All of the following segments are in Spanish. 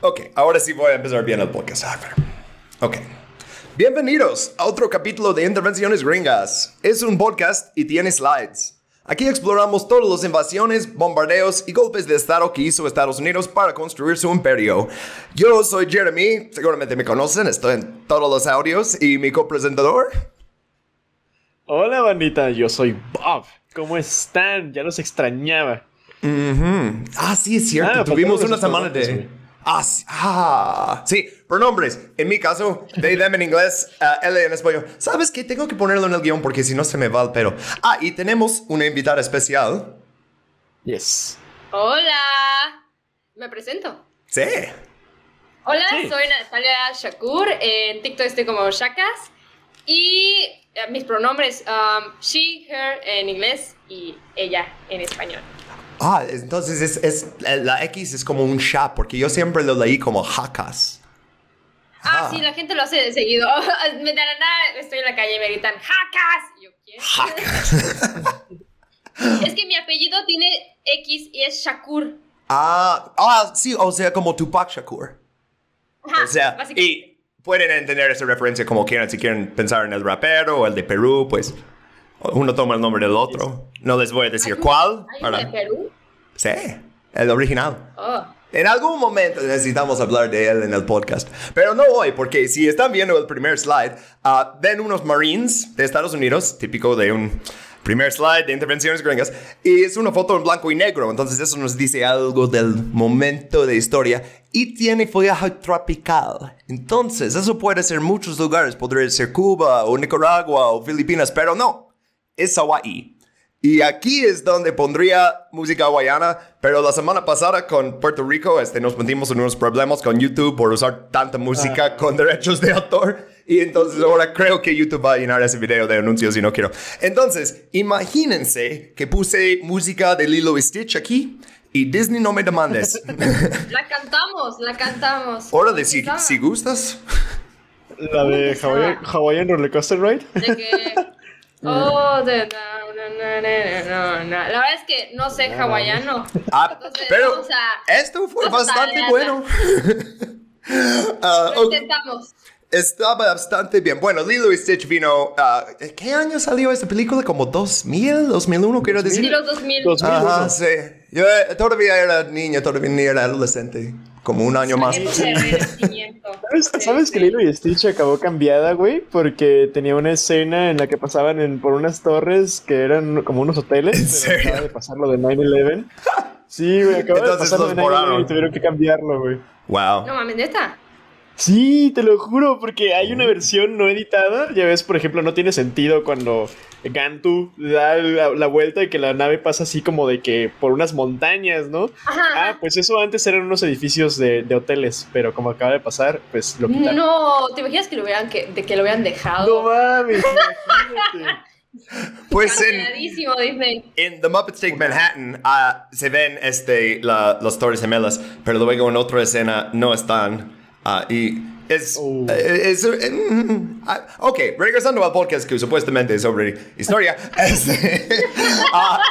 Ok, ahora sí voy a empezar bien el podcast. Ah, Ok. Bienvenidos a otro capítulo de Intervenciones Gringas. Es un podcast y tiene slides. Aquí exploramos todas las invasiones, bombardeos y golpes de Estado que hizo Estados Unidos para construir su imperio. Yo soy Jeremy, seguramente me conocen, estoy en todos los audios y mi copresentador. Hola bandita, yo soy Bob. ¿Cómo están? Ya los extrañaba. Ah, sí, es cierto. Ah, Tuvimos una semana de. Güey. Ah, sí. ah, sí, pronombres. En mi caso, they, them en inglés, ah, él en español. ¿Sabes qué? Tengo que ponerlo en el guion porque si no se me va el pero. Ah, y tenemos una invitada especial. Yes. Hola, me presento. Sí. Hola, Sí. soy Natalia Shakur. En TikTok estoy como Shakas. Y eh, mis pronombres, um, she, her en inglés y ella en español. Ah, entonces es, es- la X es como un sha, porque yo siempre lo leí como jacas. Ah, Ah. sí, la gente lo hace de seguido. Me da nada, estoy en la calle y me gritan ¡Jacas! Y yo, ¿quién? Jacas. Es que mi apellido tiene X y es Shakur. ah, ah, sí, o sea, como Tupac Shakur. Ajá, O sea, básicamente. y pueden entender esa referencia como quieran, si quieren pensar en el rapero o el de Perú, pues uno toma el nombre del otro. No les voy a decir ¿Hay un- cuál. ¿Hay para- de Perú? Sí, el original. Oh. En algún momento necesitamos hablar de él en el podcast. Pero no hoy, porque si están viendo el primer slide, ah, ven unos Marines de Estados Unidos, típico de un primer slide de intervenciones gringas, y es una foto en blanco y negro, entonces eso nos dice algo del momento de historia, y tiene follaje tropical. Entonces, eso puede ser muchos lugares, podría ser Cuba o Nicaragua o Filipinas, pero no, es Hawaii. Y aquí es donde pondría música hawaiana, pero la semana pasada con Puerto Rico este, nos metimos en unos problemas con YouTube por usar tanta música con derechos de autor. Y entonces ahora creo que YouTube va a llenar ese video de anuncios y no quiero. Entonces, imagínense que puse música de Lilo y Stitch aquí y Disney no me demandes. La cantamos, la cantamos. Órale, si, ¿Cómo si gustas. La de? Hawaiian, Hawaiian Roller Coaster Ride. De que. Oh, de. No, no, no, no, no. La verdad es que no sé hawaiano. Ah, Entonces, pero vamos a- esto fue bastante bueno. Ah, Lo intentamos. Estaba bastante bien. Bueno, Lilo y Stitch vino. ah, ¿Qué año salió esta película? ¿Como 2000? ¿2001? Quiero decir. Sí, los 2000. Los- Ajá, sí. Yo eh, todavía era niño, todavía ni era adolescente. Como un año más. ¿Sabes, que. Lilo y Stitch acabó cambiada, güey? Porque tenía una escena en la que pasaban en, por unas torres que eran como unos hoteles. ¿En serio? Acaba de pasar lo de 9-11. Sí, güey, acaba de Entonces pasar lo los de 9-11 borraron. y tuvieron que cambiarlo, güey. Wow. No mames, neta. Sí, te lo juro, porque hay una versión no editada. Ya ves, por ejemplo, no tiene sentido cuando Gantu da la, la vuelta y que la nave pasa así como de que por unas montañas, ¿no? Ajá. Ah, pues eso antes eran unos edificios de, de hoteles, pero como acaba de pasar, pues lo quitaron. No, ¿te imaginas que lo hubieran, que, de que lo hubieran dejado? No mames, imagínate. Pues en, en The Muppets Take Manhattan ah, se ven este, la, las Torres Gemelas, pero luego en otra escena no están. Ah, y es. Oh. eh, es- eh, mm, ah, ok, regresando al podcast que supuestamente es sobre historia. este, ah,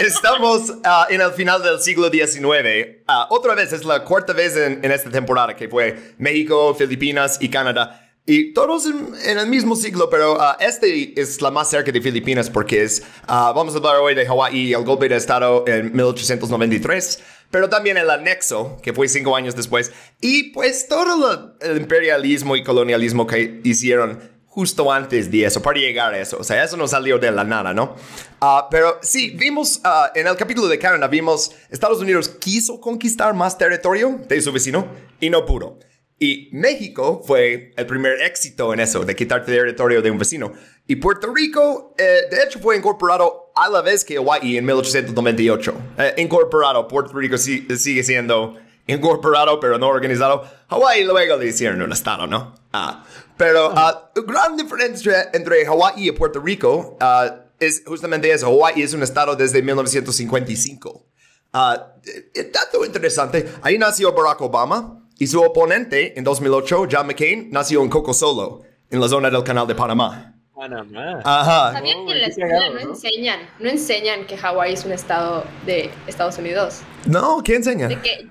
estamos en el final del siglo XIX. Otra vez, es la cuarta vez en, en esta temporada que fue México, Filipinas y Canadá. Y todos en, en el mismo siglo, pero este es la más cerca de Filipinas porque es, vamos a hablar hoy de Hawái y el golpe de Estado en 1893, pero también el anexo, que fue cinco años después, y pues todo lo- el imperialismo y colonialismo que hicieron justo antes de eso, para llegar a eso. O sea, eso no salió de la nada, ¿no? Ah, pero sí, vimos ah, en el capítulo de Canadá, vimos Estados Unidos quiso conquistar más territorio de su vecino y no pudo. Y México fue el primer éxito en eso, de quitar territorio de un vecino. Y Puerto Rico, eh, de hecho, fue incorporado a la vez que Hawaii en 1898. Eh, incorporado, Puerto Rico sigue siendo incorporado, pero no organizado. Hawaii luego le hicieron un estado, ¿no? Ah, pero ah, gran diferencia entre Hawaii y Puerto Rico ah, es justamente eso. Hawaii es un estado desde 1955. Ah, eh, dato interesante, ahí nació Barack Obama y su oponente en 2008, John McCain, nació en Coco Solo, en la zona del canal de Panamá. Panamá. Ajá. ¿Sabían No, que en la escuela cagado, no, ¿no? enseñan, no enseñan que Hawái es un estado de Estados Unidos? No, ¿qué enseña? De que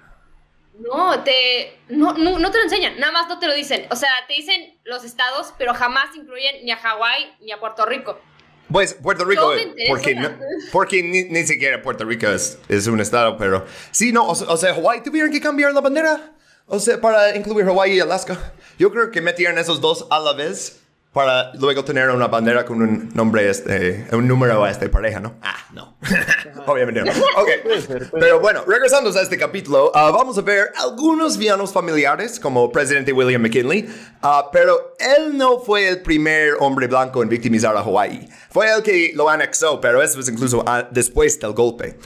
No, te, no, no, no te lo enseñan, nada más no te lo dicen. O sea, te dicen los estados, pero jamás incluyen ni a Hawái ni a Puerto Rico. Pues Puerto Rico, interesa. porque, no- porque ni, ni siquiera Puerto Rico es, es un estado, pero sí, no, o, sea- o sea, Hawái tuvieron que cambiar la bandera, o sea, para incluir Hawái y Alaska. Yo creo que metieron esos dos a la vez para luego tener una bandera con un nombre, este, un número a este pareja, ¿no? Ah, no. Obviamente no. Ok. Pero bueno, regresando a este capítulo, ah, vamos a ver algunos villanos familiares como presidente William McKinley, ah, pero él no fue el primer hombre blanco en victimizar a Hawái. Fue el que lo anexó, pero eso es incluso ah, después del golpe.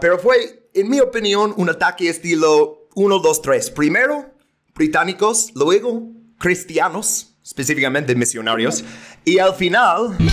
Pero fue, en mi opinión, un ataque estilo 1, 2, 3. Primero, británicos, luego, cristianos, específicamente misionarios, y al final...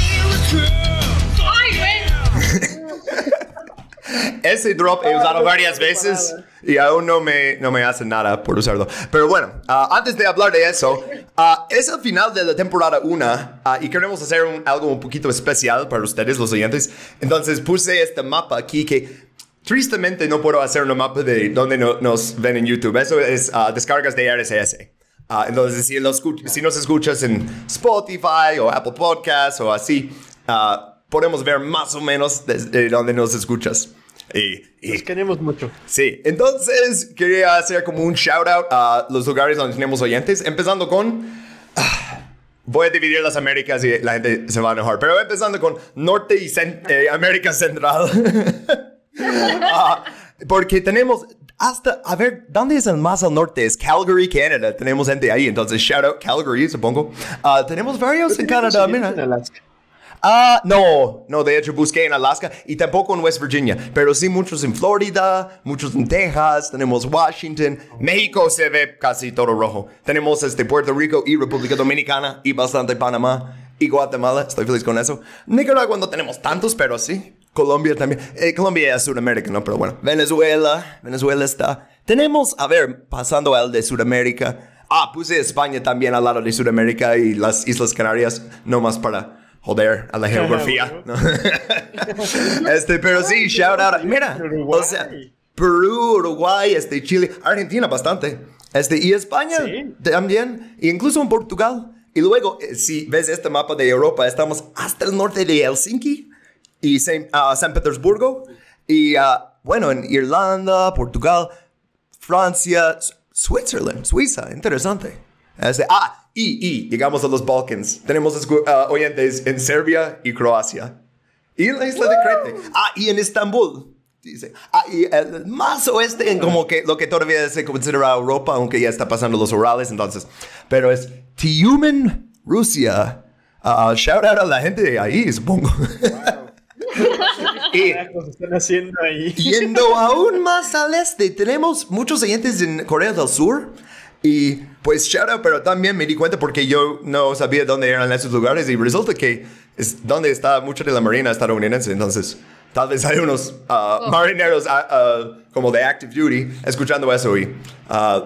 Ese drop he usado varias veces y aún no me, no me hace nada por usarlo. Pero bueno, ah, antes de hablar de eso, ah, es el final de la temporada 1 y queremos hacer algo un poquito especial para ustedes, los oyentes. Entonces puse este mapa aquí que tristemente no puedo hacer un mapa de donde no- nos ven en YouTube. Eso es ah, descargas de RSS. Ah, entonces, si, si nos escuchas en Spotify o Apple Podcasts o así, ah, podemos ver más o menos desde donde nos escuchas. Y, y- Los queremos mucho. sí, entonces quería hacer como un shout out a los lugares donde tenemos oyentes, empezando con... ah, Voy a dividir las Américas y la gente se va a enojar, pero empezando con Norte y Cen- eh, América Central. Ah, porque tenemos hasta, a ver, ¿dónde es el más al norte? Es Calgary, Canadá. Tenemos gente ahí, entonces shout out Calgary, supongo. Ah, tenemos varios en Canadá, mira. En Alaska. Ah, no, no, de hecho busqué en Alaska y tampoco en West Virginia, pero sí muchos en Florida, muchos en Texas, tenemos Washington, México se ve casi todo rojo, tenemos este Puerto Rico y República Dominicana y bastante Panamá y Guatemala, estoy feliz con eso. Nicaragua no tenemos tantos, pero sí. Colombia también. Eh, Colombia es Sudamérica, ¿no? Pero bueno, Venezuela, Venezuela está. Tenemos, a ver, pasando al de Sudamérica. Ah, puse España también al lado de Sudamérica y las Islas Canarias, no más para joder a la geografía. ¿no? este, pero sí, shout out. Mira, o sea, Perú, Uruguay, este, Chile, Argentina bastante. Este, y España Sí. también, e incluso en Portugal. Y luego, eh, si ves este mapa de Europa, estamos hasta el norte de Helsinki y Saint- ah, San Petersburgo. Y ah, bueno, en Irlanda, Portugal, Francia, Switzerland, Suiza, interesante. Este, ah, y, y llegamos a los Balkans. Tenemos ah, oyentes en Serbia y Croacia. Y en la isla de Crete. Ah, y en Estambul. Dice. Ah, y el más oeste, en como que lo que todavía se considera Europa, aunque ya está pasando los Urales, entonces. Pero es Tiumen, Rusia. Ah, shout out a la gente de ahí, supongo. y Carajos están haciendo ahí? yendo aún más al este, tenemos muchos oyentes en Corea del Sur. Y pues shout out, pero también me di cuenta porque yo no sabía dónde eran esos lugares y resulta que es donde está mucha de la marina estadounidense. Entonces, tal vez hay unos ah, marineros ah, ah, como de Active Duty escuchando eso y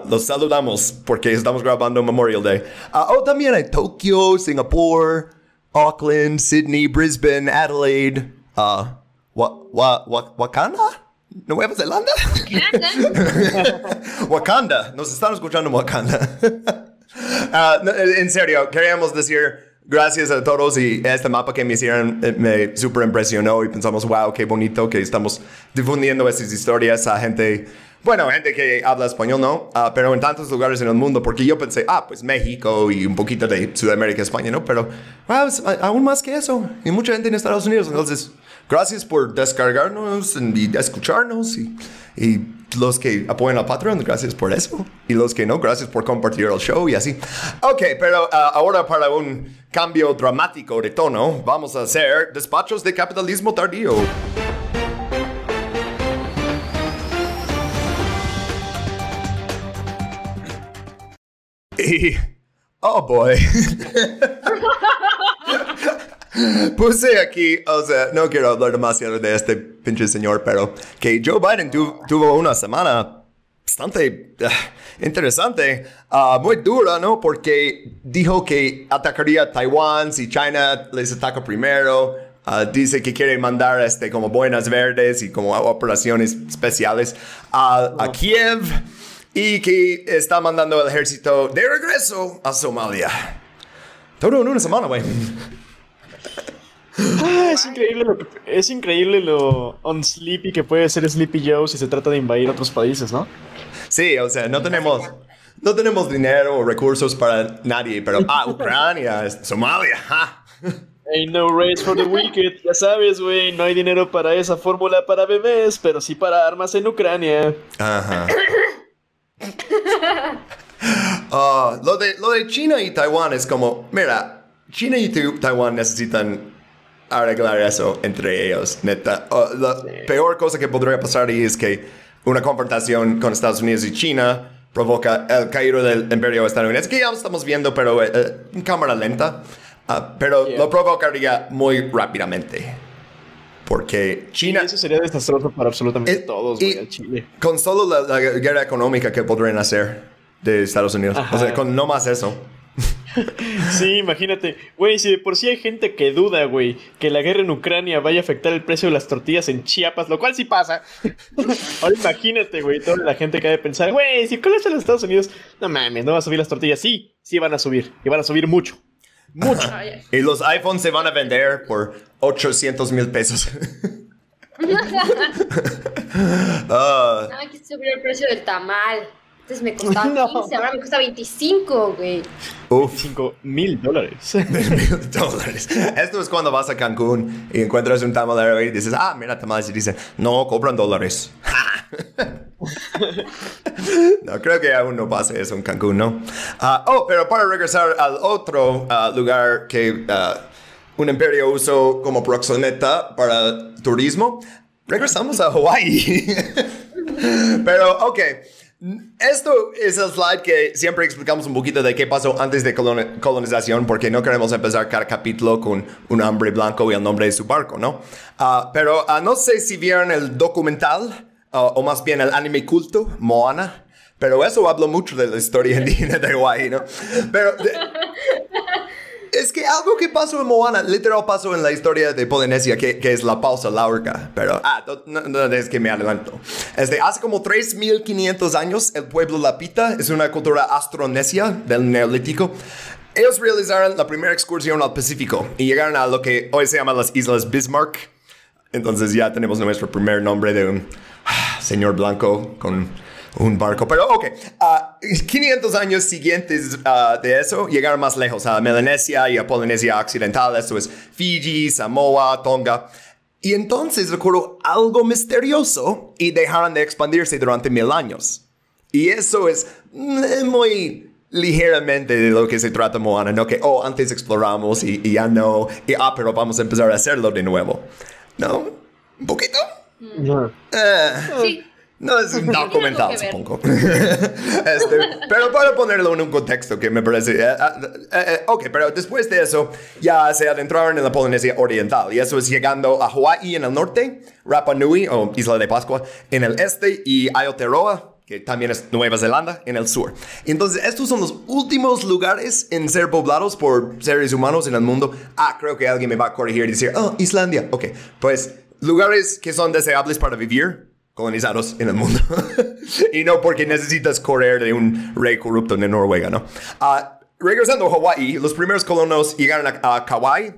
los saludamos porque estamos grabando Memorial Day. Oh, también hay Tokio, Singapur, Auckland, Sydney, Brisbane, Adelaide, wa, wa, wa- Wakanda, Nueva Zelanda. Wakanda, nos están escuchando en Wakanda. Ah, en serio, queríamos decir gracias a todos y este mapa que me hicieron eh, me super impresionó y pensamos, wow, qué bonito que estamos difundiendo estas historias a gente, bueno, gente que habla español, ¿no? Ah, pero en tantos lugares en el mundo, porque yo pensé, ah, pues México y un poquito de Sudamérica, España, ¿no? Pero, wow, aún más que eso, y mucha gente en Estados Unidos, entonces, gracias por descargarnos y escucharnos y, los que apoyan a Patreon, gracias por eso. Y los que no, gracias por compartir el show y así. Ok, pero ah, ahora para un cambio dramático de tono, vamos a hacer despachos de capitalismo tardío. Y... Oh boy. Puse aquí, o sea, no quiero hablar demasiado de este pinche señor, pero que Joe Biden tu- tuvo una semana bastante ah, interesante, ah, muy dura, ¿no? Porque dijo que atacaría a Taiwán si China les ataca primero. Ah, dice que quiere mandar este, como boinas verdes y como operaciones especiales a, a Kiev. y que está mandando el ejército de regreso a Somalia. Todo en una semana, güey. Ah, es increíble lo es increíble lo unsleepy que puede ser Sleepy Joe si se trata de invadir otros países, ¿no? Sí, o sea, no tenemos, no tenemos dinero o recursos para nadie, pero ah, Ucrania, Somalia, ja. Ain't no race for the wicked, ya sabes, güey, no hay dinero para esa fórmula para bebés, pero sí para armas en Ucrania. Ajá. Ah, lo, de, lo de China y Taiwán es como, mira, China y Taiwán necesitan arreglar eso entre ellos, neta. La peor cosa que podría pasar es que una confrontación con Estados Unidos y China provoca el caído del imperio estadounidense, que ya estamos viendo, pero eh, eh, en cámara lenta. Ah, pero lo provocaría muy rápidamente. Porque China... eso sería desastroso para absolutamente eh, todos, güey, Chile. Con solo la, guerra económica que podrían hacer de Estados Unidos. O sea, con no más eso. sí, imagínate. Güey, si de por sí hay gente que duda, güey, que la guerra en Ucrania vaya a afectar el precio de las tortillas en Chiapas, lo cual sí pasa. Ahora imagínate, güey, toda la gente que ha de pensar, güey, si con esto en Estados Unidos, no mames, no va a subir las tortillas. Sí, sí van a subir. Y van a subir mucho. Mucho. y los iPhones se van a vender por 800 mil pesos. uh, Hay que subir el precio del tamal. Antes me costaba 15, ahora me cuesta 25, güey. Uf. 5 mil dólares. mil dólares. Esto es cuando vas a Cancún y encuentras un tamalero y dices, ah, mira tamales. Y dicen, no, cobran dólares. no, creo que aún no pase eso en Cancún, ¿no? Uh, oh, pero para regresar al otro uh, lugar que uh, un imperio usó como proxoneta para turismo, regresamos a Hawaii. pero, ok. Esto es el slide que siempre explicamos un poquito de qué pasó antes de colonización, porque no queremos empezar cada capítulo con un hombre blanco y el nombre de su barco, ¿no? pero no sé si vieron el documental o más bien el anime culto, Moana. Pero eso habla mucho de la historia indígena de Hawaii, ¿no? Pero es que algo que pasó en Moana, literal pasó en la historia de Polinesia, que, que es la pausa larga. Pero, ah, no, es que me adelanto. de hace como 3.500 años, el pueblo Lapita es una cultura astronesia del Neolítico. Ellos realizaron la primera excursión al Pacífico y llegaron a lo que hoy se llama las Islas Bismarck. Entonces ya tenemos nuestro primer nombre de un señor blanco con un barco. Pero ok, 500 ah, años siguientes ah, de eso llegaron más lejos, a Melanesia y a Polinesia Occidental, esto es Fiji, Samoa, Tonga. Y entonces ocurrió algo misterioso y dejaron de expandirse durante mil años. Y eso es mm, muy ligeramente de lo que se trata Moana, no que, oh, antes exploramos y, y ya no, y ah, pero vamos a empezar a hacerlo de nuevo. ¿No? ¿Un poquito? No. Eh, no es un documental, supongo. Este, pero para ponerlo en un contexto que me parece... Eh, eh, ok, pero después de eso ya se adentraron en la Polinesia Oriental. Y eso es llegando a Hawaii en el norte, Rapa Nui o Isla de Pascua en el este y Aotearoa que también es Nueva Zelanda, en el sur. Entonces, estos son los últimos lugares en ser poblados por seres humanos en el mundo. Ah, creo que alguien me va a corregir y decir, oh, Islandia. Ok, pues lugares que son deseables para vivir, colonizados en el mundo. y no porque necesitas correr de un rey corrupto en Noruega, ¿no? Ah, regresando a Hawái, los primeros colonos llegaron a, Kauai.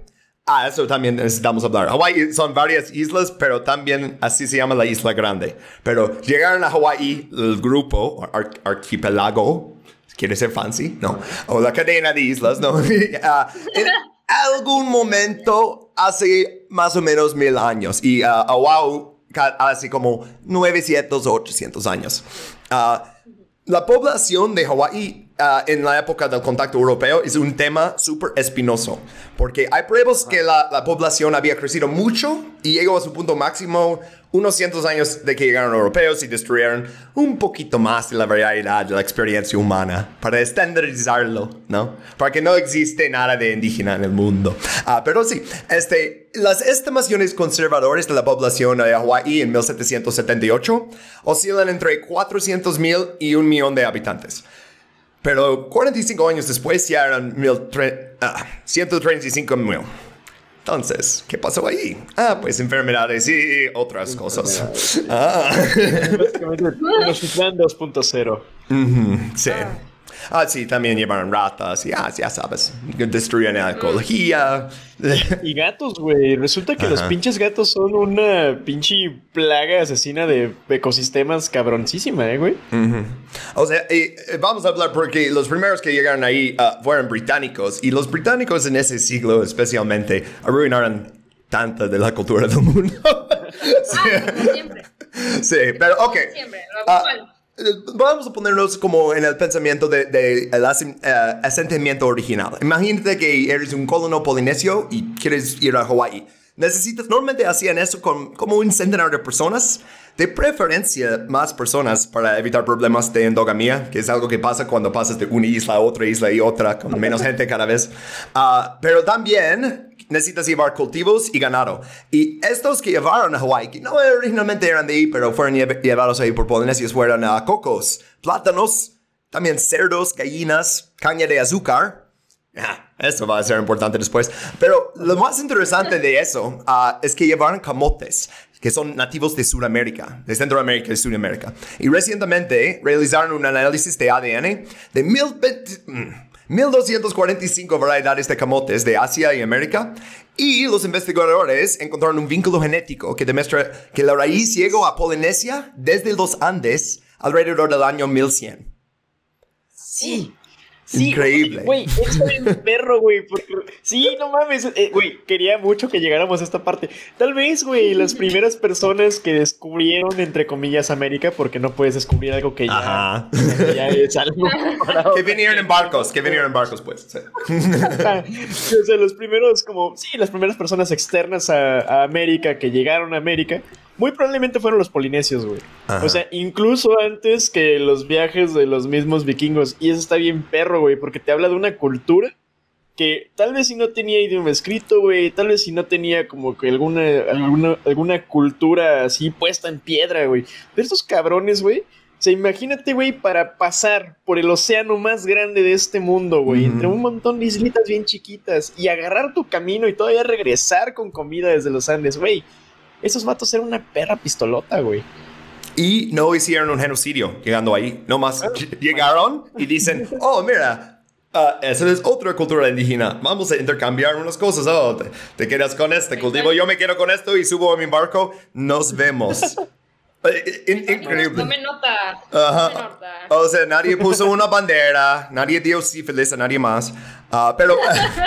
Ah, eso también necesitamos hablar. Hawái son varias islas, pero también así se llama la isla grande. Pero llegaron a Hawái el grupo, arquipelago, quiere ser fancy, ¿no? O la cadena de islas, ¿no? Ah, en algún momento hace más o menos mil años. Y uh, Oahu hace como 900 o 800 años. Ah, la población de Hawái ah, en la época del contacto europeo es un tema súper espinoso, porque hay pruebas que la, la, población había crecido mucho y llegó a su punto máximo unos cientos años de que llegaron europeos y destruyeron un poquito más de la variedad de la experiencia humana para estandarizarlo, ¿no? Para que no existe nada de indígena en el mundo. Ah, pero sí, este, las estimaciones conservadoras de la población de Hawái en 1778 oscilan entre 400 mil y un millón de habitantes. Pero 45 años después ya eran mil 135 mil. Entonces, ¿qué pasó ahí? Ah, pues enfermedades y otras cosas. Ah. Básicamente, Tenochtitlan 2.0. Ujú, sí. Ah, sí, también llevaron ratas y ah, ya sabes, destruían la ecología. Y gatos, güey. Resulta que los Ajá. pinches gatos son una pinche plaga asesina de ecosistemas cabroncísima, eh, güey. Ujú. O sea, eh, vamos a hablar porque los primeros que llegaron ahí ah, fueron británicos y los británicos en ese siglo especialmente arruinaron tanta de la cultura del mundo. Ah, como siempre. sí, pero ok. Siempre. Ah, Igual. Vamos a ponernos como en el pensamiento del de, el asen- eh, asentamiento original. Imagínate que eres un colono polinesio y quieres ir a Hawái. Necesitas, normalmente hacían eso con como un centenar de personas, de preferencia más personas para evitar problemas de endogamia, que es algo que pasa cuando pasas de una isla a otra isla y otra, con menos gente cada vez. Ah, pero también necesitas llevar cultivos y ganado. Y estos que llevaron a Hawái, que no originalmente eran de ahí, pero fueron lle- llevados ahí por polinesios, fueron a cocos, plátanos, también cerdos, gallinas, caña de azúcar. Ah, eso va a ser importante después. Pero lo más interesante de eso ah, es que llevaron camotes, que son nativos de Sudamérica, de Centroamérica y Sudamérica. Y recientemente realizaron un análisis de ADN de mil mm, 1245 variedades de camotes de Asia y América. Y los investigadores encontraron un vínculo genético que demuestra que la raíz llegó a Polinesia desde los Andes alrededor del año 1100. Sí. Sí, Increíble. Güey, está bien perro, güey. porque- Sí, no mames. eh, Güey, quería mucho que llegáramos a esta parte. Tal vez, güey, las primeras personas que descubrieron, entre comillas, América, porque no puedes descubrir algo que ya, Ajá. que ya es algo. Que vinieron en barcos, que vinieron en barcos, pues. sí. o sea, los primeros, como, sí, las primeras personas externas a, a América que llegaron a América, muy probablemente fueron los polinesios, güey. Ajá. O sea, incluso antes que los viajes de los mismos vikingos. Y eso está bien perro, güey, porque te habla de una cultura que tal vez si no tenía idioma escrito, güey, tal vez si no tenía como que alguna, alguna, alguna cultura así puesta en piedra, güey. Pero estos cabrones, güey, o sea, imagínate, güey, para pasar por el océano más grande de este mundo, güey, entre un montón de islitas bien chiquitas y agarrar tu camino y todavía regresar con comida desde los Andes, güey. Esos vatos eran una perra pistolota, güey. Y no hicieron un genocidio llegando ahí. Nomás ll- llegaron y dicen, oh, mira, ah, esa es otra cultura indígena. Vamos a intercambiar unas cosas. Oh, te, te quedas con este cultivo, yo me quedo con esto y subo a mi barco. Nos vemos. Eh, in- increíble. Tome nota. Ajá. Tome nota. O sea, nadie puso una bandera, nadie dio sífilis a nadie más. Ah, pero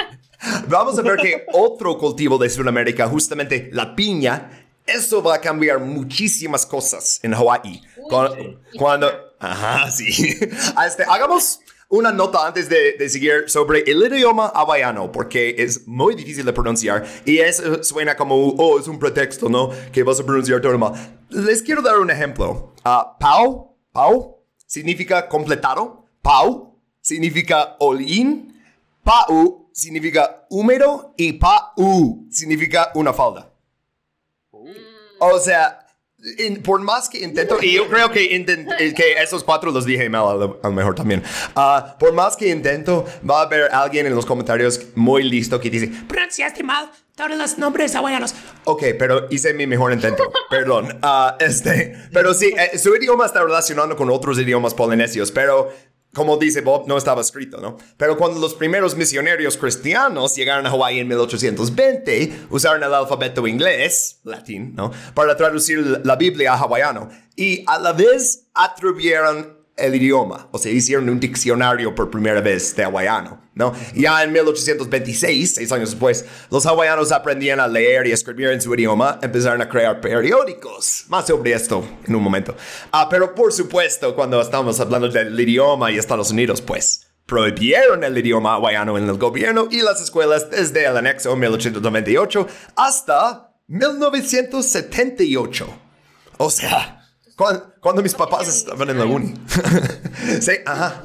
vamos a ver que otro cultivo de Sudamérica, justamente la piña, eso va a cambiar muchísimas cosas en Hawái. Cuando, cuando- ajá, sí. Este, hagamos una nota antes de, de seguir sobre el idioma hawaiano, porque es muy difícil de pronunciar y eso suena como, oh, es un pretexto, ¿no? Que vas a pronunciar todo mal. Les quiero dar un ejemplo. Ah, pau, pau, significa completado. Pau significa olín. Pau significa húmedo y pau significa una falda. O sea, in- por más que intento, y yo creo que, intent- que esos cuatro los dije mal a lo, mejor también. Ah, por más que intento, va a haber alguien en los comentarios muy listo que dice, pronunciaste mal todos los nombres hawaianos. Ok, pero hice mi mejor intento, perdón. Ah, este, pero sí, eh, su idioma está relacionado con otros idiomas polinesios, pero como dice Bob, no estaba escrito, ¿no? Pero cuando los primeros misioneros cristianos llegaron a Hawái en 1820, usaron el alfabeto inglés, latín, ¿no? Para traducir la Biblia a hawaiano. Y a la vez atribuyeron el idioma, o sea, hicieron un diccionario por primera vez de hawaiano, ¿no? Ya en 1826, seis años después, los hawaianos aprendían a leer y escribir en su idioma, empezaron a crear periódicos. Más sobre esto en un momento. Ah, pero por supuesto, cuando estamos hablando del idioma y Estados Unidos, pues prohibieron el idioma hawaiano en el gobierno y las escuelas desde el anexo 1898 hasta 1978. O sea, cuando, cuando mis papás estaban en la uni. sí, ajá.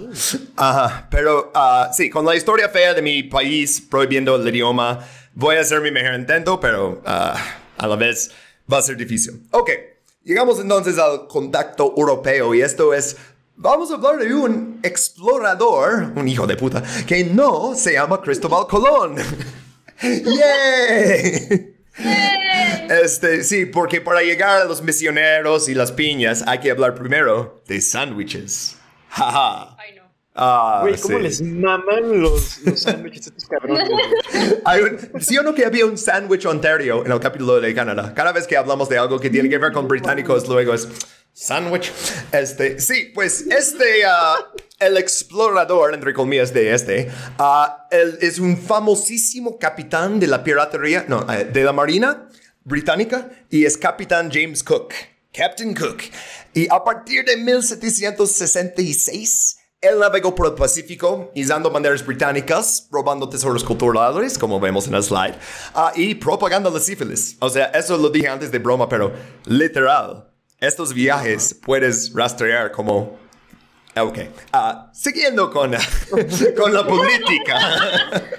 Ajá. Pero ah, sí, con la historia fea de mi país prohibiendo el idioma, voy a hacer mi mejor intento, pero ah, a la vez va a ser difícil. Ok, llegamos entonces al contacto europeo y esto es... Vamos a hablar de un explorador, un hijo de puta, que no se llama Cristóbal Colón. ¡Yay! Este, sí, porque para llegar a los misioneros y las piñas hay que hablar primero de sándwiches. Jaja. Ay, no. Ah, Güey, ¿cómo sí. les maman los, los sándwiches estos cabrones? güey? Hay un- ¿Sí o no que había un sándwich Ontario en el capítulo de Canadá? Cada vez que hablamos de algo que tiene que ver con británicos, luego es sándwich. Este, sí, pues este, ah, el explorador, entre comillas, de este, ah, él es un famosísimo capitán de la piratería, no, eh, de la marina británica y es capitán James Cook. Captain Cook. Y a partir de 1766, él navegó por el Pacífico, izando banderas británicas, robando tesoros culturales, como vemos en el slide, ah, y propagando la sífilis. O sea, eso lo dije antes de broma, pero literal, estos viajes puedes rastrear como... Ok, ah, siguiendo con, con la política.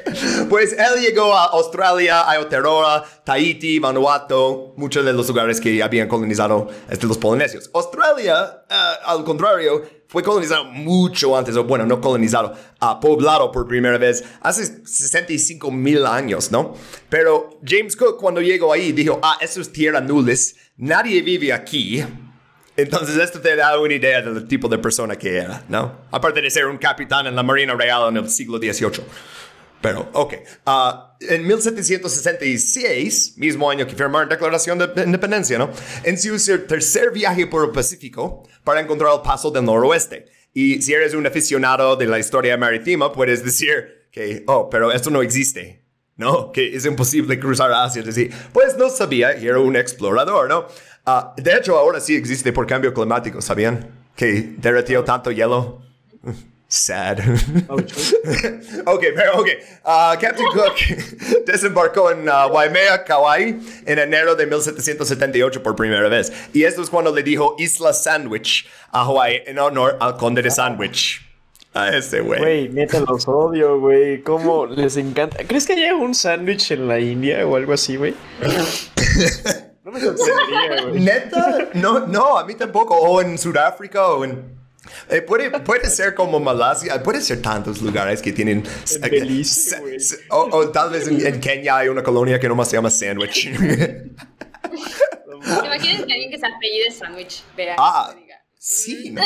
Pues él llegó a Australia, Aotearoa, Tahiti, Vanuatu, muchos de los lugares que habían colonizado este, los polinesios. Australia, ah, al contrario, fue colonizado mucho antes, o bueno, no colonizado, ah, poblado por primera vez hace 65 mil años, ¿no? Pero James Cook cuando llegó ahí dijo, ah, eso es tierra nulis, nadie vive aquí. Entonces esto te da una idea del tipo de persona que era, ¿no? Aparte de ser un capitán en la Marina Real en el siglo XVIII. Pero, ok. Ah, en 1766, mismo año que firmaron Declaración de Independencia, ¿no? En su tercer viaje por el Pacífico para encontrar el paso del noroeste. Y si eres un aficionado de la historia marítima, puedes decir que, oh, pero esto no existe. ¿no? Que es imposible cruzar Asia. Decir, pues no sabía, era un explorador, ¿no? Ah, de hecho, ahora sí existe por cambio climático, ¿sabían? Que derretió tanto hielo. Sad. ok, pero ok. Ah, Captain Cook desembarcó en ah, Waimea, Kauai, en enero de 1778 por primera vez. Y esto es cuando le dijo Isla Sandwich a Hawaii en honor al conde de Sandwich. A ese güey. Güey, neta los odio, güey. ¿Cómo les encanta? ¿Crees que haya un sándwich en la India o algo así, güey? No me sorprendería, güey. ¿Neta? No, no, a mí tampoco. O en Sudáfrica o en... eh, puede, puede ser como Malasia, puede ser tantos lugares que tienen... En Belice, eh, s- o, o tal vez en, en Kenia hay una colonia que nomás se llama Sandwich. ¿Te imaginas que alguien que se apellide Sandwich vea Ah. sí, ¿no?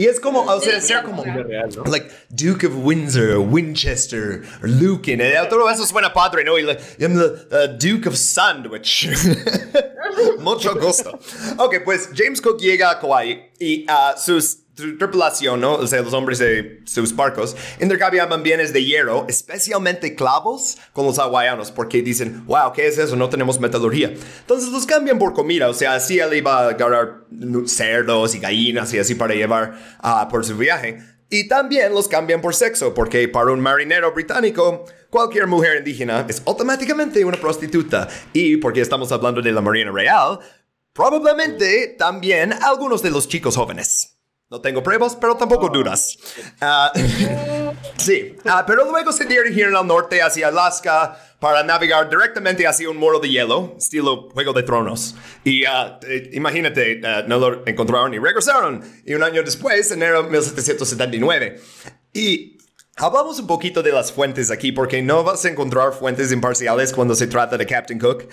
Y es como, o sea, ser como... Vida real, ¿no? Like Duke of Windsor, Winchester, Lucan, todo eso suena padre, ¿no? Y like, I'm the uh, Duke of Sandwich. Mucho gusto. Ok, pues James Cook llega a Kauai y a sus su tripulación, ¿no? O sea, los hombres de sus barcos intercambiaban bienes de hierro, especialmente clavos, con los hawaianos, porque dicen, wow, ¿qué es eso? No tenemos metalurgia. Entonces los cambian por comida, o sea, así él iba a agarrar cerdos y gallinas y así para llevar ah, por su viaje. Y también los cambian por sexo, porque para un marinero británico, cualquier mujer indígena es automáticamente una prostituta. Y porque estamos hablando de la Marina Real, probablemente también algunos de los chicos jóvenes. No tengo pruebas, pero tampoco dudas. Ah, sí, ah, pero luego se dirigieron al norte hacia Alaska para navegar directamente hacia un muro de hielo, estilo Juego de Tronos. Y ah, eh, imagínate, no lo encontraron y regresaron. Y un año después, enero de 1779. Y hablamos un poquito de las fuentes aquí, porque no vas a encontrar fuentes imparciales cuando se trata de Captain Cook.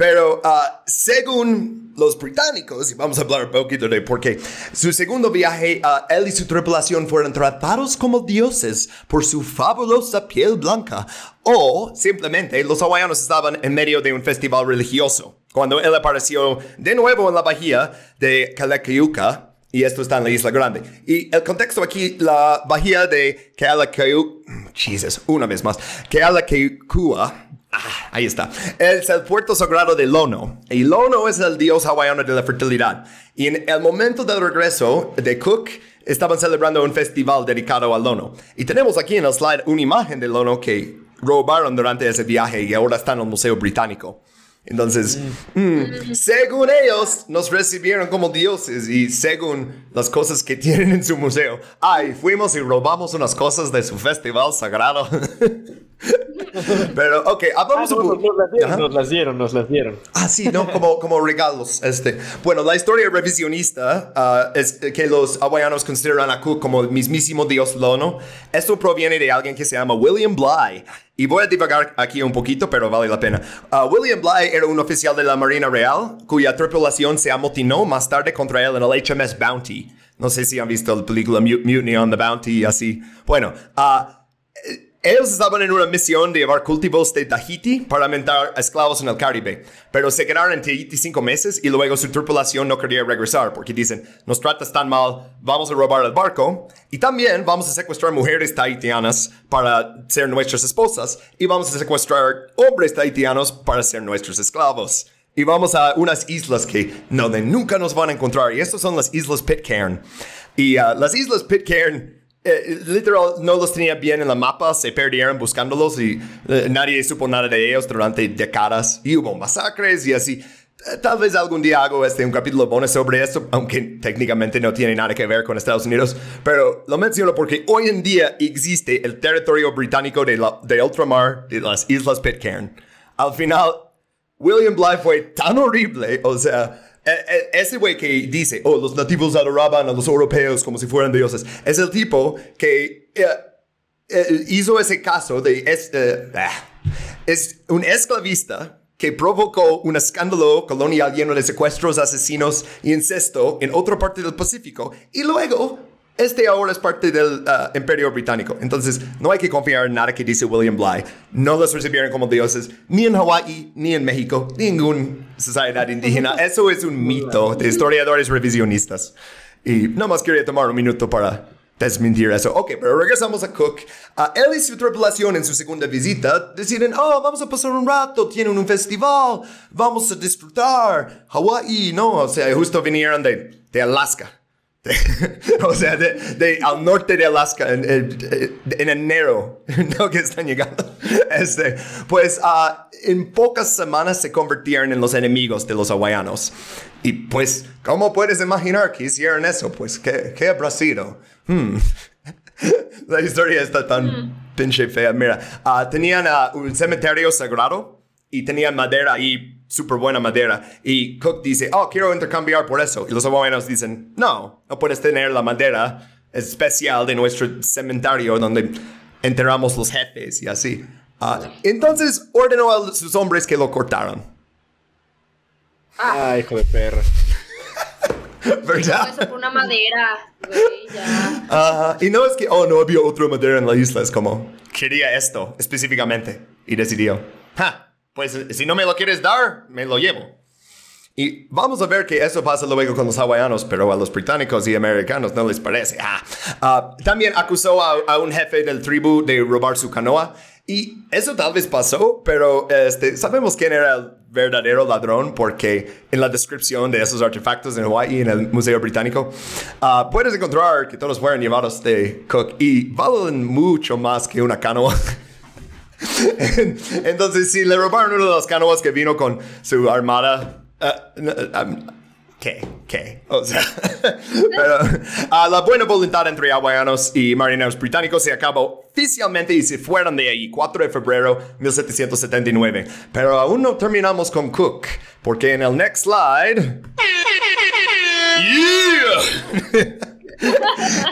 Pero ah, según los británicos, y vamos a hablar un poquito de por qué, su segundo viaje, ah, él y su tripulación fueron tratados como dioses por su fabulosa piel blanca. O simplemente los hawaianos estaban en medio de un festival religioso. Cuando él apareció de nuevo en la bahía de Kalakayuka, y esto está en la Isla Grande. Y el contexto aquí, la bahía de Kealakau... Jesus, una vez más. Kealakekua... Ah, ahí está. Es el puerto sagrado de Lono. Y Lono es el dios hawaiano de la fertilidad. Y en el momento del regreso de Cook, estaban celebrando un festival dedicado al Lono. Y tenemos aquí en el slide una imagen de Lono que robaron durante ese viaje y ahora está en el Museo Británico. Entonces, mm, según ellos, nos recibieron como dioses y según las cosas que tienen en su museo, ay, fuimos y robamos unas cosas de su festival sagrado. Pero, ok, hablamos Ah, no, un nos, las dieron, nos las dieron, nos las dieron. Ah, sí, ¿no? Como, como regalos. Este. Bueno, la historia revisionista ah, es que los hawaianos consideran a Cook como el mismísimo dios Lono. Esto proviene de alguien que se llama William Bligh. Y voy a divagar aquí un poquito, pero vale la pena. Ah, William Bligh era un oficial de la Marina Real cuya tripulación se amotinó más tarde contra él en el HMS Bounty. No sé si han visto la película Mut- Mutiny on the Bounty y así. Bueno, ah, ellos estaban en una misión de llevar cultivos de Tahiti para aumentar esclavos en el Caribe, pero se quedaron en Tahiti cinco meses y luego su tripulación no quería regresar porque dicen, nos tratas tan mal, vamos a robar el barco y también vamos a secuestrar mujeres tahitianas para ser nuestras esposas y vamos a secuestrar hombres tahitianos para ser nuestros esclavos. Y vamos a unas islas que no, de nunca nos van a encontrar. Y estas son las Islas Pitcairn. Y ah, las Islas Pitcairn eh, literal no los tenía bien en la mapa, se perdieron buscándolos y eh, nadie supo nada de ellos durante décadas y hubo masacres y así. Eh, Tal vez algún día hago este, un capítulo bonus sobre esto, aunque técnicamente no tiene nada que ver con Estados Unidos, pero lo menciono porque hoy en día existe el territorio británico de, la, de ultramar de las Islas Pitcairn. Al final, William Bligh fue tan horrible, o sea, ese güey que dice, oh, los nativos adoraban a los europeos como si fueran dioses, es el tipo que eh, eh, hizo ese caso de, es, eh, ah, es un esclavista que provocó un escándalo colonial lleno de secuestros, asesinos y incesto en otra parte del Pacífico, y luego este ahora es parte del uh, Imperio Británico. Entonces, no hay que confiar en nada que dice William Bligh. No los recibieron como dioses, ni en Hawái, ni en México, ninguna sociedad indígena. Eso es un mito de historiadores revisionistas. Y nada más quería tomar un minuto para desmentir eso. Ok, pero regresamos a Cook. A él y su tripulación en su segunda visita deciden, oh, vamos a pasar un rato, tienen un festival, vamos a disfrutar. Hawái, no, o sea, justo vinieron de, de Alaska. o sea, de, de al norte de Alaska en, en- en enero, no que están llegando. Este, pues ah, en pocas semanas se convirtieron en los enemigos de los hawaianos. Y pues, ¿cómo puedes imaginar que hicieron eso? Pues, ¿qué, qué habrá sido? Hmm. La historia está tan pinche fea. Mira, ah, tenían ah, un cementerio sagrado y tenían madera ahí, súper buena madera. Y Cook dice, oh, quiero intercambiar por eso. Y los hawaianos dicen, no, no puedes tener la madera especial de nuestro cementerio donde enterramos los jefes y así. Ah, entonces ordenó a sus hombres que lo cortaran. Ah, hijo de perra. ¿Verdad? Eso por una madera, güey, ya. Ajá, y no es que, oh, no había otra madera en la isla, es como, quería esto específicamente y decidió, ja, pues si no me lo quieres dar, me lo llevo. Y vamos a ver que eso pasa luego con los hawaianos, pero a los británicos y americanos no les parece. Ah, ah, también acusó a, a un jefe del tribu de robar su canoa. Y eso tal vez pasó, pero este, sabemos quién era el verdadero ladrón porque en la descripción de esos artefactos en Hawaii, en el Museo Británico, ah, puedes encontrar que todos fueron llevados de Cook y valen mucho más que una canoa. Entonces, si le robaron uno de los canoas que vino con su armada, no, um, ¿qué? ¿Qué? O sea, pero ah, la buena voluntad entre hawaianos y marineros británicos se acabó oficialmente y se fueron de ahí 4 de febrero de 1779. Pero aún no terminamos con Cook, porque en el next slide... Yeah!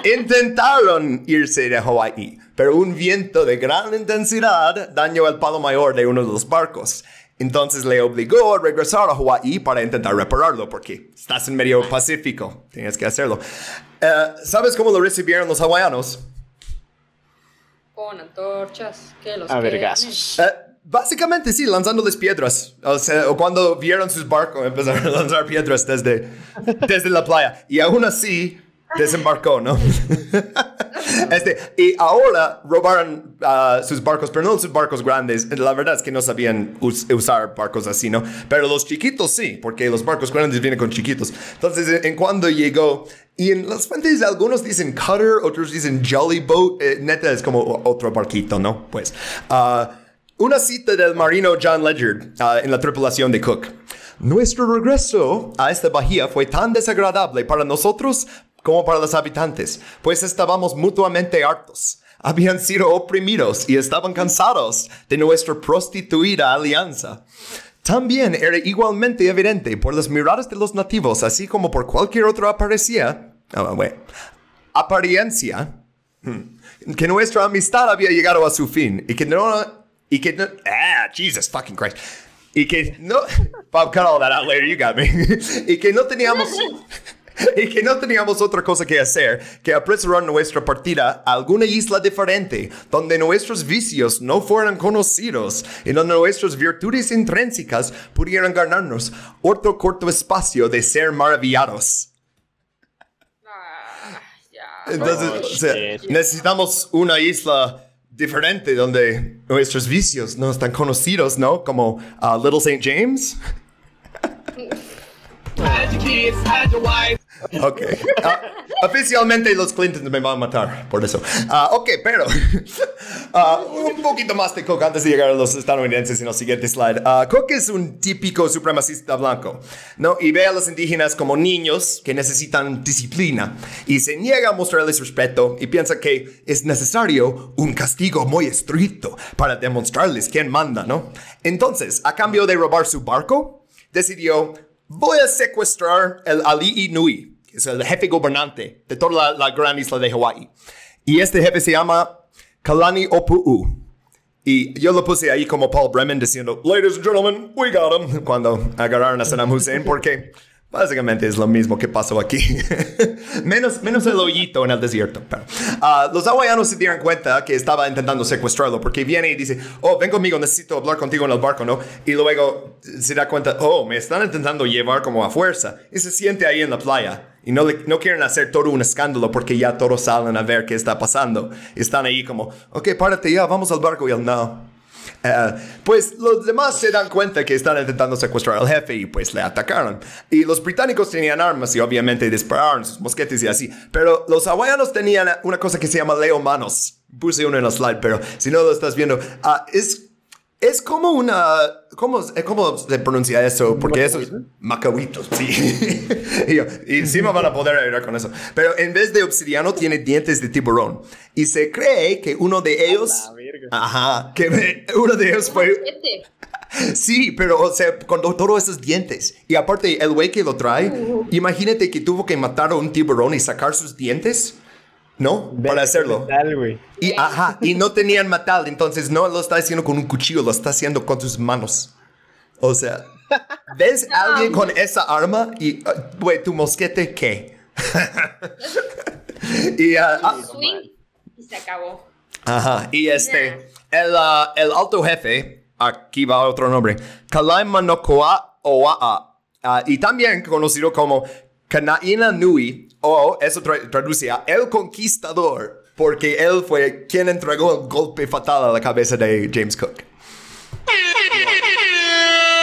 Intentaron irse de Hawái, pero un viento de gran intensidad dañó el palo mayor de uno de los barcos. Entonces le obligó a regresar a Hawái para intentar repararlo, porque estás en medio Pacífico, tienes que hacerlo. Eh, ¿Sabes cómo lo recibieron los hawaianos? Con antorchas, que los A vergazos. Eh, básicamente sí, lanzándoles piedras. O sea, o cuando vieron sus barcos, empezaron a lanzar piedras desde, desde la playa. Y aún así, desembarcó, ¿no? este, y ahora robaron ah, sus barcos, pero no sus barcos grandes. La verdad es que no sabían us- usar barcos así, ¿no? Pero los chiquitos sí, porque los barcos grandes vienen con chiquitos. Entonces, en, cuando llegó, y en las fuentes algunos dicen cutter, otros dicen jolly boat, eh, neta es como otro barquito, ¿no? Pues, ah, una cita del marino John Ledyard ah, en la tripulación de Cook. Nuestro regreso a esta bahía fue tan desagradable para nosotros como para los habitantes, pues estábamos mutuamente hartos. habían sido oprimidos y estaban cansados de nuestra prostituida alianza. También era igualmente evidente por las miradas de los nativos, así como por cualquier otra apariencia, ah, bueno, apariencia, hmm, que nuestra amistad había llegado a su fin y que no, y que no, ah, Jesus fucking Christ, y que no, Bob, cut all that out later, you got me, y que no teníamos, y que no teníamos otra cosa que hacer que apresurar nuestra partida a alguna isla diferente, donde nuestros vicios no fueran conocidos y donde nuestras virtudes intrínsecas pudieran ganarnos otro corto espacio de ser maravillados. Ah. Entonces, Oh, o sea, necesitamos una isla diferente donde nuestros vicios no están conocidos, ¿no? Como ah, Little St. James. Hide your kids, hide your wife. Ok. Ah, oficialmente los Clintons me van a matar por eso. Ah, ok, pero ah, un poquito más de Cook antes de llegar a los estadounidenses en el siguiente slide. Cook es un típico supremacista blanco, ¿no? Y ve a los indígenas como niños que necesitan disciplina y se niega a mostrarles respeto y piensa que es necesario un castigo muy estricto para demostrarles quién manda, ¿no? Entonces, a cambio de robar su barco, decidió voy a secuestrar el Ali Nui, que es el jefe gobernante de toda la, la gran isla de Hawái. Y este jefe se llama Kalani Opu'u. Y yo lo puse ahí como Paul Bremen diciendo, Ladies and gentlemen, we got him, cuando agarraron a Saddam Hussein, porque básicamente es lo mismo que pasó aquí. menos, menos el hoyito en el desierto. Pero, ah, los hawaianos se dieron cuenta que estaba intentando secuestrarlo, porque viene y dice, oh, ven conmigo, necesito hablar contigo en el barco, ¿no? Y luego se da cuenta, oh, me están intentando llevar como a fuerza. Y se siente ahí en la playa. Y no, le- no quieren hacer todo un escándalo porque ya todos salen a ver qué está pasando. Están ahí como, ok, párate ya, vamos al barco. Y él, no. Eh, pues los demás se dan cuenta que están intentando secuestrar al jefe y pues le atacaron. Y los británicos tenían armas y obviamente dispararon sus mosquetes y así. Pero los hawaianos tenían una cosa que se llama leo manos. Puse uno en la slide, pero si no lo estás viendo, ah, es, es como una... ¿cómo, eh, ¿Cómo se pronuncia eso? Porque eso es... Macahuitos, sí. y, yo, y sí me van a poder ayudar con eso. Pero en vez de obsidiano tiene dientes de tiburón. Y se cree que uno de ellos... Ajá, que me- uno de ellos fue... Sí, pero o sea, con to- todos esos dientes. Y aparte, el güey que lo trae, imagínate que tuvo que matar a un tiburón y sacar sus dientes, ¿no? Para hacerlo. Tal, güey. Y, ajá, y no tenían metal, entonces no lo está haciendo con un cuchillo, lo está haciendo con sus manos. O sea, ¿ves a alguien con esa arma y, uh, güey, tu mosquete, qué? y, ah, ah, Swing y se acabó. Ajá, y este, el, ah, el alto jefe, aquí va otro nombre, Kalaimanokoa Oa'a, ah, y también conocido como Kanaina Nui, o eso tra- traduce a El Conquistador, porque él fue quien entregó el golpe fatal a la cabeza de James Cook.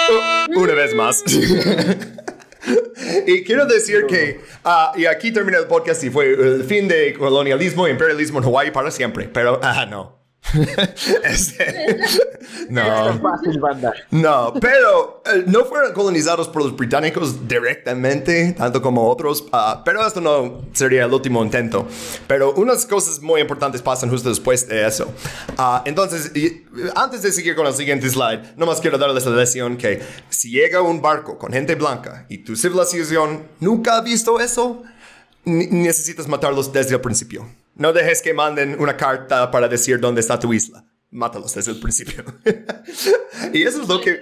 Uh, una vez más. Y quiero decir que, ah, y aquí termina el podcast y fue el fin de colonialismo e imperialismo en Hawái para siempre, pero, ah, no. Este, no. No, pero eh, no fueron colonizados por los británicos directamente, tanto como otros, ah, pero esto no sería el último intento. Pero unas cosas muy importantes pasan justo después de eso. Ah, entonces, y, antes de seguir con el siguiente slide, nomás quiero darles la lección que si llega un barco con gente blanca y tu civilización nunca ha visto eso, necesitas matarlos desde el principio. No dejes que manden una carta para decir dónde está tu isla. Mátalos desde el principio. y eso es lo que...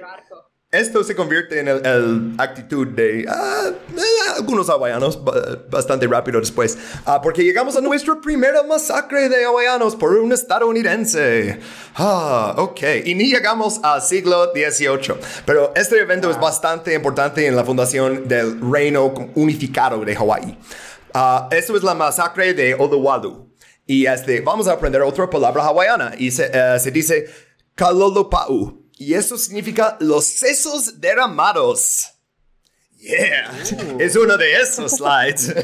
Esto se convierte en el, el actitud de ah, eh, algunos hawaianos ba- bastante rápido después. Ah, porque llegamos a nuestra primera masacre de hawaianos por un estadounidense. Ah, ok. Y ni llegamos al siglo XVIII. Pero este evento es bastante importante en la fundación del reino unificado de Hawái. Ah, esto es la masacre de Odowalu. Y este, vamos a aprender otra palabra hawaiana. Y se, eh, se dice kalolopau. Y eso significa los sesos derramados. Yeah. Es uno de esos slides.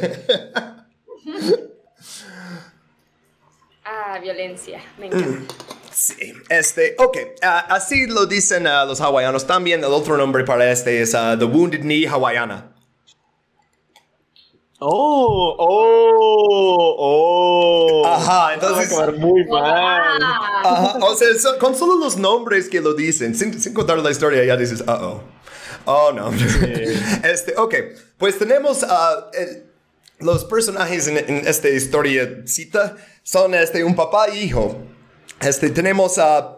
Ah, violencia. Me encanta. Sí, este, ok, ah, así lo dicen ah, los hawaianos. También el otro nombre para este es The Wounded Knee Hawaiana. Oh, oh, oh. Ajá, entonces- Va a acabar muy mal. Ajá, o sea, so- con solo los nombres que lo dicen, sin, sin contar la historia, ya dices, uh oh. Oh, no. Este, ok, pues tenemos ah, el- los personajes en, en esta historiecita son este, un papá y hijo. Este, tenemos a...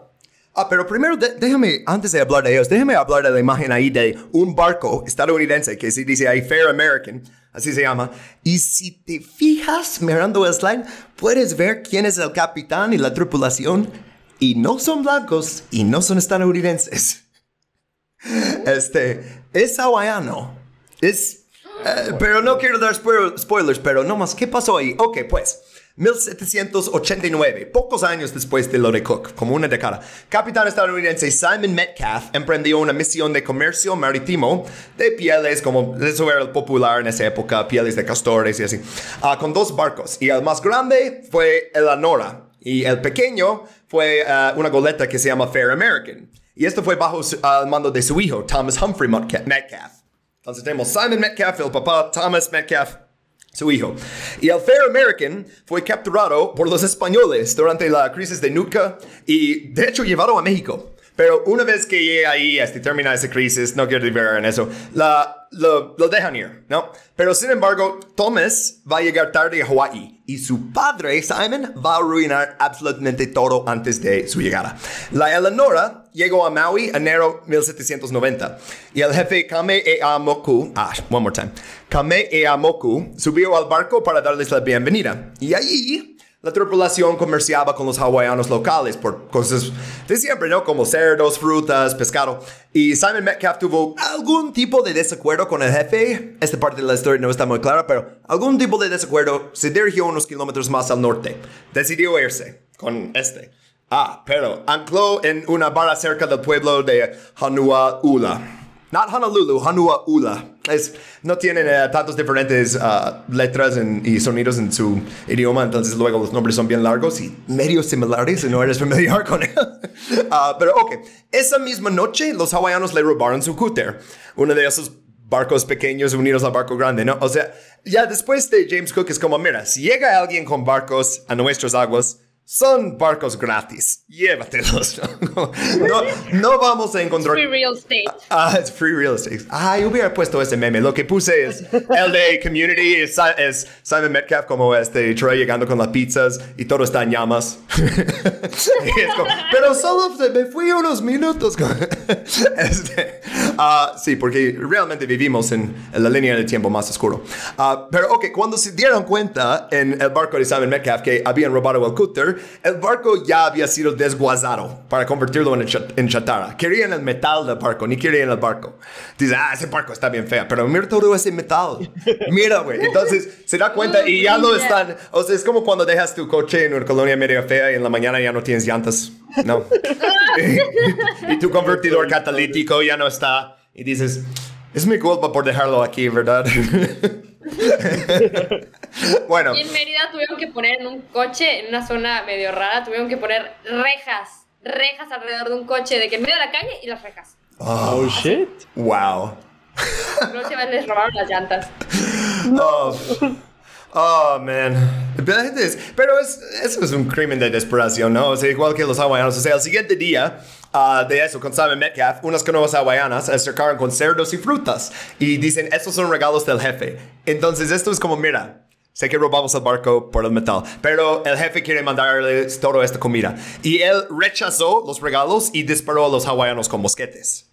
Ah, pero primero de- déjame, antes de hablar de ellos, déjame hablar de la imagen ahí de un barco estadounidense que se dice ahí Fair American, así se llama. Y si te fijas mirando el slide, puedes ver quién es el capitán y la tripulación. Y no son blancos y no son estadounidenses. Este, es hawaiano. Es... eh, pero no quiero dar spoil- spoilers, pero no más, ¿qué pasó ahí? Ok, pues, 1789, pocos años después de lo de Cook, como una década, capitán estadounidense Simon Metcalf emprendió una misión de comercio marítimo de pieles, como eso era popular en esa época, pieles de castores y así, ah, con dos barcos. Y el más grande fue el Anora, y el pequeño fue ah, una goleta que se llama Fair American. Y esto fue bajo su- al mando de su hijo, Thomas Humphrey Metca- Metcalf. Entonces tenemos Simon Metcalf, el papá, Thomas Metcalf, su hijo. Y el Fair American fue capturado por los españoles durante la crisis de Nootka y de hecho llevado a México. Pero una vez que llegue ahí, este, termina esa crisis, no quiero divagar en eso, la, lo, lo dejan ir, ¿no? Pero sin embargo, Thomas va a llegar tarde a Hawái y su padre, Simon, va a arruinar absolutamente todo antes de su llegada. La Eleonora llegó a Maui en enero 1790 y el jefe Kame Eamoku, ah, one more time, Kame Eamoku subió al barco para darles la bienvenida y allí la tripulación comerciaba con los hawaianos locales por cosas de siempre, ¿no? Como cerdos, frutas, pescado. Y Simon Metcalf tuvo algún tipo de desacuerdo con el jefe. Esta parte de la historia no está muy clara, pero algún tipo de desacuerdo se dirigió unos kilómetros más al norte. Decidió irse con este. Ah, pero ancló en una barra cerca del pueblo de Hanuaula. Not Honolulu, Hanuaula. Es, no tienen eh, tantos diferentes ah, letras y sonidos en su idioma, entonces luego los nombres son bien largos y medio similares y no eres familiar con él. Ah, pero ok, esa misma noche los hawaianos le robaron su cúter, uno de esos barcos pequeños unidos al barco grande, ¿no? O sea, ya después de James Cook es como, mira, si llega alguien con barcos a nuestras aguas, son barcos gratis, llévatelos. No, no vamos a encontrar... Free real estate. Ah, es free real estate. Yo hubiera puesto ese meme. Lo que puse es de Community, es, es Simon Metcalf como este Troy llegando con las pizzas y todo está en llamas. Como, pero solo me fui unos minutos. Este, ah, sí, porque realmente vivimos en, en la línea de tiempo más oscuro. Ah, pero ok, cuando se dieron cuenta en el barco de Simon Metcalf que habían robado el cúter, el barco ya había sido desguazado para convertirlo en, chat- en chatarra. Querían el metal del barco, ni querían el barco. Dice, ah, ese barco está bien feo, pero mira todo ese metal. Mira, güey. Entonces se da cuenta y ya lo están. O sea, es como cuando dejas tu coche en una colonia media fea y en la mañana ya no tienes llantas. No. y tu convertidor catalítico ya no está. Y dices, es mi culpa por dejarlo aquí, ¿verdad? bueno. Y en Mérida tuvieron que poner en un coche, en una zona medio rara, tuvieron que poner rejas, rejas alrededor de un coche, de que en medio de la calle y las rejas. Oh, shit. Wow. La próxima vez les robaron las llantas. Oh, oh, man. Pero, es- pero es, eso es un crimen de desesperación, ¿no? O sea, igual que los hawaianos. O sea, el siguiente día ah, de eso, con Simon Metcalf, unas canoas hawaianas se acercaron con cerdos y frutas. Y dicen, estos son regalos del jefe. Entonces, esto es como, mira. Sé que robamos el barco por el metal, pero el jefe quiere mandarles toda esta comida. Y él rechazó los regalos y disparó a los hawaianos con mosquetes.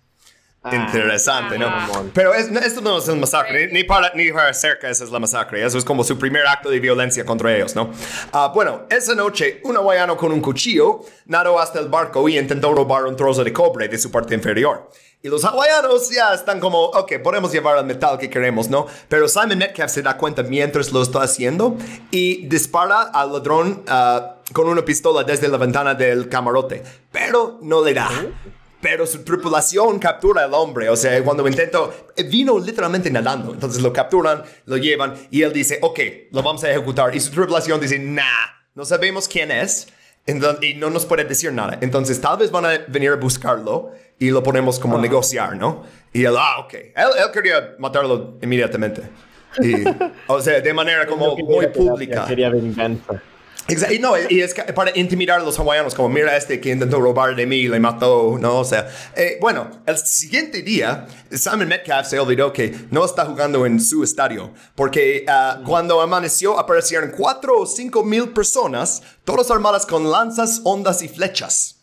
Interesante, ¿no? Ah. Pero es- esto no es un masacre, ni, ni para, ni para cerca esa es la masacre. Eso es como su primer acto de violencia contra ellos, ¿no? Ah, bueno, esa noche, un hawaiano con un cuchillo nadó hasta el barco y intentó robar un trozo de cobre de su parte inferior. Y los hawaianos ya están como, ok, podemos llevar el metal que queremos, ¿no? Pero Simon Metcalf se da cuenta mientras lo está haciendo y dispara al ladrón ah, con una pistola desde la ventana del camarote, pero no le da. Pero su tripulación captura al hombre. O sea, cuando intento, vino literalmente nadando. Entonces lo capturan, lo llevan y él dice, ok, lo vamos a ejecutar. Y su tripulación dice, nah, no sabemos quién es y no nos puede decir nada. Entonces tal vez van a venir a buscarlo y lo ponemos como negociar, ¿no? Y él, ah, ok. Él, él quería matarlo inmediatamente. Y, o sea, de manera como muy pública. Quería venganza. Exacto. Y no, y es para intimidar a los hawaianos, como mira este que intentó robar de mí, le mató, ¿no? O sea, eh, bueno, el siguiente día, Simon Metcalf se olvidó que no está jugando en su estadio, porque ah, cuando amaneció aparecieron cuatro o cinco mil personas, todas armadas con lanzas, ondas y flechas.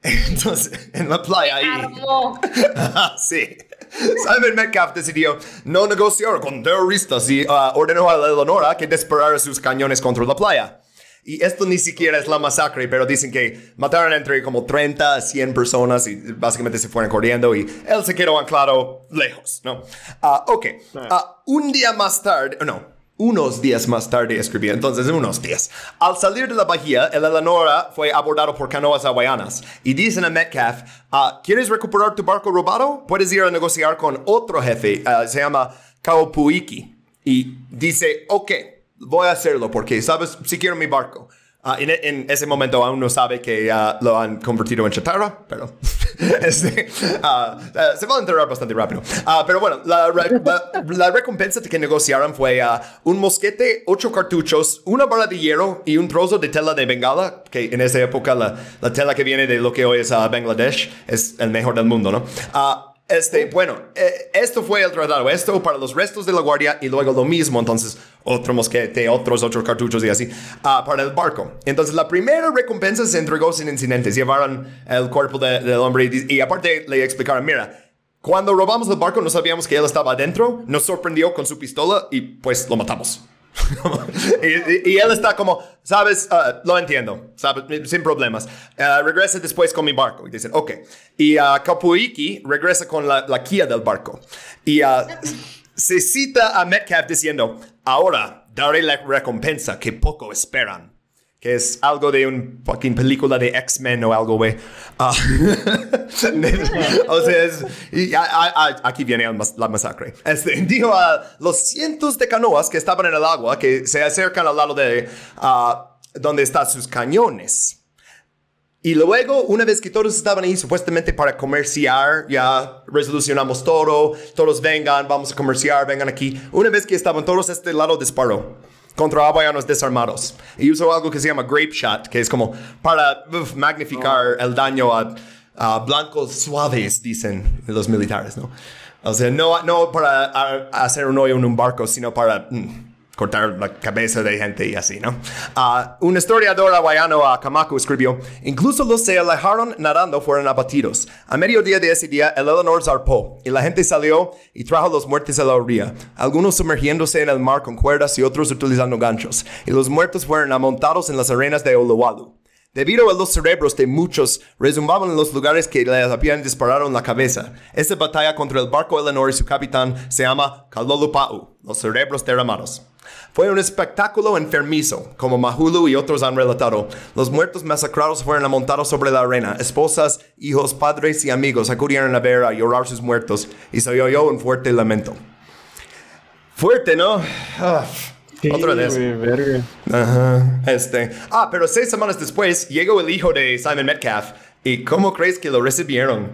Entonces, en la playa ahí. Armó. sí. Simon Metcalf decidió no negociar con terroristas y ah, ordenó a la Eleonora que disparara sus cañones contra la playa. Y esto ni siquiera es la masacre, pero dicen que mataron entre como 30 a 100 personas y básicamente se fueron corriendo y él se quedó anclado lejos, ¿no? Ah, ok. Ah, un día más tarde, no, unos días más tarde escribí, entonces unos días. Al salir de la bahía, el Eleonora fue abordado por canoas hawaianas y dicen a Metcalf, ah, ¿quieres recuperar tu barco robado? Puedes ir a negociar con otro jefe, ah, se llama Kaupuiki. Y dice, ok, voy a hacerlo porque, ¿sabes? Si quiero mi barco. Ah, en, ese momento aún no sabe que lo han convertido en chatarra, pero este, ah, ah, se va a enterar bastante rápido. Pero bueno, la, re- la- la recompensa que negociaron fue un mosquete, ocho cartuchos, una bala de hierro y un trozo de tela de bengala, que en esa época la, la tela que viene de lo que hoy es Bangladesh es el mejor del mundo, ¿no? Este, bueno, eh, esto fue el tratado. Esto para los restos de la guardia y luego lo mismo. Entonces, otro mosquete, otros otros cartuchos y así ah, para el barco. Entonces, la primera recompensa se entregó sin incidentes. Llevaron el cuerpo de- del hombre y, y aparte le explicaron, mira, cuando robamos el barco no sabíamos que él estaba adentro. Nos sorprendió con su pistola y pues lo matamos. y, él está como, sabes, Ah, lo entiendo, sabes, sin problemas. Ah, regresa después con mi barco. Y dicen, ok. Y uh, Kapuiki regresa con la, la del barco. Y ah, se cita a Metcalf diciendo, ahora daré la recompensa que poco esperan. Que es algo de una fucking película de X-Men o algo, güey. Ah, o sea, es- y aquí viene mas- la masacre. Este, dijo a los cientos de canoas que estaban en el agua que se acercan al lado de ah, donde están sus cañones. Y luego, una vez que todos estaban ahí supuestamente para comerciar, ya resolucionamos todo, todos vengan, vamos a comerciar, vengan aquí. Una vez que estaban todos este lado, disparó contra hawaianos desarmados. Y usó algo que se llama grape shot, que es como para uf, magnificar el daño a, a blancos suaves, dicen los militares, ¿no? O sea, no, no para a- hacer un hoyo en un barco, sino para... mm, cortar la cabeza de gente y así, ¿no? Ah, un historiador hawaiano, a Kamako, escribió, incluso los se alejaron nadando fueron abatidos. A mediodía de ese día, el Eleanor zarpó y la gente salió y trajo los muertos a la orilla, algunos sumergiéndose en el mar con cuerdas y otros utilizando ganchos, y los muertos fueron amontados en las arenas de Oluwalu. Debido a los cerebros de muchos, resumbaban en los lugares que les habían disparado en la cabeza. Esta batalla contra el barco Eleanor y su capitán se llama Kalolupa'u, los cerebros derramados. Fue un espectáculo enfermizo, como Mahulu y otros han relatado. Los muertos masacrados fueron amontados sobre la arena. Esposas, hijos, padres y amigos acudieron a ver a llorar sus muertos y se oyó un fuerte lamento. Fuerte, ¿no? Ah, otra vez. verga. Ajá, este. Ah, pero seis semanas después llegó el hijo de Simon Metcalf. ¿Y cómo crees que lo recibieron?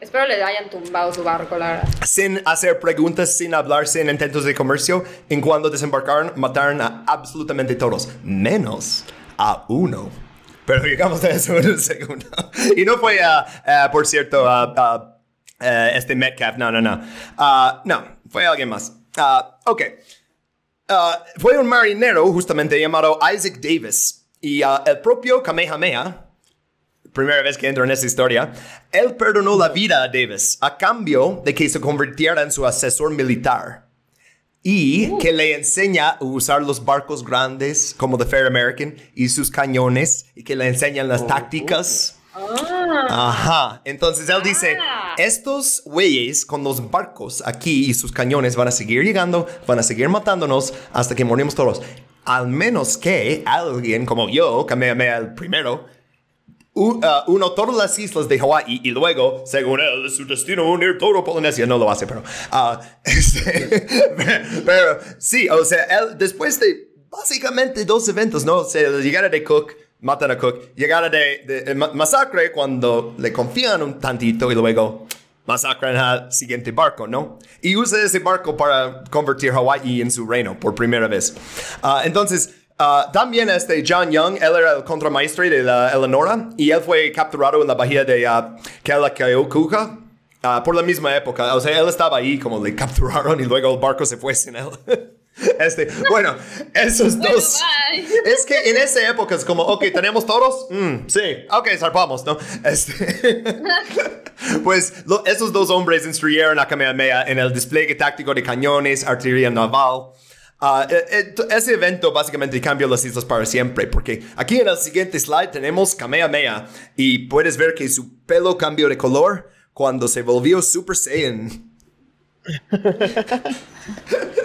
Espero le hayan tumbado su barco, la verdad. Sin hacer preguntas, sin hablar, sin intentos de comercio. En cuando desembarcaron, mataron a absolutamente todos, menos a uno. Pero llegamos a eso en un segundo. Y no fue, ah, por cierto, eh, este Metcalf, no, no, no. No, fue alguien más. Ok. Fue un marinero justamente llamado Isaac Davis. Y el propio Kamehameha, primera vez que entro en esta historia, él perdonó la vida a Davis a cambio de que se convirtiera en su asesor militar y que le enseña a usar los barcos grandes como The Fair American y sus cañones y que le enseñan las tácticas. Ajá, entonces él dice, Ah. estos güeyes con los barcos aquí y sus cañones van a seguir llegando, van a seguir matándonos hasta que morimos todos. Al menos que alguien como yo, Kamehameha el primero, uh, uno todas las islas de Hawái y luego, según él, su destino unir todo Polinesia. No lo hace, pero... ah, este, pero sí, o sea, él después de básicamente dos eventos, ¿no? O sea, la llegada de Cook, matan a Cook, llegada de, de- de ma- masacre cuando le confían un tantito y luego masacran al siguiente barco, ¿no? Y usa ese barco para convertir Hawái en su reino por primera vez. Ah, entonces, ah, también este John Young, él era el contramaestre de la Eleonora y él fue capturado en la bahía de uh, Kealakaukuka, ah, por la misma época. O sea, él estaba ahí como le capturaron y luego el barco se fue sin él. Este, bueno, esos Bueno, dos. bye. Es que en esa época es como, ok, ¿tenemos todos? Mm, sí, ok, zarpamos, ¿no? Este, pues lo- esos dos hombres instruyeron a Kamehameha en el despliegue táctico de cañones, artillería naval. T- ese evento básicamente cambió las islas para siempre, porque aquí en el siguiente slide tenemos Kamehameha y puedes ver que su pelo cambió de color cuando se volvió Super Saiyan.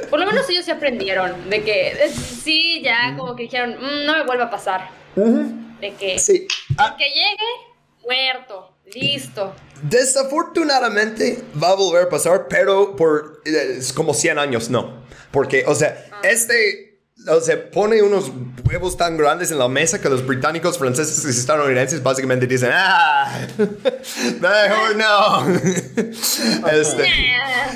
Por lo menos ellos se aprendieron de que eh, sí, ya como que dijeron, "Mm, no me vuelva a pasar. De que, Sí. Ah, que llegue muerto, listo. Desafortunadamente va a volver a pasar, pero por eh, como 100 años no. Porque, o sea, este, o sea, pone unos huevos tan grandes en la mesa que los británicos, franceses y estadounidenses básicamente dicen, ah, mejor no. Este,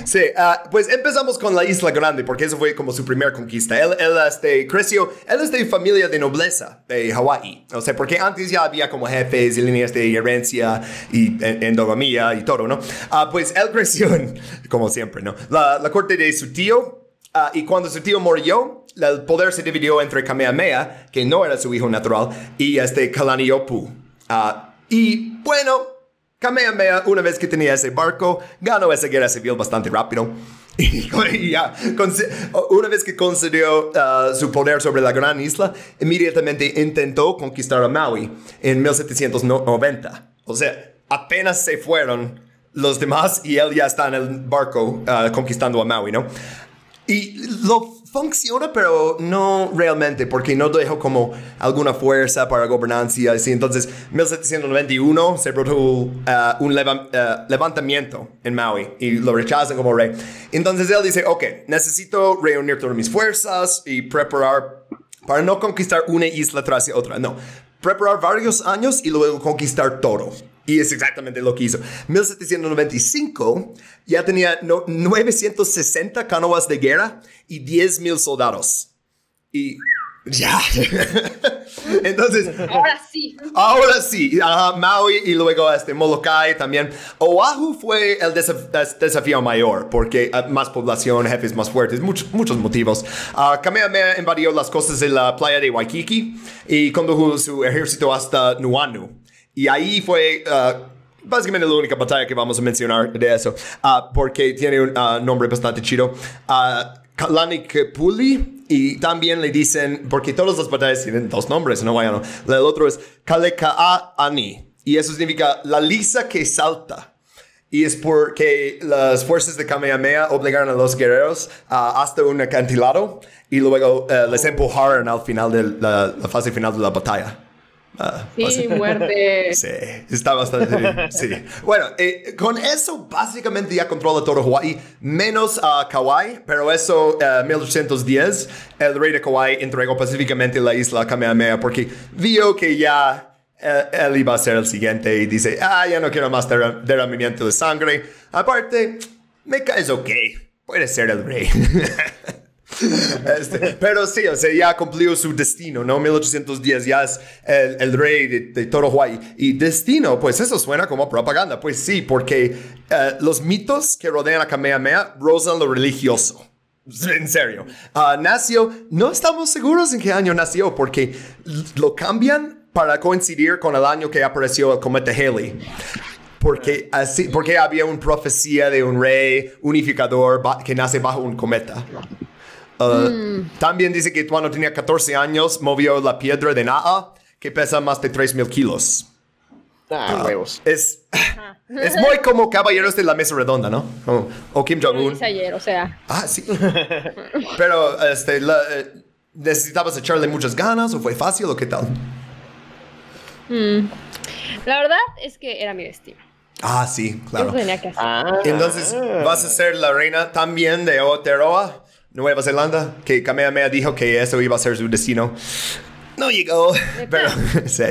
Sí, ah, pues empezamos con la Isla Grande, porque eso fue como su primera conquista. Él, él, este, creció, él es de familia de nobleza de Hawái. O sea, porque antes ya había como jefes y líneas de herencia y en- endogamía y todo, ¿no? Ah, pues él creció, en, como siempre, ¿no? La, la corte de su tío. Ah, y cuando su tío murió, el poder se dividió entre Kamehameha, que no era su hijo natural, y este Kalaniopuu. Ah, y bueno, Kamehameha, una vez que tenía ese barco, ganó esa guerra civil bastante rápido. Y, ya, una vez que concedió uh, su poder sobre la gran isla, inmediatamente intentó conquistar a Maui en 1790. O sea, apenas se fueron los demás y él ya está en el barco conquistando a Maui, ¿no? Y lo funciona, pero no realmente, porque no dejó como alguna fuerza para gobernancia. Así. Entonces, 1791 se produjo uh, un uh, levantamiento en Maui y lo rechazan como rey. Entonces él dice, ok, necesito reunir todas mis fuerzas y preparar para no conquistar una isla tras otra, no. Preparar varios años y luego conquistar todo. Y es exactamente lo que hizo. 1795 ya tenía no- 960 canoas de guerra y 10.000 soldados. Y ya. Entonces, Ahora sí. Ahora sí, ajá, Maui y luego este Molokai también. Oahu fue el desaf- des- desafío mayor porque ah, más población, jefes más fuertes, muchos, muchos motivos. Ah, Kamehameha invadió las costas de la playa de Waikiki y condujo su ejército hasta Nuanu. Y ahí fue ah, básicamente la única batalla que vamos a mencionar de eso, ah, porque tiene un ah, nombre bastante chido. Uh, Kalanikpuli y también le dicen, porque todas las batallas tienen dos nombres, no vayan. El otro es Kalekaa'ani y eso significa la lisa que salta. Y es porque las fuerzas de Kamehameha obligaron a los guerreros hasta un acantilado y luego eh, les empujaron al final de la fase final de la batalla. Ah, Sí, muerte. Sí, está bastante. sí. Bueno, eh, con eso básicamente ya controla todo Hawái, menos a Kauai, pero eso, en 1810, el rey de Kauai entregó pacíficamente la isla a Kamehameha porque vio que ya eh, él iba a ser el siguiente y dice, ah, ya no quiero más derra- derramamiento de sangre. Aparte, me caes ok, puede ser el rey. Este, pero sí, o sea, ya cumplió su destino, ¿no? 1810 ya es el, el rey de, de todo Hawaii. Y destino, pues eso suena como propaganda. Pues sí, porque eh, los mitos que rodean a Kamehameha rozan lo religioso. En serio. Ah, nació, no estamos seguros en qué año nació, porque lo cambian para coincidir con el año que apareció el cometa Halley. Porque, así, porque había una profecía de un rey unificador que nace bajo un cometa. Uh, También dice que cuando tenía 14 años movió la piedra de Naa, que pesa más de 3.000 kilos. Ah, huevos. Es, es muy como caballeros de la mesa redonda, ¿no? O, o Kim Lo Jong-un. hice ayer, o sea. Ah, sí. Pero, este, la- eh, ¿necesitabas echarle muchas ganas o fue fácil o qué tal? La verdad es que era mi destino. Ah, sí, Yo claro. tenía que hacer. Ah. Entonces, ¿vas a ser la reina también de Aotearoa, Nueva Zelanda? Que Kamehameha dijo que eso iba a ser su destino. no llegó, pero sí.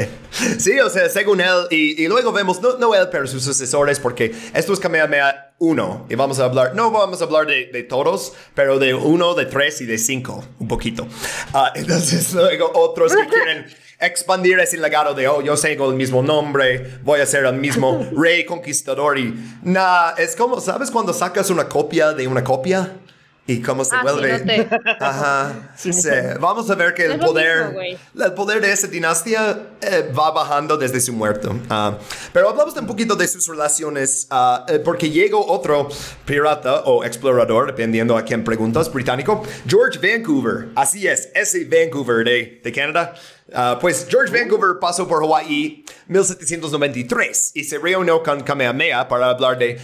Sí, o sea, según él, y, y luego vemos, no, no él, pero sus sucesores, porque esto es Kamehameha 1, y vamos a hablar, no vamos a hablar de, de todos, pero de uno, de tres y de cinco, un poquito. Ah, entonces, luego otros que quieren expandir ese legado de, oh, yo tengo el mismo nombre, voy a ser el mismo rey conquistador, y nada, es como, ¿sabes cuando sacas una copia de una copia? Y cómo se Ah, sí, vuelve. noté. Ajá. Sí. Vamos a ver que el poder, mismo, el poder de esa dinastía eh, va bajando desde su muerto. Ah, pero hablamos de un poquito de sus relaciones, eh, porque llegó otro pirata o explorador, dependiendo a quién preguntas, británico, George Vancouver. Así es, ese Vancouver de, de Canadá. Pues George Vancouver pasó por Hawaii 1793 y se reunió con Kamehameha para hablar de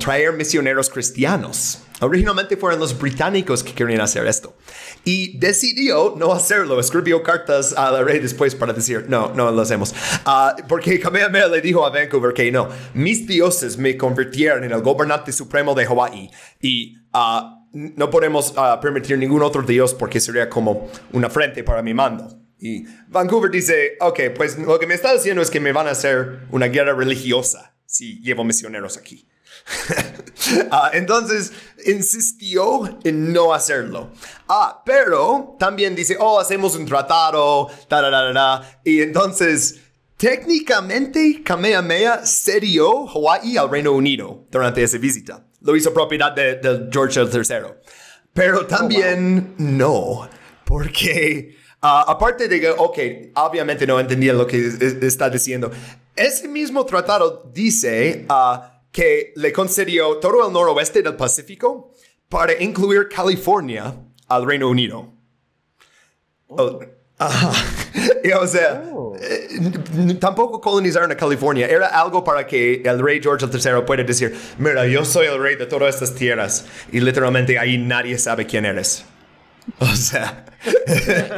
traer misioneros cristianos. Originalmente fueron los británicos que querían hacer esto. Y decidió no hacerlo. Escribió cartas a la rey después para decir, no, no lo hacemos. Ah, porque Kamehameha le dijo a Vancouver que no, mis dioses me convirtieron en el gobernante supremo de Hawái y ah, no podemos ah, permitir ningún otro dios porque sería como una frente para mi mando. Y Vancouver dice, ok, pues lo que me está diciendo es que me van a hacer una guerra religiosa si llevo misioneros aquí. Ah, entonces insistió en no hacerlo. Ah, pero también dice, oh, hacemos un tratado, ta, ta, ta, ta, ta. y entonces técnicamente Kamehameha cedió Hawái al Reino Unido durante esa visita. Lo hizo propiedad de, de George III. Pero también no, porque ah, aparte de que, ok, obviamente no entendía lo que es- es- está diciendo, ese mismo tratado dice ah, que le concedió todo el noroeste del Pacífico para incluir California al Reino Unido. Oh, ajá. Y, o sea, eh, n- tampoco colonizaron a California. Era algo para que el rey George III pueda decir, mira, yo soy el rey de todas estas tierras. Y literalmente ahí nadie sabe quién eres. O sea,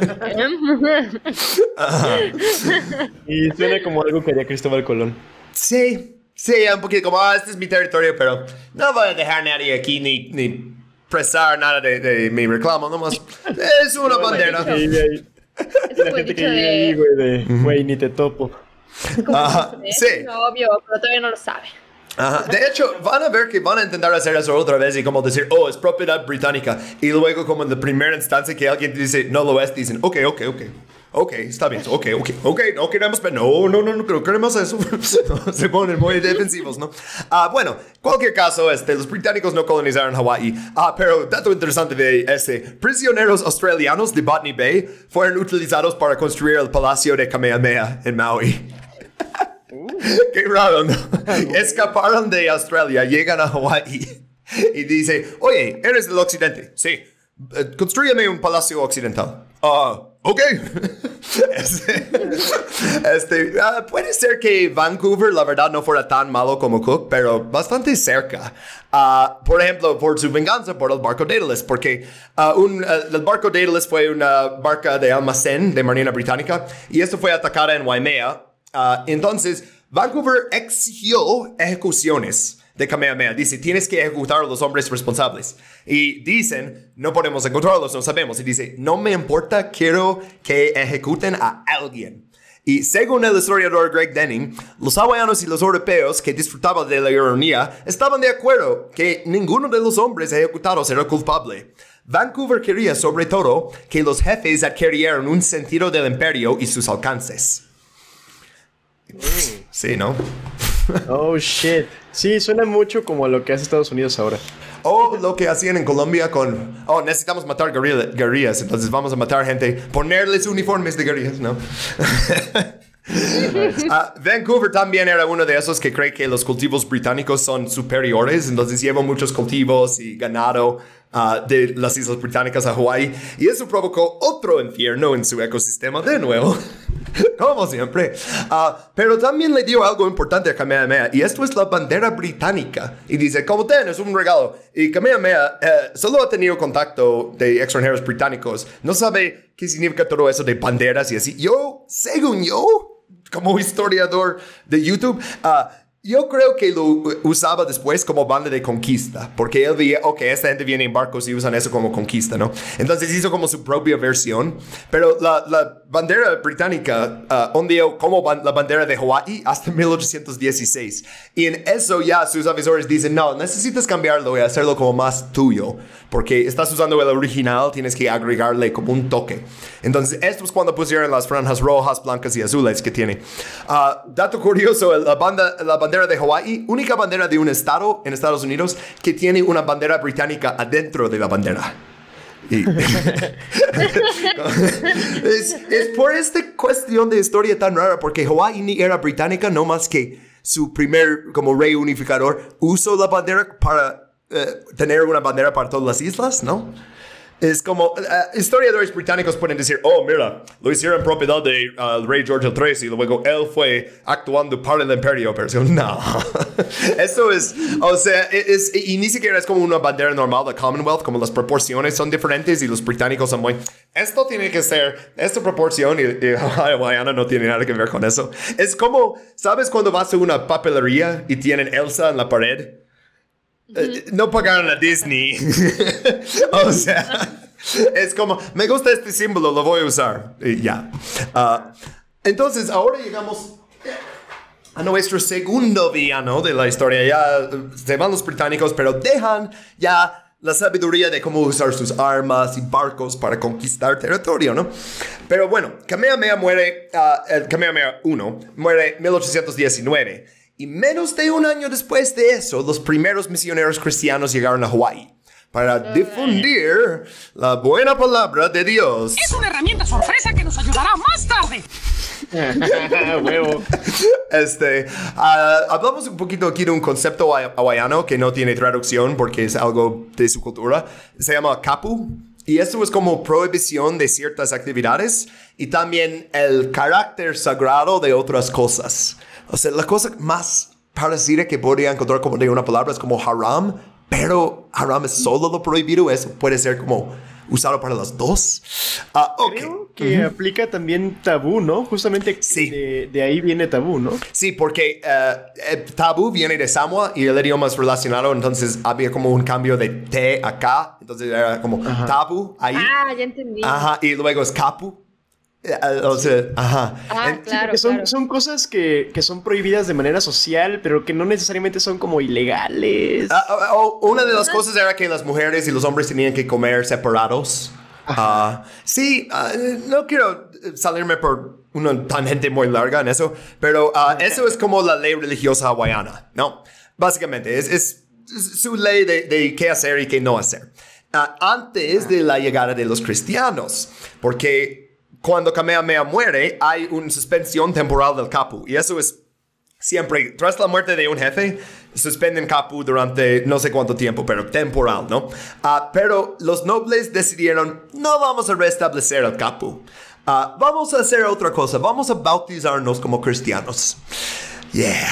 Y suena como algo que haría Cristóbal Colón. sí, sí, un poquito como, ah, este es mi territorio, pero no voy a dejar a nadie aquí ni, ni prestar nada de, de mi reclamo, nomás. Es una bandera. Ahí. La gente que vive ahí, de... güey, de, güey, ni te topo. Ajá, Es sí. obvio, pero todavía no lo sabe. Ajá. De hecho, van a ver que van a intentar hacer eso otra vez y como decir, oh, es propiedad británica. Y luego, como en la primera instancia que alguien dice, no lo es, dicen, ok, ok, ok. Ok, está bien, ok, ok, ok, no queremos, pero no, no, no, no, no queremos eso. Se ponen muy defensivos, ¿no? Ah, bueno, cualquier caso, este, los británicos no colonizaron Hawái. Ah, pero dato interesante de este, prisioneros australianos de Botany Bay fueron utilizados para construir el palacio de Kamehameha en Maui. Qué raro, ¿no? Escaparon de Australia, llegan a Hawái y dice, oye, eres del occidente. Sí. Eh, Construyame un palacio occidental. Ah, ok. este, este, ah, puede ser que Vancouver, la verdad, no fuera tan malo como Cook, pero bastante cerca. Ah, por ejemplo, por su venganza por el barco Daedalus, porque ah, un, el barco Daedalus fue una barca de almacén de Marina Británica y esto fue atacada en Waimea. Entonces, Vancouver exigió ejecuciones de Kamehameha. Dice, tienes que ejecutar a los hombres responsables. Y dicen, no podemos encontrarlos, no sabemos. Y dice, no me importa, quiero que ejecuten a alguien. Y según el historiador Greg Denning, los hawaianos y los europeos que disfrutaban de la ironía estaban de acuerdo que ninguno de los hombres ejecutados era culpable. Vancouver quería sobre todo que los jefes adquirieran un sentido del imperio y sus alcances. Sí, ¿no? Oh, shit. Sí, suena mucho como a lo que hace Estados Unidos ahora. O lo que hacían en Colombia con, oh, necesitamos matar guerrilla- guerrillas, entonces vamos a matar gente, ponerles uniformes de guerrillas, ¿no? Ah, Vancouver también era uno de esos que cree que los cultivos británicos son superiores, entonces lleva muchos cultivos y ganado ah, de las islas británicas a Hawái, y eso provocó otro infierno en su ecosistema de nuevo. Como siempre. Ah, pero también le dio algo importante a Kamehameha, y esto es la bandera británica. Y dice, como ten, es un regalo. Y Kamehameha eh, solo ha tenido contacto de extranjeros británicos. No sabe qué significa todo eso de banderas y así. Yo, según yo, como historiador de YouTube, ah, Yo creo que lo usaba después como banda de conquista, porque él veía, ok, esta gente viene en barcos y usan eso como conquista, ¿no? Entonces hizo como su propia versión, pero la, la bandera británica uh, ondeó como ban la bandera de Hawái hasta 1816. Y en eso ya sus avisores dicen, no, necesitas cambiarlo y hacerlo como más tuyo, porque estás usando el original, tienes que agregarle como un toque. Entonces, esto es cuando pusieron las franjas rojas, blancas y azules que tiene. Uh, dato curioso, la banda, la bandera de Hawái, única bandera de un estado en Estados Unidos que tiene una bandera británica adentro de la bandera. Y es, por esta cuestión de historia tan rara, porque Hawái ni era británica, no más que su primer como rey unificador usó la bandera para uh, tener una bandera para todas las islas, ¿no? Es como, uh, historiadores británicos pueden decir, oh, mira, lo hicieron propiedad del de, uh, rey George III y luego él fue actuando para el imperio, pero no, eso es, o sea, es, y ni siquiera es como una bandera normal de Commonwealth, como las proporciones son diferentes y los británicos son muy, esto tiene que ser esta proporción y, y no tiene nada que ver con eso. Es como, ¿sabes cuando vas a una papelería y tienen Elsa en la pared? Eh, no pagaron a Disney. o sea, es como, me gusta este símbolo, lo voy a usar. Y ya. Uh, entonces, ahora llegamos a nuestro segundo villano de la historia. Ya se van los británicos, pero dejan ya la sabiduría de cómo usar sus armas y barcos para conquistar territorio, ¿no? Pero bueno, Kamehameha muere, uh, el Kamehameha 1 muere en 1819. Y menos de un año después de eso, los primeros misioneros cristianos llegaron a Hawái para difundir la buena palabra de Dios. Es una herramienta sorpresa que nos ayudará más tarde. Huevo. Este, uh, hablamos un poquito aquí de un concepto hawaiano que no tiene traducción porque es algo de su cultura. Se llama kapu. Y esto es como prohibición de ciertas actividades y también el carácter sagrado de otras cosas. O sea, la cosa más parecida que podría encontrar como de una palabra es como haram, pero haram es solo lo prohibido, eso puede ser como usado para los dos. Uh, okay. Creo que aplica también tabú, ¿no? Justamente sí. de, de, ahí viene tabú, ¿no? Sí, porque uh, tabú viene de Samoa y el idioma es relacionado, entonces había como un cambio de T a K, entonces era como Ajá. tabú ahí. Ah, ya entendí. Ajá, y luego es capu. O sea, ajá. Ah, claro, son, claro. son cosas que, que, son prohibidas de manera social, pero que no necesariamente son como ilegales. Uh, uh, una de las cosas era que las mujeres y los hombres tenían que comer separados. Uh, sí, no quiero salirme por una tangente muy larga en eso, pero eso es como la ley religiosa hawaiana, ¿no? Básicamente, es, es, es su ley de, de, qué hacer y qué no hacer. antes de la llegada de los cristianos, porque cuando Kamehameha muere, hay una suspensión temporal del Kapu. Y eso es siempre, tras la muerte de un jefe, suspenden Kapu durante no sé cuánto tiempo, pero temporal, ¿no? Uh, pero los nobles decidieron, no vamos a restablecer el Kapu. Uh, vamos a hacer otra cosa, vamos a bautizarnos como cristianos. Yeah.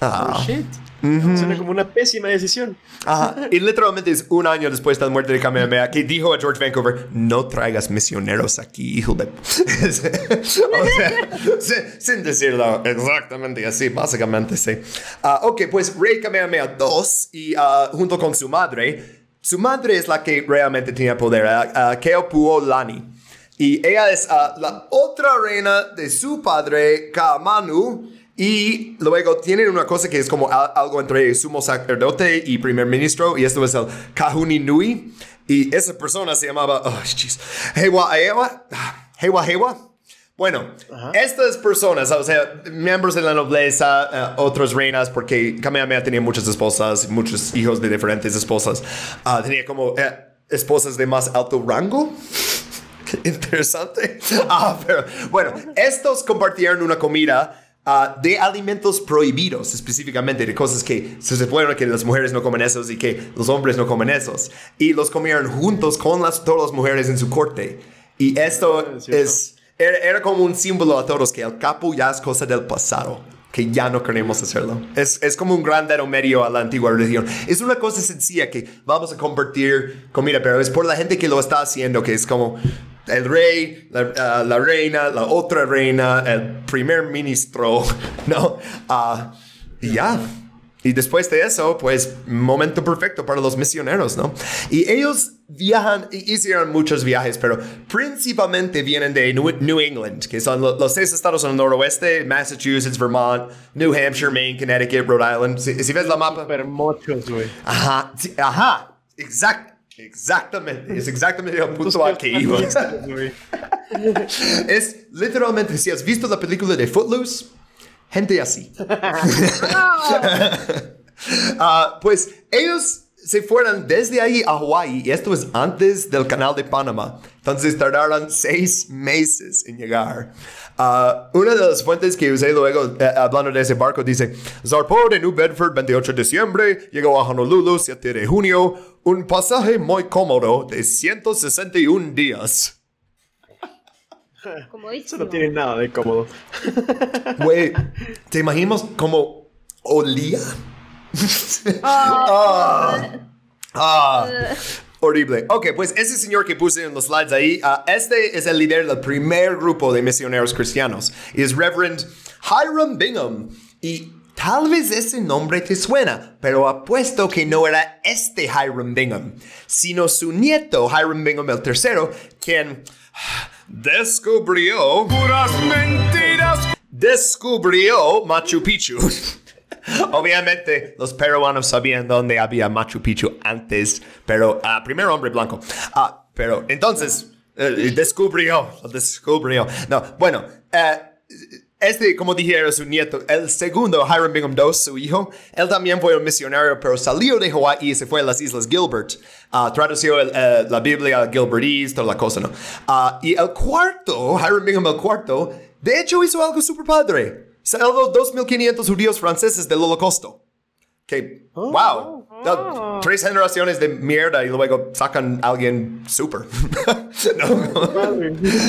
Uh, oh, shit. Uh -huh. Suena como una pésima decisión. Ajá. Y literalmente es un año después de la muerte de Kamehameha que dijo a George Vancouver, no traigas misioneros aquí, hijo de... o sea, sin, decirlo exactamente así, básicamente sí. Uh, ok, pues Rey Kamehameha II y uh, junto con su madre, su madre es la que realmente tenía poder, uh, Keopuolani. Y ella es la otra reina de su padre, Kamanu, y luego tienen una cosa que es como algo entre sumo sacerdote y primer ministro, y esto es el Kahuni Nui. Y esa persona se llamaba, oh, jeez, Hewa Hewa, Hewa Hewa. Bueno, -huh. estas personas, o sea, miembros de la nobleza, uh, otras reinas, porque Kamehameha tenía muchas esposas, muchos hijos de diferentes esposas, uh, tenía como uh, esposas de más alto rango. Interesante. Ah, pero bueno, estos compartieron una comida Uh, de alimentos prohibidos, específicamente de cosas que se supone que las mujeres no comen esos y que los hombres no comen esos. Y los comieron juntos con las, todas las mujeres en su corte. Y esto es, es era, era, como un símbolo a todos que el capo ya es cosa del pasado. Que ya no queremos hacerlo. Es, es como un gran dedo medio a la antigua religión. Es una cosa sencilla que vamos a compartir comida, pero es por la gente que lo está haciendo que es como el rey, la, uh, la, reina, la otra reina, el primer ministro, ¿no? Uh, Y ya. Y después de eso, pues, momento perfecto para los misioneros, ¿no? Y ellos viajan, y hicieron muchos viajes, pero principalmente vienen de New, England, que son lo- los seis estados en el noroeste, Massachusetts, Vermont, New Hampshire, Maine, Connecticut, Rhode Island. Si, si ves la mapa... Super muchos, güey. Ajá, sí, ajá, exact, exactamente, es exactamente el punto al que iba. Es literalmente, si has visto la película de Footloose, gente así. Ah, pues ellos se fueron desde ahí a Hawaii y esto es antes del canal de Panamá. Entonces tardaron seis meses en llegar. Ah, una de las fuentes que usé luego eh, hablando de ese barco dice, zarpó de New Bedford 28 de diciembre, llegó a Honolulu 7 de junio, un pasaje muy cómodo de 161 días. Como Eso no tiene nada de cómodo. Güey, ¿te imaginas cómo olía? Ah. Ah. Horrible. Ok, pues ese señor que puse en los slides ahí, ah, este es el líder del primer grupo de misioneros cristianos. Es Reverend Hiram Bingham. Y tal vez ese nombre te suena, pero apuesto que no era este Hiram Bingham, sino su nieto Hiram Bingham el tercero, quien descubrió... Puras mentiras. descubrió Machu Picchu. Obviamente, los peruanos sabían dónde había Machu Picchu antes, pero ah, primero hombre blanco. Ah, pero entonces, eh, descubrió, descubrió. No, bueno, eh, este, como dije, era su nieto. El segundo, Hiram Bingham II, su hijo, él también fue un misionario, pero salió de Hawái y se fue a las Islas Gilbert. Ah, tradució eh, la Biblia Gilbertese, toda la cosa, ¿no? Ah, y el cuarto, Hiram Bingham el cuarto, de hecho hizo algo super padre. Salvó 2.500 judíos franceses del holocausto. Que, wow. No, tres generaciones de mierda y luego sacan a alguien super. No.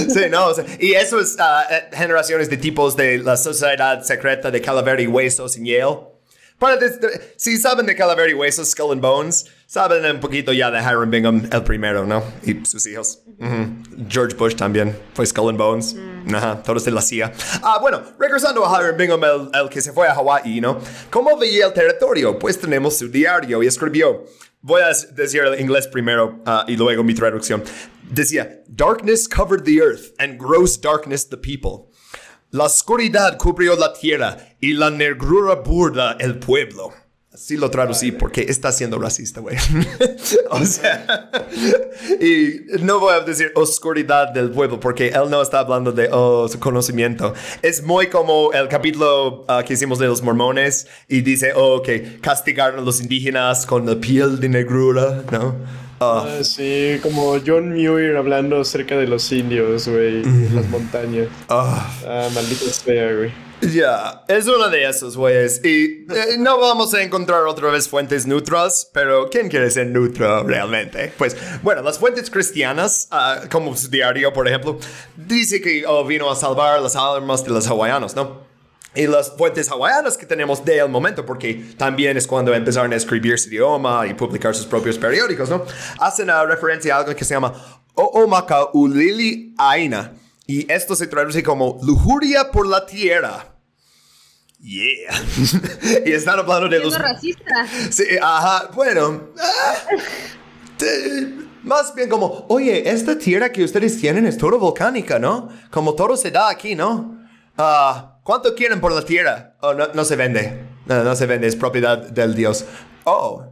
Sí, no, o sea, y eso es eh, generaciones de tipos de la sociedad secreta de Calavera y Huesos en Yale. Para des- de- si saben de Calavera y Huesos, Skull and Bones, saben un poquito ya de Hiram Bingham, el primero, ¿no? Y sus hijos. George Bush también fue Skull and Bones. Ajá, todos de la CIA. Ah, bueno, regresando a Hiram Bingham, el, el que se fue a Hawái, ¿no? ¿Cómo veía el territorio? Pues tenemos su diario y escribió. Voy a decir el inglés primero ah, y luego mi traducción. Decía, Darkness covered the earth and gross darkness the people. La oscuridad cubrió la tierra y la negrura burda el pueblo. Así lo traducí porque está siendo racista, güey. o sea, y no voy a decir oscuridad del pueblo porque él no está hablando de oh, su conocimiento. Es muy como el capítulo ah, que hicimos de los mormones y dice, oh, que castigaron a los indígenas con la piel de negrura, ¿no? Ah, Ah, sí, como John Muir hablando acerca de los indios, güey, en las montañas. ah. Ah, maldita sea, güey. Ya, es uno de esos güeyes. Y eh, no vamos a encontrar otra vez fuentes neutras, pero ¿quién quiere ser neutro realmente? Pues, bueno, las fuentes cristianas, ah, como su diario, por ejemplo, dice que oh, vino a salvar las almas de los hawaianos, ¿no? Y las fuentes hawaianas que tenemos de el momento, porque también es cuando empezaron a escribir su idioma y publicar sus propios periódicos, ¿no? Hacen ah, referencia a algo que se llama Oomaka Ulili Aina. Y esto se traduce como lujuria por la tierra. Yeah. y están hablando de los... Racista. Sí, ajá, bueno. ah, te- más bien como, oye, esta tierra que ustedes tienen es toda volcánica, ¿no? Como todo se da aquí, ¿no? Ah, ¿Cuánto quieren por la tierra? Oh, no, no se vende. No, no se vende, es propiedad del Dios. Oh.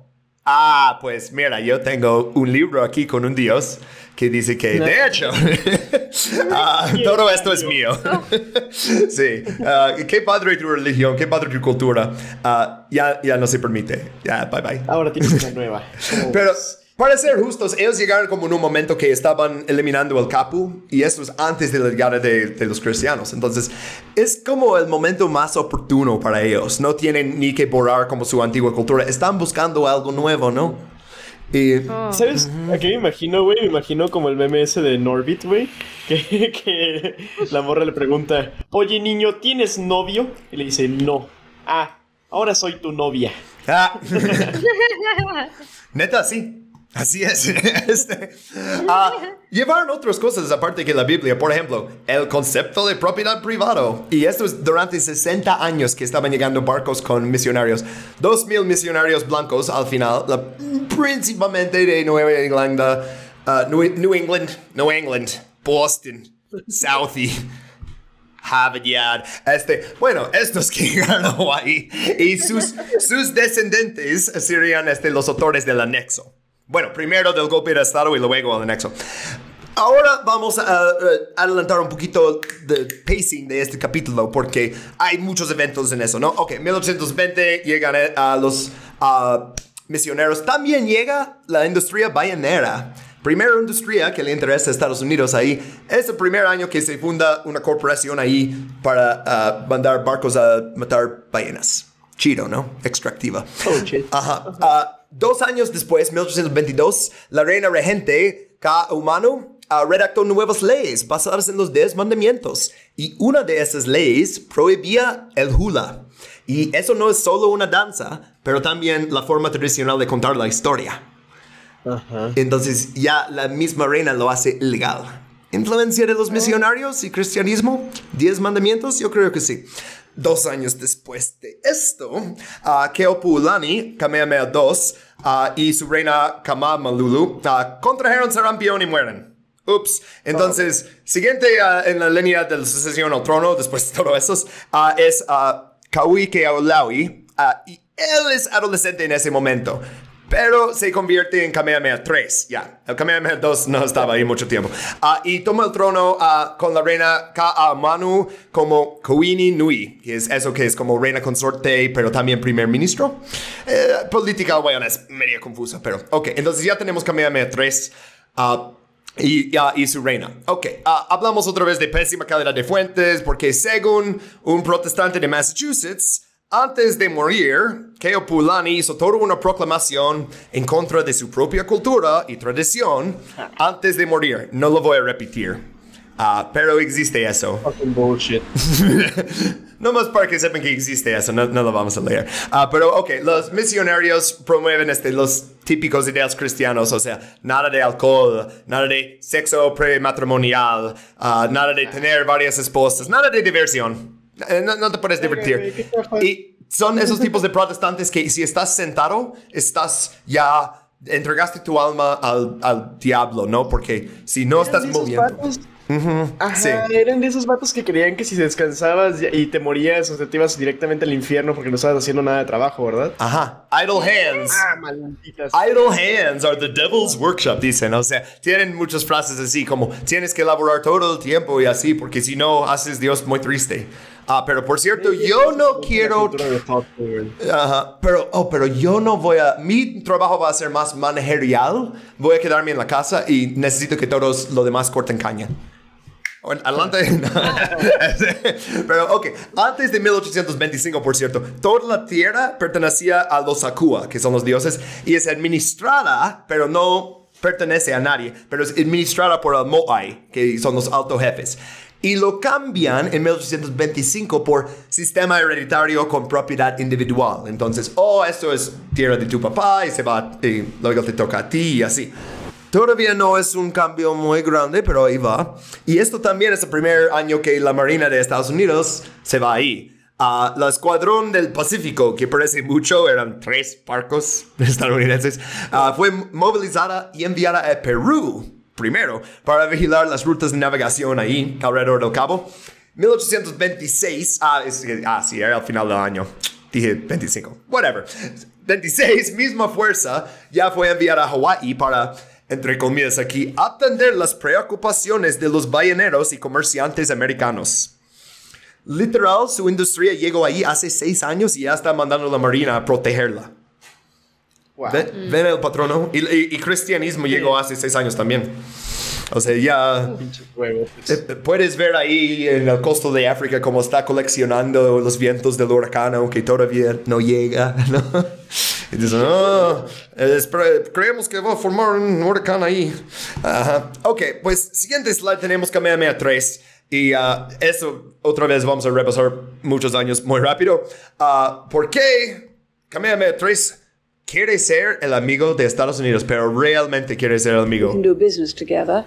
Ah, pues mira, yo tengo un libro aquí con un Dios que dice que, de hecho, ah, todo esto es mío. sí. Ah, qué padre tu religión, qué padre tu cultura. Ah, ya, ya no se permite. Ya, bye bye. Ahora tienes una nueva. ¿Cómo Pero? Para ser justos, ellos llegaron como en un momento que estaban eliminando el capu y esto es antes de la llegada de, de los cristianos. Entonces, es como el momento más oportuno para ellos. No tienen ni que borrar como su antigua cultura. Están buscando algo nuevo, ¿no? Y, ¿Sabes a qué me imagino, güey? Me imagino como el meme ese de Norbit, güey. Que, que la morra le pregunta, oye niño, ¿tienes novio? Y le dice, no. Ah, ahora soy tu novia. Ah. Neta, sí. Así es. Este, ah, llevaron otras cosas aparte que la Biblia. Por ejemplo, el concepto de propiedad privado. Y esto es durante 60 años que estaban llegando barcos con misionarios. Dos mil misionarios blancos al final, la- principalmente de Nueva Inglaterra, ah, New, New England, New England, Boston, Southie. Harvard Yard. Este, bueno, estos que llegaron a Hawaii y sus, sus descendientes serían este, los autores del anexo. Bueno, primero del golpe de Estado y luego el anexo. Ahora vamos a, eh, adelantar un poquito de pacing de este capítulo porque hay muchos eventos en eso, ¿no? Ok, 1820 llegan a los ah, misioneros. También llega la industria ballenera. Primera industria que le interesa a Estados Unidos ahí. Es el primer año que se funda una corporación ahí para ah, mandar barcos a matar ballenas. Chido, ¿no? Extractiva. Oh, shit. Ajá. Dos años después, 1822, la reina regente Ka'umanu ah, redactó nuevas leyes basadas en los diez mandamientos. Y una de esas leyes prohibía el hula. Y eso no es solo una danza, pero también la forma tradicional de contar la historia. Entonces ya la misma reina lo hace ilegal. ¿Influencia de los misionarios y cristianismo? ¿Diez mandamientos? Yo creo que sí. Dos años después de esto, uh, Keopulani, Kamehameha II, ah, y su reina Kamamalulu ah, contrajeron sarampión y mueren. Ups. Entonces, siguiente ah, en la línea de la sucesión al trono, después de todo eso, ah, es uh, Kaui Keaulaui, ah, y él es adolescente en ese momento. Pero se convierte en Kamehameha 3, ya. El Kamehameha 2 no estaba ahí mucho tiempo. Ah, y toma el trono ah, con la reina Ka'amanu como Kouini Nui, que es eso que es como reina consorte, pero también primer ministro. Eh, política hawaiana es media confusa, pero ok. Entonces ya tenemos Kamehameha 3. ah, y, y su reina. Ok, ah, hablamos otra vez de pésima calidad de fuentes, porque según un protestante de Massachusetts, antes de morir, Keopulani hizo toda una proclamación en contra de su propia cultura y tradición antes de morir. No lo voy a repetir, Ah, pero existe eso. Fucking bullshit. No más para que sepan que existe eso, no, no lo vamos a leer. Ah, pero, ok, los misionarios promueven este, los típicos ideales cristianos, o sea, nada de alcohol, nada de sexo prematrimonial, ah, nada de tener varias esposas, nada de diversión. Eh, No, no te puedes divertir. Y son esos tipos de protestantes que si estás sentado, estás ya, entregaste tu alma al, al diablo, ¿no? Porque si no estás moviendo... vatos- Ajá, sí. eran de esos vatos que creían que si descansabas y te morías, o sea, te ibas directamente al infierno porque no estabas haciendo nada de trabajo, ¿verdad? Ajá, idle hands. Ah, malditas. Idle hands are the devil's workshop, dicen. O sea, tienen muchas frases así como tienes que elaborar todo el tiempo y así, porque si no, haces Dios muy triste. Ah, pero por cierto, yo no quiero. Ajá, pero, oh, pero yo no voy a. Mi trabajo va a ser más managerial. Voy a quedarme en la casa y necesito que todos los demás corten caña. Bueno, Adelante. Pero, ok, antes de 1825, por cierto, toda la tierra pertenecía a los Akua, que son los dioses, y es administrada, pero no pertenece a nadie, pero es administrada por el Moai, que son los altos jefes. Y lo cambian en 1825 por sistema hereditario con propiedad individual. Entonces, oh, esto es tierra de tu papá y se va, y luego te toca a ti y así. Todavía no es un cambio muy grande, pero ahí va. Y esto también es el primer año que la Marina de Estados Unidos se va ahí. Ah, la Escuadrón del Pacífico, que parece mucho, eran tres barcos estadounidenses, ah, fue movilizada y enviada a Perú primero para vigilar las rutas de navegación ahí alrededor del cabo. 1826, ah, es- ah, sí, era al final del año. Dije 25, whatever. 26, misma fuerza, ya fue enviada a Hawái para, entre comillas aquí, atender las preocupaciones de los balleneros y comerciantes americanos. Literal, su industria llegó ahí hace seis años y ya está mandando la marina a protegerla. Wow. Ven, ven el patrono. Y, y- y cristianismo llegó hace seis años también. O sea, ya eh, puedes ver ahí en el costo de África cómo está coleccionando los vientos del huracán, aunque todavía no llega. ¿no? Y dicen, "Ah, eh, espera, creemos que va a formar un huracán ahí. Ajá. Ok, pues siguiente slide tenemos Kamehameha 3. Y ah, eso otra vez vamos a repasar muchos años muy rápido. Ah, ¿Por qué Kamehameha 3? Quiere ser el amigo de Estados Unidos, pero realmente quiere ser el amigo. can do business together.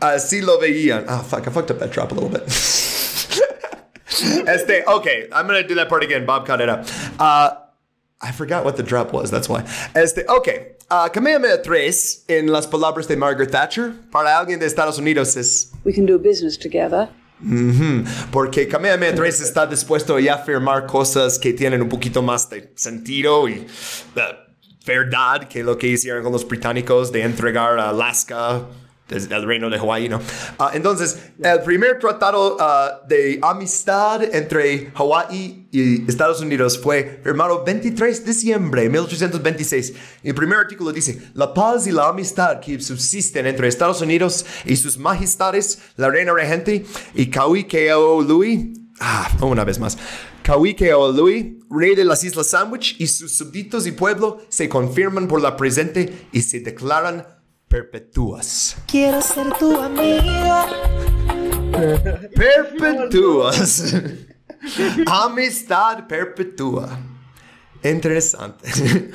Así lo veían. Ah, fuck, I fucked up that drop a little bit. este, okay, I'm gonna do that part again, Bob Carrera. Uh, I forgot what the drop was, that's why. Este, okay. Uh, Kamehameha 3, en las palabras de Margaret Thatcher, para alguien de Estados Unidos es We can do business together. porque Kamehameha 3 está dispuesto a ya afirmar cosas que tienen un poquito más de sentido y eh, verdad que lo que hicieron con los británicos de entregar a Alaska desde el reino de Hawái, ¿no? Ah, entonces, el primer tratado ah, de amistad entre Hawái y Estados Unidos fue firmado 23 de diciembre de 1826. Y el primer artículo dice, la paz y la amistad que subsisten entre Estados Unidos y sus majestades, la reina regente y Kauikeaoului, ah, una vez más, Kauikeaoului, rey de las Islas Sandwich y sus súbditos y pueblo se confirman por la presente y se declaran perpetuas. Quiero ser tu amigo. Perpetuas. Amistad perpetua. Interesante.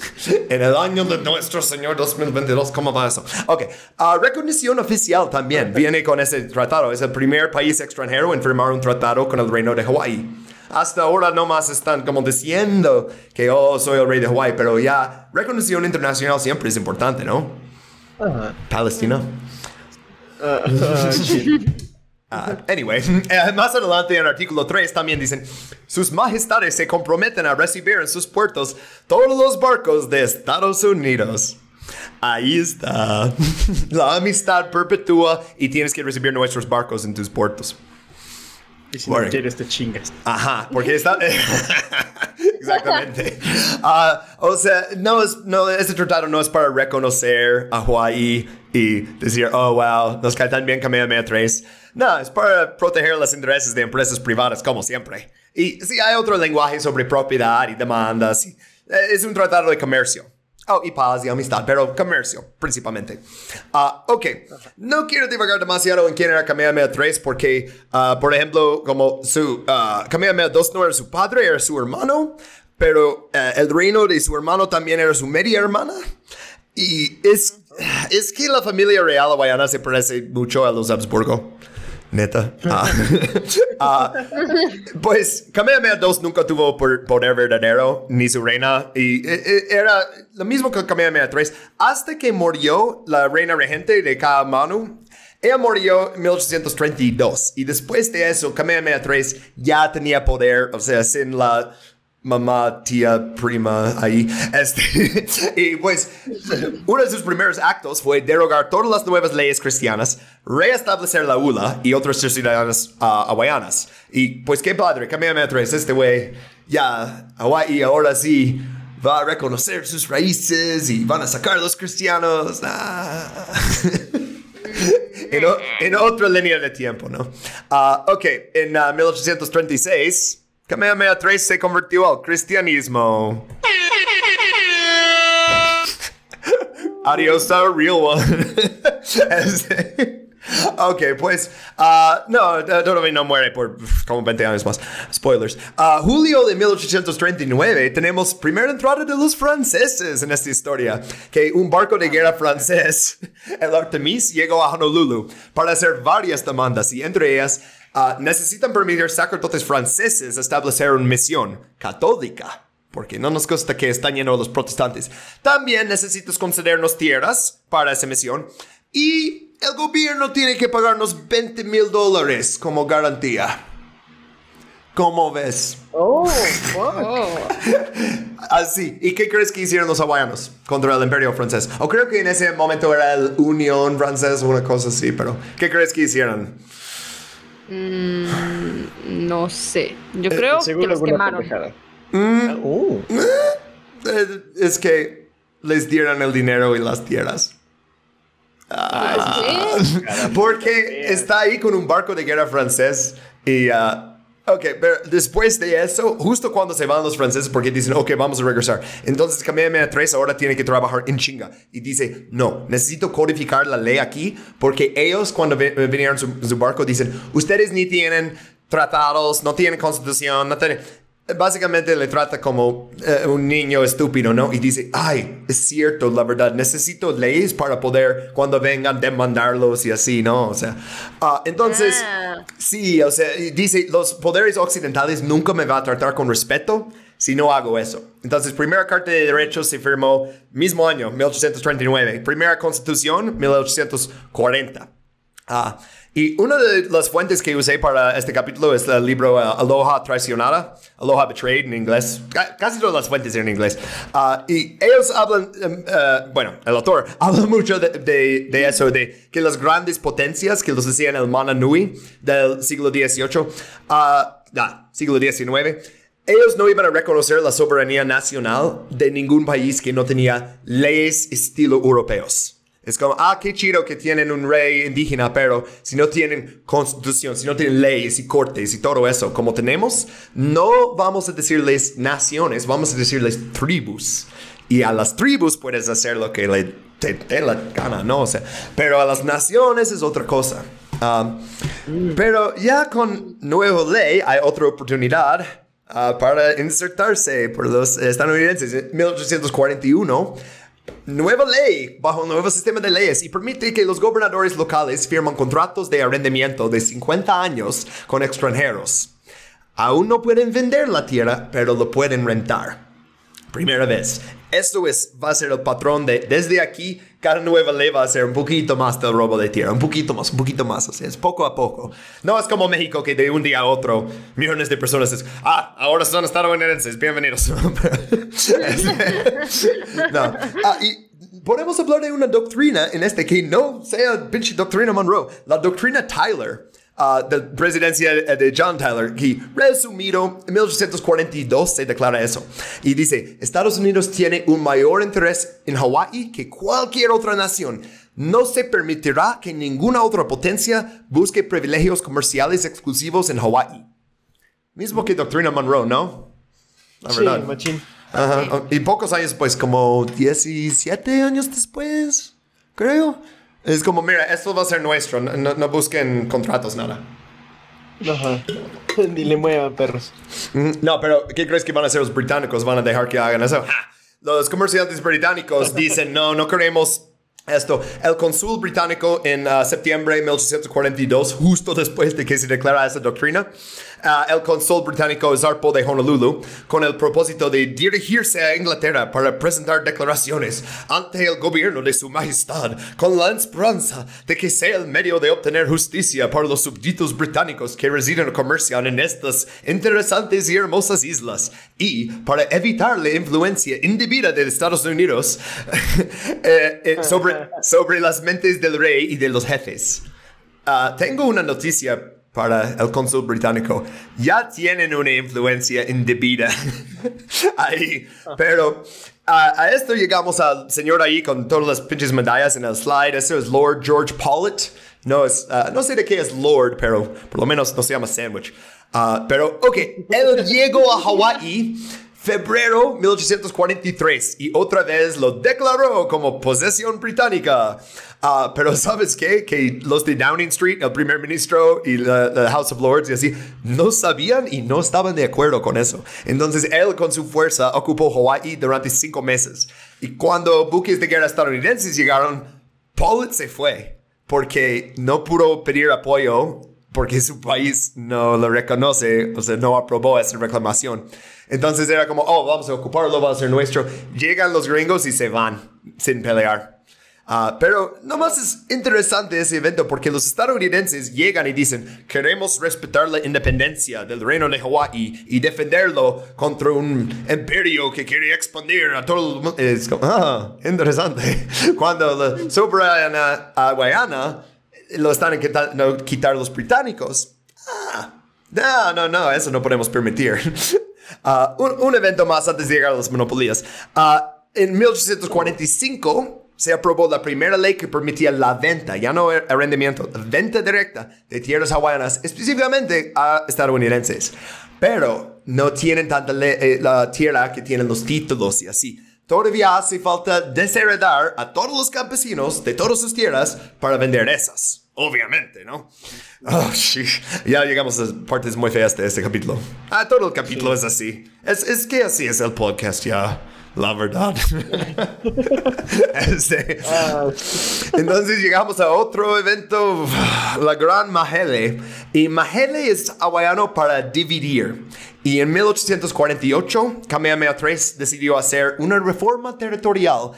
en el año de nuestro Señor 2022, ¿cómo va eso? Ok. Ah, recognición oficial también viene con ese tratado. Es el primer país extranjero en firmar un tratado con el reino de Hawái. Hasta ahora nomás están como diciendo que oh, soy el rey de Hawái, pero ya recognición internacional siempre es importante, ¿no? Palestina. Ah, anyway, eh, más adelante en el artículo 3 también dicen, sus majestades se comprometen a recibir en sus puertos todos los barcos de Estados Unidos. Ahí está. La amistad perpetúa y tienes que recibir nuestros barcos en tus puertos. Y si Bueno. no quieres, te chingas. Ajá, porque está... Exactamente. Ah, o sea, no es, no, este tratado no es para reconocer a Hawaii y decir, oh, wow, nos cae tan bien Kamehameha 3. No, es para proteger los intereses de empresas privadas, como siempre. Y sí, hay otro lenguaje sobre propiedad y demandas. eh, es un tratado de comercio. Oh, y paz y amistad, pero comercio, principalmente. Ah, ok, no quiero divagar demasiado en quién era Kamehameha 3 porque, ah, por ejemplo, como su ah, Kamehameha 2 no era su padre, era su hermano, pero eh, el reino de su hermano también era su media hermana. Y es, es que la familia real hawaiana se parece mucho a los Habsburgo. Neta. Ah. Ah, pues Kamehameha II nunca tuvo poder verdadero, ni su reina, y eh, eh, era lo mismo que Kamehameha III. Hasta que murió la reina regente de Kaamanu, ella murió en 1832, y después de eso, Kamehameha III ya tenía poder, o sea, sin la mamá, tía, prima ahí. Este, y pues, uno de sus primeros actos fue derogar todas las nuevas leyes cristianas, reestablecer la ULA y otras ciudadanas ah, hawaianas. Y pues, qué padre, Kamehameha III, este güey, ya, Hawái ahora sí va a reconocer sus raíces y van a sacar a los cristianos. Ah. en, en otra línea de tiempo, ¿no? Ah, ok, en ah, 1836, Kamehameha III se convirtió al cristianismo. Adiós, a real one. Este, ok, pues, ah, no, todavía no muere por como 20 años más. Spoilers. Ah, julio de 1839 tenemos primera entrada de los franceses en esta historia, que un barco de guerra francés, el Artemis, llegó a Honolulu para hacer varias demandas y entre ellas ah, necesitan permitir sacerdotes franceses establecer una misión católica porque no nos gusta que están llenos los protestantes. También necesitas concedernos tierras para esa misión y el gobierno tiene que pagarnos 20 mil dólares como garantía. ¿Cómo ves? Oh. Así. ¿Y qué crees que hicieron los hawaianos contra el imperio francés? O creo que en ese momento era el Unión francés o una cosa así, pero ¿qué crees que hicieron? No sé. Yo creo que los quemaron. Mm. Ah, oh. Eh, Es que les dieron el dinero y las tierras. ¿Sí? Porque está ahí con un barco de guerra francés y... ah, ok, pero después de eso, justo cuando se van los franceses, porque dicen, ok, vamos a regresar. Entonces Kamehameha 3 ahora tiene que trabajar en chinga. Y dice, no, necesito codificar la ley aquí, porque ellos cuando vi- vinieron su, su barco dicen, ustedes ni tienen tratados, no tienen constitución, no tienen... básicamente le trata como eh, un niño estúpido, ¿no? Y dice, ay, es cierto, la verdad, necesito leyes para poder cuando vengan demandarlos y así, ¿no? O sea, ah, entonces, Ah. sí, o sea, dice, los poderes occidentales nunca me va a tratar con respeto si no hago eso. Entonces, primera Carta de Derechos se firmó mismo año, 1839. Primera Constitución, 1840. Ah, y una de las fuentes que usé para este capítulo es el libro uh, Aloha Traicionada, Aloha Betrayed en inglés. Ca- casi todas las fuentes en inglés. Ah, y ellos hablan, em, eh, bueno, el autor habla mucho de, de- de eso, de que las grandes potencias que los hacían el Mana Nui del siglo XVIII, ah, nah, siglo XIX, ellos no iban a reconocer la soberanía nacional de ningún país que no tenía leyes estilo europeos. Es como, ah, qué chido que tienen un rey indígena, pero si no tienen constitución, si no tienen leyes y cortes y todo eso como tenemos, no vamos a decirles naciones, vamos a decirles tribus. Y a las tribus puedes hacer lo que le, te, te la gana, ¿no? O sea, pero a las naciones es otra cosa. Um, pero ya con nueva ley hay otra oportunidad ah, para insertarse por los estadounidenses. En 1841, nueva ley bajo un nuevo sistema de leyes y permite que los gobernadores locales firman contratos de arrendamiento de 50 años con extranjeros. Aún no pueden vender la tierra, pero lo pueden rentar. Primera vez. Esto es, va a ser el patrón de, desde aquí, cada nueva ley va a ser un poquito más del robo de tierra, un poquito más, un poquito más, o sea, es poco a poco. No es como México que de un día a otro millones de personas es, ah, ahora son estadounidenses, bienvenidos. no. Ah, y podemos hablar de una doctrina en este que no sea pinche doctrina Monroe, la doctrina Tyler. Ah, de presidencia de John Tyler, que resumido, en 1842 se declara eso. Y dice, Estados Unidos tiene un mayor interés en Hawái que cualquier otra nación. No se permitirá que ninguna otra potencia busque privilegios comerciales exclusivos en Hawái. Mismo que Doctrina Monroe, ¿no? La Sí, verdad. machín. Ajá. Y pocos años, pues, como 17 años después, creo. Es como, mira, esto va a ser nuestro. No, no- no busquen contratos, nada. Ajá. Ni le muevan, perros. Mm, No, pero ¿qué crees que van a hacer los británicos? ¿Van a dejar que hagan eso? ¡Ja! Los comerciantes británicos dicen, no, no queremos esto. El cónsul británico en ah, septiembre de 1842, justo después de que se declara esa doctrina, el cónsul británico zarpó de Honolulu con el propósito de dirigirse a Inglaterra para presentar declaraciones ante el gobierno de su majestad con la esperanza de que sea el medio de obtener justicia para los súbditos británicos que residen o comercian en estas interesantes y hermosas islas y para evitar la influencia indebida de Estados Unidos eh, eh, sobre, sobre las mentes del rey y de los jefes. Ah, tengo una noticia para el cónsul británico. Ya tienen una influencia indebida ahí. Pero ah, a esto llegamos al señor ahí con todas las pinches medallas en el slide. Eso es Lord George Pollitt. No, es, ah, no sé de qué es Lord, pero por lo menos no se llama sandwich. Ah, pero, ok, él llegó a Hawái febrero 1843 y otra vez lo declaró como posesión británica. Ah, pero ¿sabes qué? Que los de Downing Street, el primer ministro y la, la House of Lords y así, no sabían y no estaban de acuerdo con eso. Entonces él con su fuerza ocupó Hawái durante cinco meses. Y cuando buques de guerra estadounidenses llegaron, Pollitt se fue porque no pudo pedir apoyo porque su país no lo reconoce, o sea, no aprobó esa reclamación. Entonces era como, oh, vamos a ocuparlo, va a ser nuestro. Llegan los gringos y se van sin pelear. Ah, pero nomás es interesante ese evento porque los estadounidenses llegan y dicen, queremos respetar la independencia del reino de Hawái y defenderlo contra un imperio que quiere expandir a todo el mundo. Es como, ah, interesante. Cuando la soberana hawaiana lo están intentando quitar los británicos. Ah, no, no, no, eso no podemos permitir. Ah, un, evento más antes de llegar a las monopolías. Ah, en 1845 se aprobó la primera ley que permitía la venta, ya no el arrendamiento, venta directa de tierras hawaianas, específicamente a estadounidenses. Pero no tienen tanta eh, la tierra que tienen los títulos y así. Todavía hace falta desheredar a todos los campesinos de todas sus tierras para vender esas. Obviamente, ¿no? Oh, sí. Ya llegamos a partes muy feas de este capítulo. Ah, todo el capítulo es así. Es, es que así es el podcast ya. La verdad. Este, entonces llegamos a otro evento, la Gran Mahele. Y Mahele es hawaiano para dividir. Y en 1848, Kamehameha III decidió hacer una reforma territorial.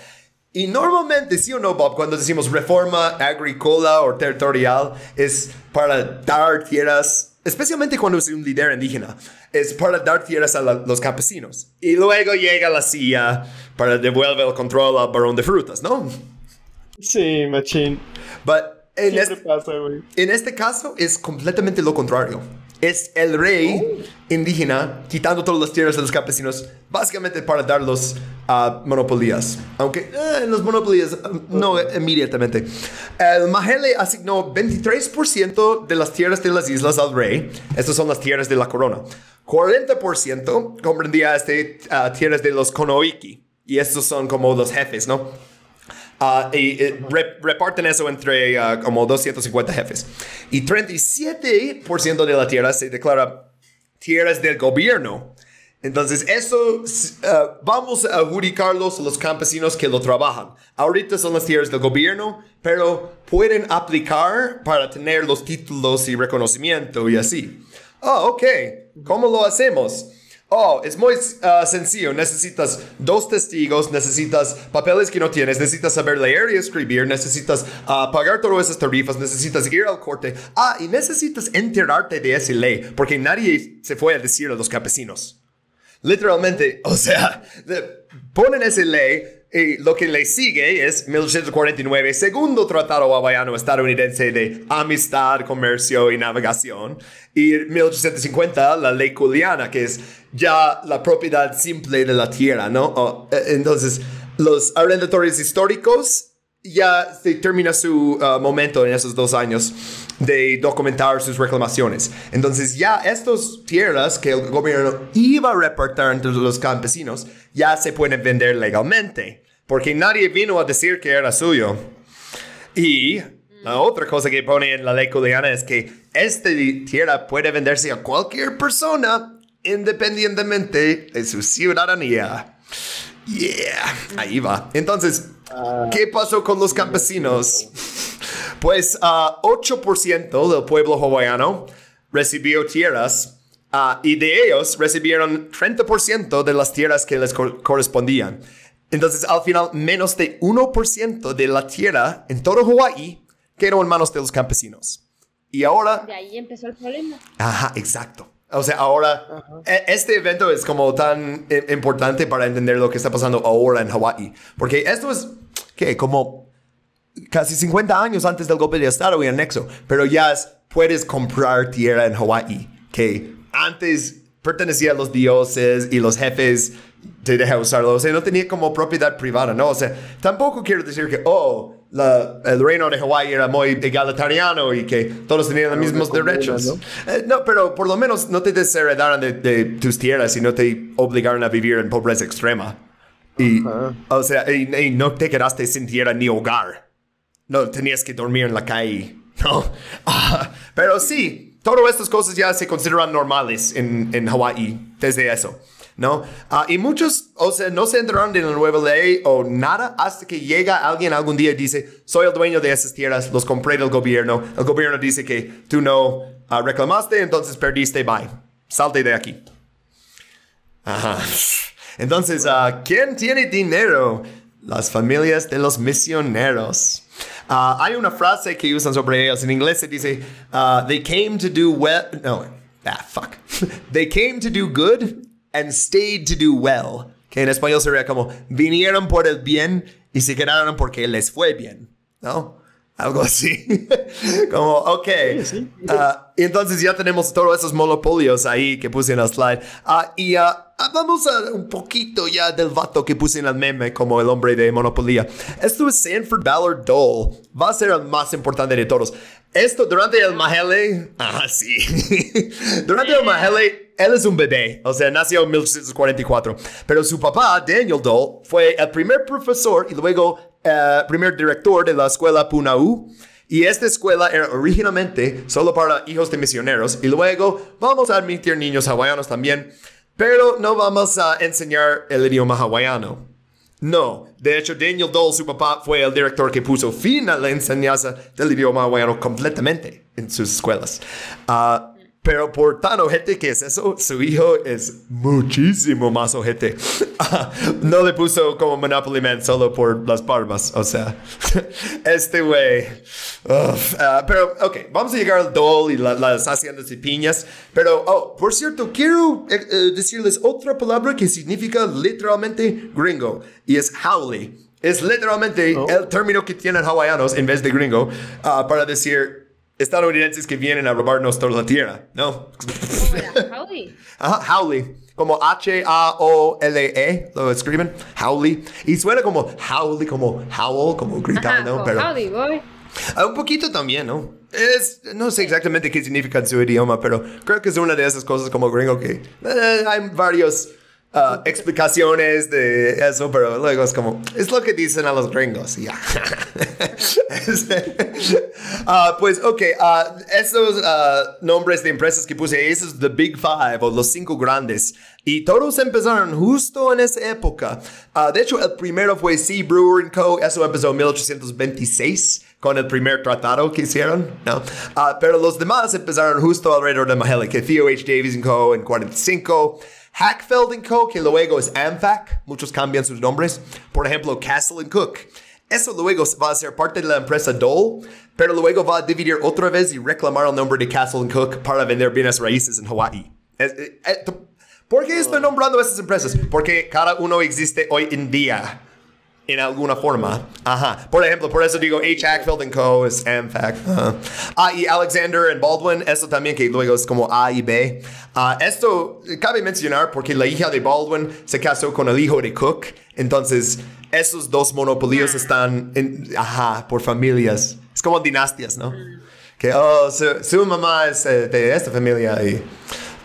Y normalmente, sí o no, Bob, cuando decimos reforma agrícola o territorial, es para dar tierras especialmente cuando es un líder indígena, es para dar tierras a la- los campesinos. Y luego llega la CIA para devolver el control al barón de frutas, ¿no? Sí, machín. But en, este, pasa, en este caso es completamente lo contrario. Es el rey indígena quitando todas las tierras de los campesinos, básicamente para darlos a monopolías. Aunque eh, en los monopolías eh, no inmediatamente. El Mahele asignó 23% de las tierras de las islas al rey. Estas son las tierras de la corona. 40% comprendía este, ah, tierras de los Konoiki. Y estos son como los jefes, ¿no? Ah, y eh, re- reparten eso entre ah, como 250 jefes. Y 37% de la tierra se declara tierras del gobierno. Entonces, eso ah, vamos a adjudicarlos a los campesinos que lo trabajan. Ahorita son las tierras del gobierno, pero pueden aplicar para tener los títulos y reconocimiento y así. Ah, ok. ¿Cómo lo hacemos? Oh, es muy ah, sencillo. Necesitas dos testigos, necesitas papeles que no tienes, necesitas saber leer y escribir, necesitas ah, pagar todas esas tarifas, necesitas ir al corte. Ah, y necesitas enterarte de esa ley, porque nadie se fue a decir a los campesinos. Literalmente, o sea, ponen esa ley y lo que le sigue es 1849, segundo tratado hawaiano estadounidense de amistad, comercio y navegación. Y 1850, la ley culiana, que es ya la propiedad simple de la tierra, ¿no? O, eh, entonces, los arrendatores históricos ya se termina su uh, momento en esos dos años de documentar sus reclamaciones. Entonces ya estas tierras que el gobierno iba a repartir entre los campesinos ya se pueden vender legalmente, porque nadie vino a decir que era suyo. Y la otra cosa que pone en la ley coleana es que esta tierra puede venderse a cualquier persona independientemente de su ciudadanía. Yeah, ahí va. Entonces, ¿qué pasó con los campesinos? Pues ah, 8% del pueblo hawaiano recibió tierras ah, y de ellos recibieron 30% de las tierras que les cor- correspondían. Entonces, al final, menos de 1% de la tierra en todo Hawái quedó en manos de los campesinos. Y ahora De ahí empezó el problema. Ajá, exacto. O sea, ahora, e- este evento es como tan i- importante para entender lo que está pasando ahora en Hawái. Porque esto es, ¿qué? Como casi 50 años antes del golpe de Estado y anexo. Pero ya es- puedes comprar tierra en Hawái. Que antes pertenecía a los dioses y los jefes te dejan usarlo. O sea, no tenía como propiedad privada, ¿no? O sea, tampoco quiero decir que, oh, la- el reino de Hawái era muy egalitariano y que todos tenían los mismos derechos. ¿no? Eh, no, pero por lo menos no te desheredaron de, de tus tierras y no te obligaron a vivir en pobreza extrema. Y, o sea, y, y no te quedaste sin tierra ni hogar. No tenías que dormir en la calle. No. Ah, pero sí, todas estas cosas ya se consideran normales en, en Hawái desde eso. ¿No? Ah, y muchos, o sea, no se enteraron de la nueva ley o nada hasta que llega alguien algún día y dice, soy el dueño de esas tierras, los compré del gobierno. El gobierno dice que tú no ah, reclamaste, entonces perdiste, bye. Salte de aquí. Ajá. Entonces, ah, ¿quién tiene dinero? Las familias de los misioneros. Hay una frase que usan sobre ellos en inglés se dice, they came to do well, no, ah, fuck. they came to do good and stayed to do well. Que en español sería como, vinieron por el bien y se quedaron porque les fue bien, ¿no? Algo así. como, ok. sí. Ah, y entonces ya tenemos todos esos monopolios ahí que puse en el slide. Ah, y ah, vamos a un poquito ya del vato que puse en el meme como el hombre de Monopolio. Esto es Sanford Ballard Dole. Va a ser el más importante de todos. Esto durante el Mahele. Ah, sí. durante el Mahele, él es un bebé. O sea, nació en 1844. Pero su papá, Daniel Dole, fue el primer profesor y luego eh, primer director de la escuela Punau Y esta escuela era originalmente solo para hijos de misioneros y luego vamos a admitir niños hawaianos también, pero no vamos a enseñar el idioma hawaiano. No, de hecho Daniel Dole, su papá, fue el director que puso fin a la enseñanza del idioma hawaiano completamente en sus escuelas. Ah, pero por tan ojete que es eso, su hijo es muchísimo más ojete. No le puso como Monopoly Man solo por las barbas, o sea, este güey. uf, ah, pero, ok, vamos a llegar al Dole y la- las haciendas y piñas. Pero, oh, por cierto, quiero eh, eh, decirles otra palabra que significa literalmente gringo y es howley. Es literalmente el término que tienen hawaianos en vez de gringo ah, para decir estadounidenses que vienen a robarnos toda la tierra, ¿no? Ajá, howley. Como H-A-O-L-E, lo escriben, howley. Y suena como howley, como howl, como gritar, ¿no? Pero howdy, boy. ah, un poquito también, ¿no? Es, no sé exactamente qué significa en su idioma, pero creo que es una de esas cosas como gringo que eh, hay varios ah, explicaciones de eso, pero luego es como, es lo que dicen a los gringos, ya. Ah, pues, ok, ah, esos nombres de empresas que puse, esos The Big Five o los cinco grandes, y todos empezaron justo en esa época. De hecho, el primero fue C. Brewer Co., eso empezó en 1826 con el primer tratado que hicieron, ¿no? Pero los demás empezaron justo alrededor de Magellan, que Theo H. Davies Co. en 45, Hackfeld Co., que luego es AmFac, muchos cambian sus nombres, por ejemplo, Castle Cook. Eso luego va a ser parte de la empresa Dole, pero luego va a dividir otra vez y reclamar el nombre de Castle Cook para vender bienes raíces en Hawaii. Es- eh, eh, ¿Por qué estoy nombrando esas empresas? Porque cada uno existe hoy en día en alguna forma. Ajá. Por ejemplo, por eso digo H. Hackfield Co. es AmFac. Ajá. Ah, y Alexander and Baldwin, eso también que luego es como A y B. Ah, esto cabe mencionar porque la hija de Baldwin se casó con el hijo de Cook. Entonces, esos dos monopolios están, en, ajá, por familias. Es como dinastias, ¿no? Que, oh, su, su mamá es eh, de esta familia y...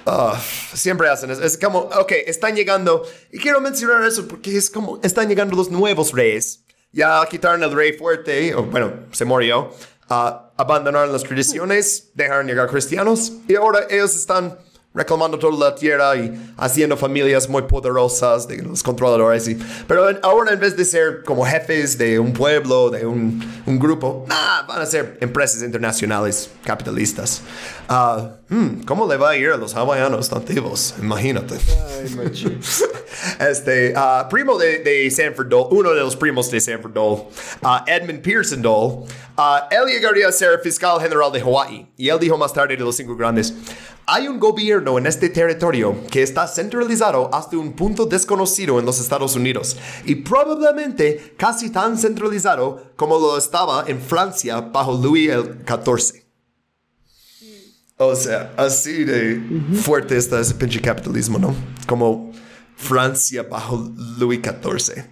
ah, siempre hacen eso. Es como, ok, están llegando, y quiero mencionar eso porque es como, están llegando los nuevos reyes. Ya quitaron el rey fuerte, o bueno, se murió. ah, abandonaron las tradiciones, dejaron llegar cristianos, y ahora ellos están reclamando toda la tierra y haciendo familias muy poderosas de los controladores. Y, pero ahora en vez de ser como jefes de un pueblo, de un, grupo, nah, van a ser empresas internacionales capitalistas. Ah, hmm, ¿Cómo le va a ir a los hawaianos nativos? Imagínate. Este, ah, primo de, de Sanford Dole, uno de los primos de Sanford Dole, ah, Edmund Pearson Dole, ah, él llegaría a ser fiscal general de Hawái. Y él dijo más tarde de los cinco grandes, hay un gobierno en este territorio que está centralizado hasta un punto desconocido en los Estados Unidos y probablemente casi tan centralizado como lo estaba en Francia bajo Louis el XIV. O sea, así de fuerte está ese pinche capitalismo, ¿no? Como Francia bajo Louis XIV.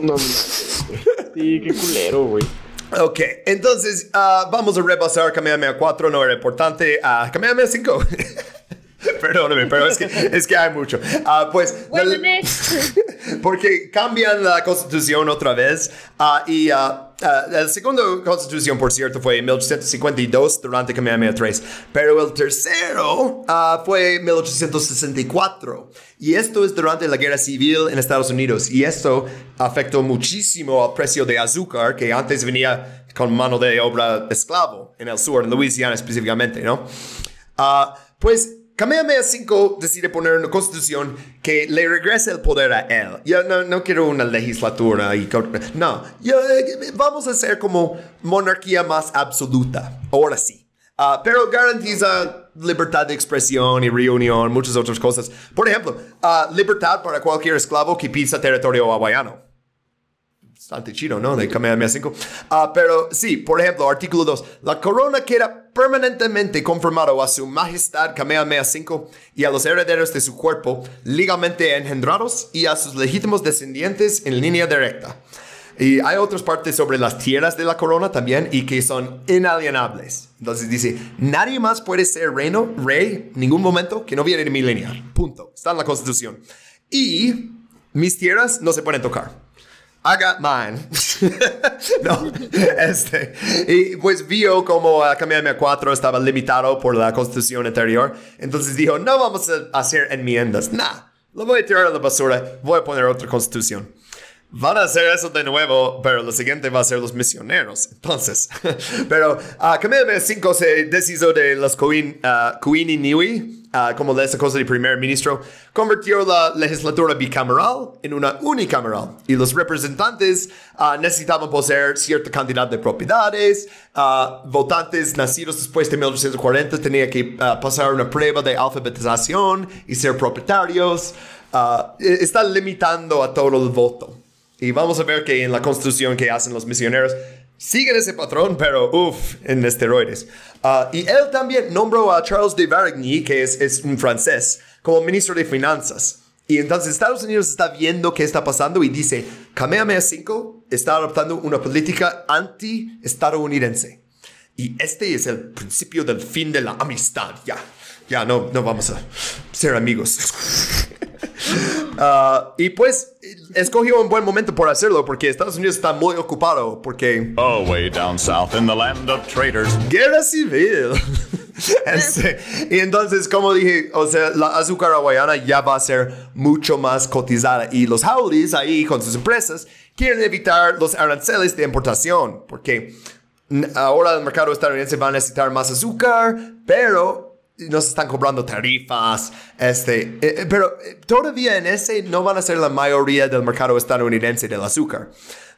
No mames, güey. Sí, qué culero, güey. Ok, entonces ah, vamos a repasar Kamehameha 4, no era importante. a Kamehameha 5. Perdóname, pero es que, es que hay mucho. Ah, pues, Bueno, porque cambian la constitución otra vez. ah, y ah, ah, la segunda constitución, por cierto, fue en 1852 durante Kamehameha 3. Pero el tercero ah, fue en 1864. Y esto es durante la guerra civil en Estados Unidos. Y esto afectó muchísimo al precio de azúcar que antes venía con mano de obra esclavo en el sur, en Louisiana específicamente, ¿no? Ah, pues Kamehameha V decide poner una constitución que le regrese el poder a él. Yo no, no quiero una legislatura y... No, yo, eh, vamos a ser como monarquía más absoluta. Ahora sí. Ah, pero garantiza libertad de expresión y reunión, muchas otras cosas. Por ejemplo, ah, libertad para cualquier esclavo que pisa territorio hawaiano bastante chido, ¿no? De Kamehameha 5. Ah, pero sí, por ejemplo, artículo 2. La corona queda permanentemente confirmado a su majestad Kamehameha 5 y a los herederos de su cuerpo legalmente engendrados y a sus legítimos descendientes en línea directa. Y hay otras partes sobre las tierras de la corona también y que son inalienables. Entonces dice, nadie más puede ser reino, rey, ningún momento que no viene de mi línea. Punto. Está en la constitución. Y mis tierras no se pueden tocar. I got mine. no, este. Y pues vio como a Kamehameha 4 estaba limitado por la constitución anterior. Entonces dijo, no vamos a hacer enmiendas. Nah, lo voy a tirar a la basura. Voy a poner otra constitución. Van a hacer eso de nuevo, pero lo siguiente va a ser los misioneros. Entonces, pero uh, Kamehameha 5 se deshizo de los Queen, uh, Niwi, uh, como de esa cosa de primer ministro, convirtió la legislatura bicameral en una unicameral y los representantes uh, necesitaban poseer cierta cantidad de propiedades, uh, votantes nacidos después de 1840 tenían que pasar una prueba de alfabetización y ser propietarios. Uh, está limitando a todo el voto. Y vamos a ver que en la constitución que hacen los misioneros siguen ese patrón, pero uff, en esteroides. Uh, y él también nombró a Charles de Varigny, que es, es, un francés, como ministro de finanzas. Y entonces Estados Unidos está viendo qué está pasando y dice, Kamehameha 5 está adoptando una política anti-estadounidense. Y este es el principio del fin de la amistad. Ya, ya no, no vamos a ser amigos. Uh, y pues escogió un buen momento por hacerlo porque Estados Unidos está muy ocupado porque Oh, way down south in the land of traitors. guerra civil. Este, y entonces, como dije, o sea, la azúcar hawaiana ya va a ser mucho más cotizada y los howlies ahí con sus empresas quieren evitar los aranceles de importación porque ahora el mercado estadounidense va a necesitar más azúcar, pero nos están cobrando tarifas, este, eh, pero todavía en ese no van a ser la mayoría del mercado estadounidense del azúcar,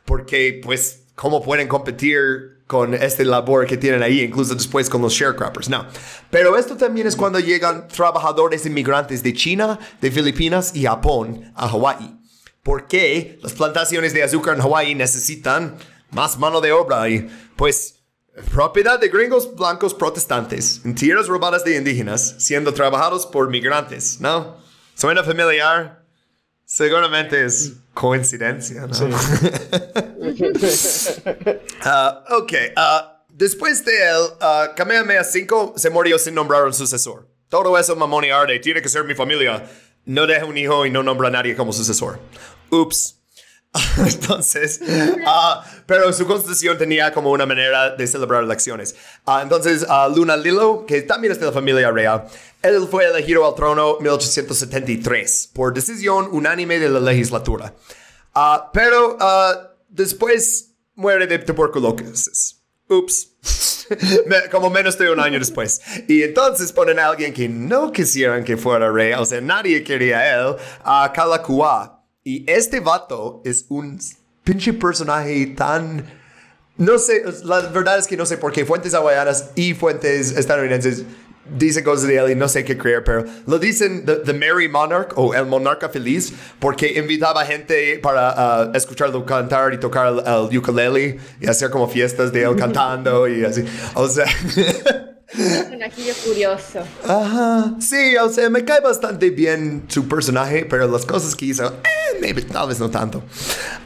porque pues, ¿cómo pueden competir con este labor que tienen ahí, incluso después con los sharecroppers? No, pero esto también es cuando llegan trabajadores inmigrantes de China, de Filipinas y Japón a Hawái, porque las plantaciones de azúcar en Hawái necesitan más mano de obra y pues Propiedad de gringos blancos protestantes en tierras robadas de indígenas, siendo trabajados por migrantes, ¿no? ¿Suena familiar? Seguramente es coincidencia, ¿no? uh, ok, uh, después de él, uh, Kamehameha V se murió sin nombrar un sucesor. Todo eso mamón y arde, tiene que ser mi familia. No deja un hijo y no nombra a nadie como sucesor. Ups. entonces, uh, pero su constitución tenía como una manera de celebrar elecciones. Uh, entonces, uh, Luna Lilo, que también es de la familia real, él fue elegido al trono en 1873 por decisión unánime de la legislatura. pero después muere de tuberculosis. Ups. como menos de un año después. Y entonces ponen a alguien que no quisieran que fuera rey, o sea, nadie quería a él, a Kalakua. Y este vato es un pinche personaje tan... No sé, la verdad es que no sé por qué fuentes hawaianas y fuentes estadounidenses dicen cosas de él y no sé qué creer, pero lo dicen the, the Merry Monarch o el monarca feliz porque invitaba gente para uh, escucharlo cantar y tocar el, el ukulele y hacer como fiestas de él cantando y así. O sea... Un aquillo curioso. Ajá, sí, o sea, me cae bastante bien su personaje, pero las cosas que hizo, eh, maybe, tal vez no tanto.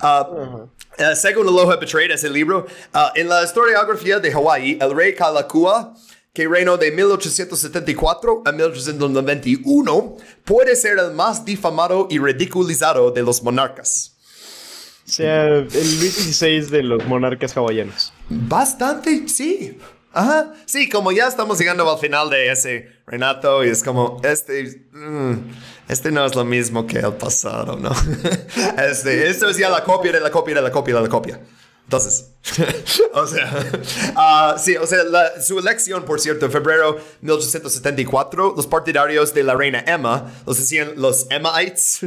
Uh, uh, según el Ojo Betrayed, ese libro, uh, en la historiografía de Hawái, el rey Kalakua, que reinó de 1874 a 1891, puede ser el más difamado y ridiculizado de los monarcas. O sea, el Luis XVI de los monarcas hawaianos. Bastante, sí. Ajá, sí, como ya estamos llegando al final de ese Renato y es como, este, mm, este no es lo mismo que el pasado, ¿no? Este, esto es ya la copia de la copia de la copia de la copia. Entonces, o sea, uh, sí, o sea, la, su elección, por cierto, en febrero de 1874, los partidarios de la reina Emma, los decían los Emmaites,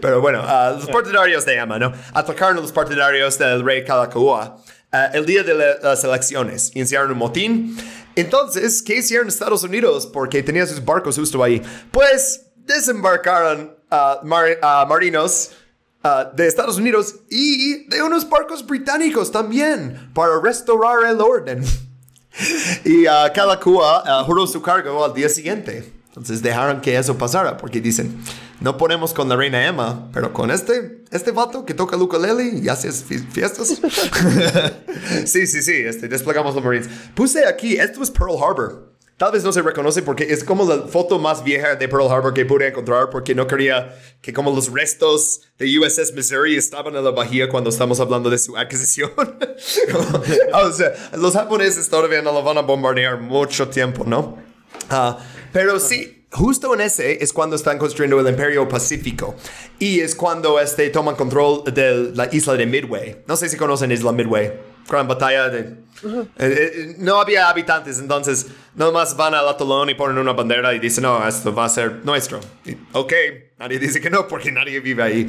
pero bueno, uh, los partidarios de Emma, ¿no? Atacaron a los partidarios del rey Kalakaua. Uh, el día de la, las elecciones. Iniciaron un motín. Entonces, ¿qué hicieron Estados Unidos? Porque tenía sus barcos justo ahí. Pues desembarcaron mar, uh, marinos de Estados Unidos y de unos barcos británicos también para restaurar el orden. y Kalakua juró su cargo al día siguiente. Entonces dejaron que eso pasara porque dicen, no ponemos con la reina Emma, pero con este, este vato que toca el ukulele y hace fiestas. sí, sí, sí, este, desplegamos los Marines. Puse aquí, esto es Pearl Harbor. Tal vez no se reconoce porque es como la foto más vieja de Pearl Harbor que pude encontrar porque no quería que como los restos de USS Missouri estaban en la bahía cuando estamos hablando de su adquisición. o sea, los japoneses todavía no lo van a bombardear mucho tiempo, ¿no? Ah, pero sí, justo en ese es cuando están construyendo el Imperio Pacífico y es cuando este, toman control de la isla de Midway. No sé si conocen Isla Midway. Gran batalla de... eh, eh, no había habitantes, entonces nomás van al atolón y ponen una bandera y dicen, no, esto va a ser nuestro. Y, ok, nadie dice que no porque nadie vive ahí.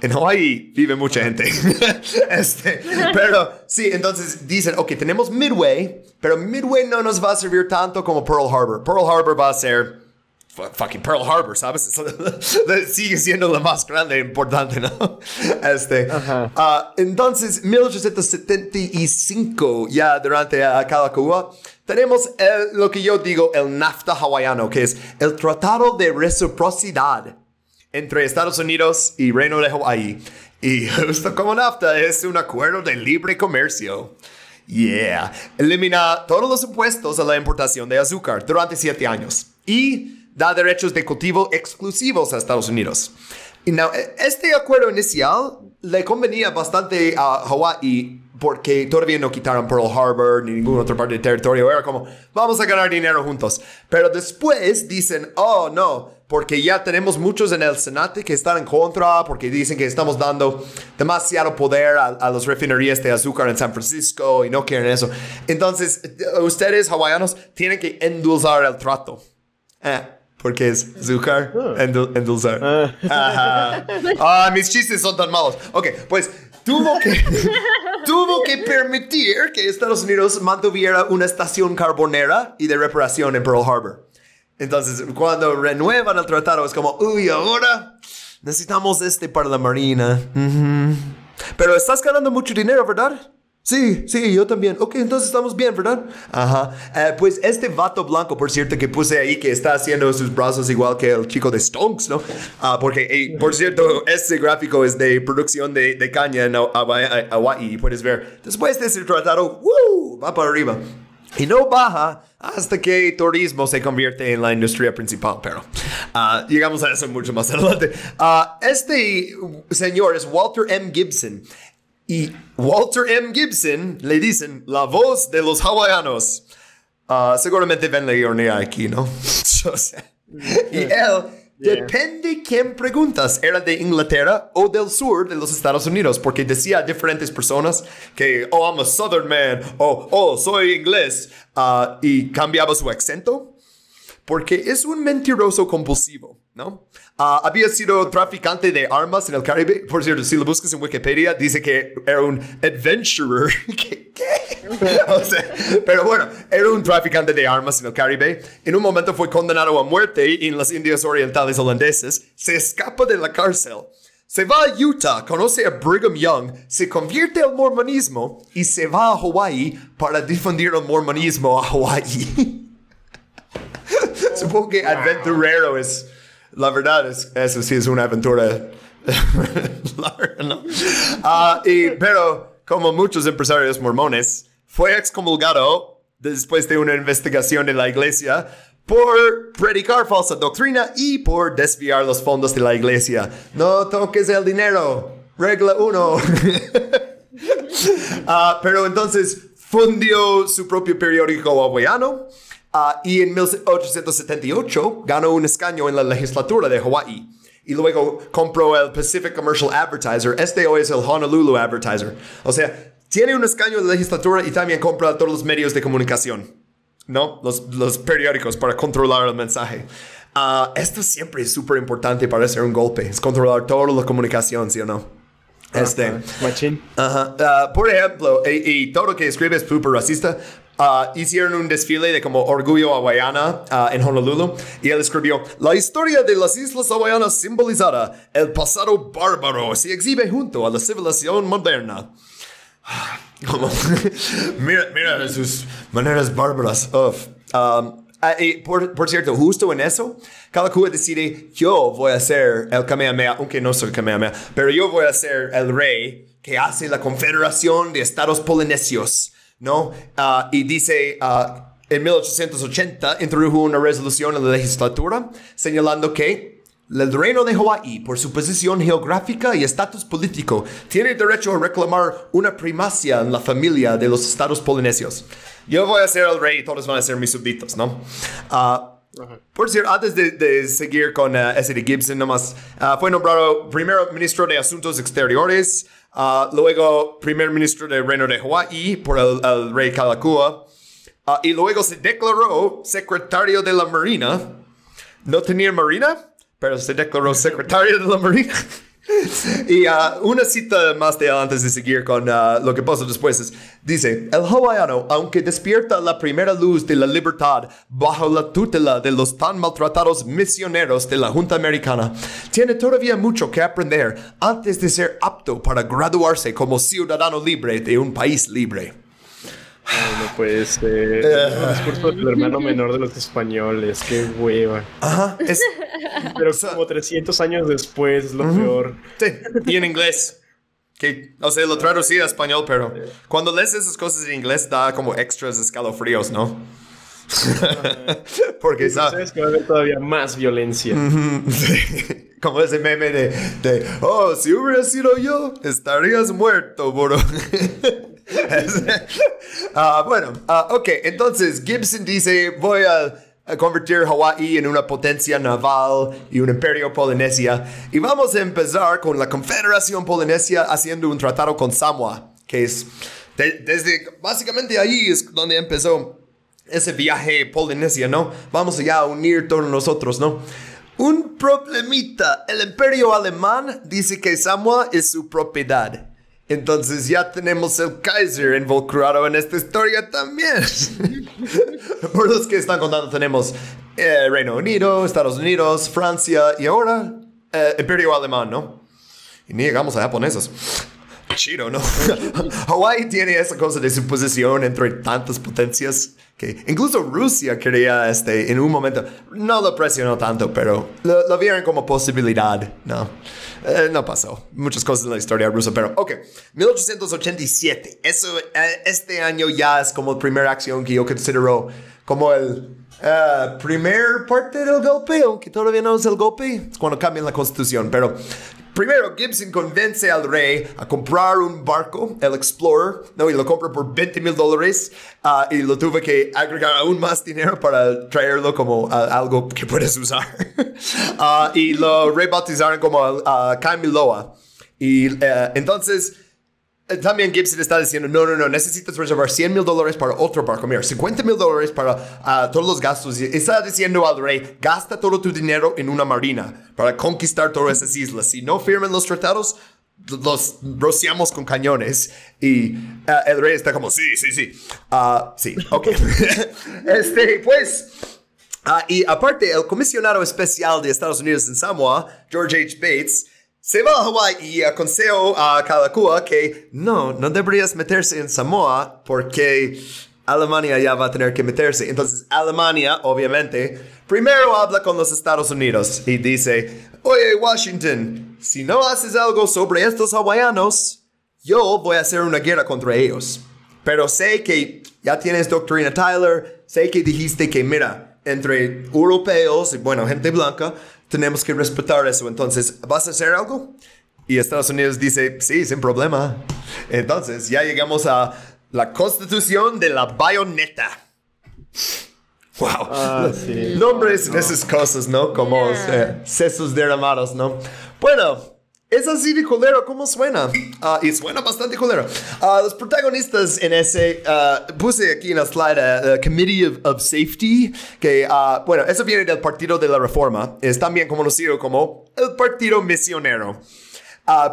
En Hawaii vive mucha gente. este, pero sí, entonces dicen, ok, tenemos Midway, pero Midway no nos va a servir tanto como Pearl Harbor. Pearl Harbor va a ser fucking Pearl Harbor, ¿sabes? Sigue siendo la más grande e importante, ¿no? Este, ah, entonces, 1875, ya durante a Kalakua, tenemos el- lo que yo digo el NAFTA hawaiano, que es el Tratado de Reciprocidad entre Estados Unidos y Reino de Hawái. Y justo como NAFTA es un acuerdo de libre comercio. Yeah. Elimina todos los impuestos a la importación de azúcar durante siete años y da derechos de cultivo exclusivos a Estados Unidos. Now, e- este acuerdo inicial le convenía bastante a Hawái porque todavía no quitaron Pearl Harbor ni ninguna otra parte del territorio. Era como, vamos a ganar dinero juntos. Pero después dicen, oh no, porque ya tenemos muchos en el Senate que están en contra, porque dicen que estamos dando demasiado poder a, a las refinerías de azúcar en San Francisco y no quieren eso. Entonces, ustedes hawaianos tienen que endulzar el trato. Eh, porque es azúcar, endul- endulzar. Ajá. Ah, mis chistes son tan malos. Ok, pues tuvo que, tuvo que permitir que Estados Unidos mantuviera una estación carbonera y de reparación en Pearl Harbor. Entonces, cuando renuevan el tratado, es como, uy, ahora necesitamos este para la marina. Pero estás ganando mucho dinero, ¿verdad? Sí, sí, yo también. Ok, entonces estamos bien, ¿verdad? Ajá. Eh, pues este vato blanco, por cierto, que puse ahí, que está haciendo sus brazos igual que el chico de Stonks, ¿no? Ah, porque, eh, por cierto, este gráfico es de producción de, de caña en Hawaii, Hawaii, y puedes ver, después de ese tratado, ¡woo! va para arriba. Y no baja hasta que turismo se convierte en la industria principal, pero ah, llegamos a eso mucho más adelante. Ah, este señor es Walter M. Gibson. Y Walter M. Gibson le dicen la voz de los hawaianos. Ah, seguramente ven la ironía aquí, ¿no? O sea, y él, depende quién preguntas, era de Inglaterra o del sur de los Estados Unidos, porque decía a diferentes personas que, oh, I'm a Southern man, o, oh, soy inglés, ah, y cambiaba su acento porque es un mentiroso compulsivo, ¿no? Ah, había sido traficante de armas en el Caribe. Por cierto, si lo buscas en Wikipedia, dice que era un adventurer. ¿Qué? qué? O sea, pero bueno, era un traficante de armas en el Caribe. En un momento fue condenado a muerte en las Indias Orientales holandesas. Se escapa de la cárcel. Se va a Utah, conoce a Brigham Young, se convierte al mormonismo y se va a Hawaii para difundir el mormonismo a Hawaii. Supongo que aventurero es. La verdad es. Eso sí es una aventura. larga, ¿no? Ah, y, pero, como muchos empresarios mormones, fue excomulgado después de una investigación de la iglesia por predicar falsa doctrina y por desviar los fondos de la iglesia. No toques el dinero. Regla 1. Ah, pero entonces fundió su propio periódico hawaiano ah, y en 1878 ganó un escaño en la legislatura de Hawái. Y luego compró el Pacific Commercial Advertiser. Este hoy es el Honolulu Advertiser. O sea, tiene un escaño en la legislatura y también compra todos los medios de comunicación. ¿No? Los, los periódicos para controlar el mensaje. Ah, esto siempre es súper importante para hacer un golpe. Es controlar toda la comunicación, ¿sí o no? Este. Machín. Ajá. Ah, por ejemplo, y, y todo lo que escribe es súper racista. Ah, hicieron un desfile de como orgullo hawaiana ah, en Honolulu y él escribió la historia de las islas hawaianas simbolizada el pasado bárbaro se exhibe junto a la civilización moderna como mira mira sus maneras bárbaras. Um, ah, y por, por cierto justo en eso Kalakua decide yo voy a ser el Kamehameha aunque no soy Kamehameha pero yo voy a ser el rey que hace la confederación de estados polinesios ¿no? Ah, y dice, ah, en 1880 introdujo una resolución en la legislatura señalando que el reino de Hawái, por su posición geográfica y estatus político, tiene derecho a reclamar una primacia en la familia de los estados polinesios. Yo voy a ser el rey y todos van a ser mis súbditos, ¿no? Ah, por cierto, antes de, de seguir con uh, de Gibson, nomás, fue nombrado primero ministro de Asuntos Exteriores, ah, luego primer ministro del Reino de Hawái por el, rey Kalakua, ah, y luego se declaró secretario de la Marina. No tenía Marina, pero se declaró secretario de la Marina. y ah, una cita más de antes de seguir con ah, lo que pasó después es, dice, el hawaiano, aunque despierta la primera luz de la libertad bajo la tutela de los tan maltratados misioneros de la Junta Americana, tiene todavía mucho que aprender antes de ser apto para graduarse como ciudadano libre de un país libre. Ay, no puede ser. El discurso del hermano menor de los españoles. Qué hueva. Ajá, es, Pero como 300 años después, es lo peor. Sí, y en inglés. Que, o sea, lo traducí a español, pero cuando lees esas cosas en inglés da como extras escalofríos, ¿no? Porque sa- Sabes que va a haber todavía más violencia. Sí. como ese meme de, de, oh, si hubiera sido yo, estarías muerto, bro. Ah, bueno, ah, ok, entonces Gibson dice, voy a, convertir Hawái en una potencia naval y un imperio polinesia. Y vamos a empezar con la Confederación Polinesia haciendo un tratado con Samoa, que es, de- desde, básicamente ahí es donde empezó ese viaje polinesia, ¿no? Vamos allá a unir todos nosotros, ¿no? Un problemita. El imperio alemán dice que Samoa es su propiedad. Entonces ya tenemos el Kaiser involucrado en esta historia también. Por los que están contando tenemos eh, Reino Unido, Estados Unidos, Francia y ahora eh, Imperio Alemán, ¿no? Y ni llegamos a japoneses. Chido, ¿no? Hawái tiene esa cosa de su posición entre tantas potencias que incluso Rusia quería, este, en un momento, no lo presionó tanto, pero lo, lo vieron como posibilidad. No, Eh, no pasó. Muchas cosas en la historia rusa, pero ok. 1887. Eso, eh, este año ya es como la primera acción que yo considero como el eh, primer parte del golpe, aunque todavía no es el golpe, es cuando cambian la constitución, pero Primero, Gibson convence al rey a comprar un barco, el Explorer, no, y lo compra por 20 mil dólares, ah, y lo tuve que agregar aún más dinero para traerlo como algo que puedes usar. Ah, y lo rebautizaron como uh, Kamiloa. Y eh, entonces, también Gibson está diciendo, no, no, no, necesitas reservar 100 mil dólares para otro barco. Mira, 50 mil dólares para ah, todos los gastos. Y está diciendo al rey, gasta todo tu dinero en una marina para conquistar todas esas islas. Si no firman los tratados, los rociamos con cañones. Y ah, el rey está como, sí, sí, sí. Ah, sí, ok. este, pues... Ah, y aparte, el comisionado especial de Estados Unidos en Samoa, George H. Bates, se va a Hawái y aconsejó a Kalakua que no, no deberías meterse en Samoa porque Alemania ya va a tener que meterse. Entonces, Alemania, obviamente, primero habla con los Estados Unidos y dice, oye, Washington, si no haces algo sobre estos hawaianos, yo voy a hacer una guerra contra ellos. Pero sé que ya tienes doctrina Tyler, sé que dijiste que, mira, entre europeos y, bueno, gente blanca, tenemos que respetar eso. Entonces, ¿vas a hacer algo? Y Estados Unidos dice, sí, sin problema. Entonces, ya llegamos a la constitución de la bayoneta. Wow. Ah, sí. Nombres de esas cosas, ¿no? Como eh, sesos derramados, ¿no? Bueno, es así de culero, ¿cómo suena? Ah, y suena bastante culero. Ah, los protagonistas en ese, ah, puse aquí en la slide, uh, Committee of, of Safety, que, bueno, eso viene del Partido de la Reforma, es también conocido como el Partido Misionero.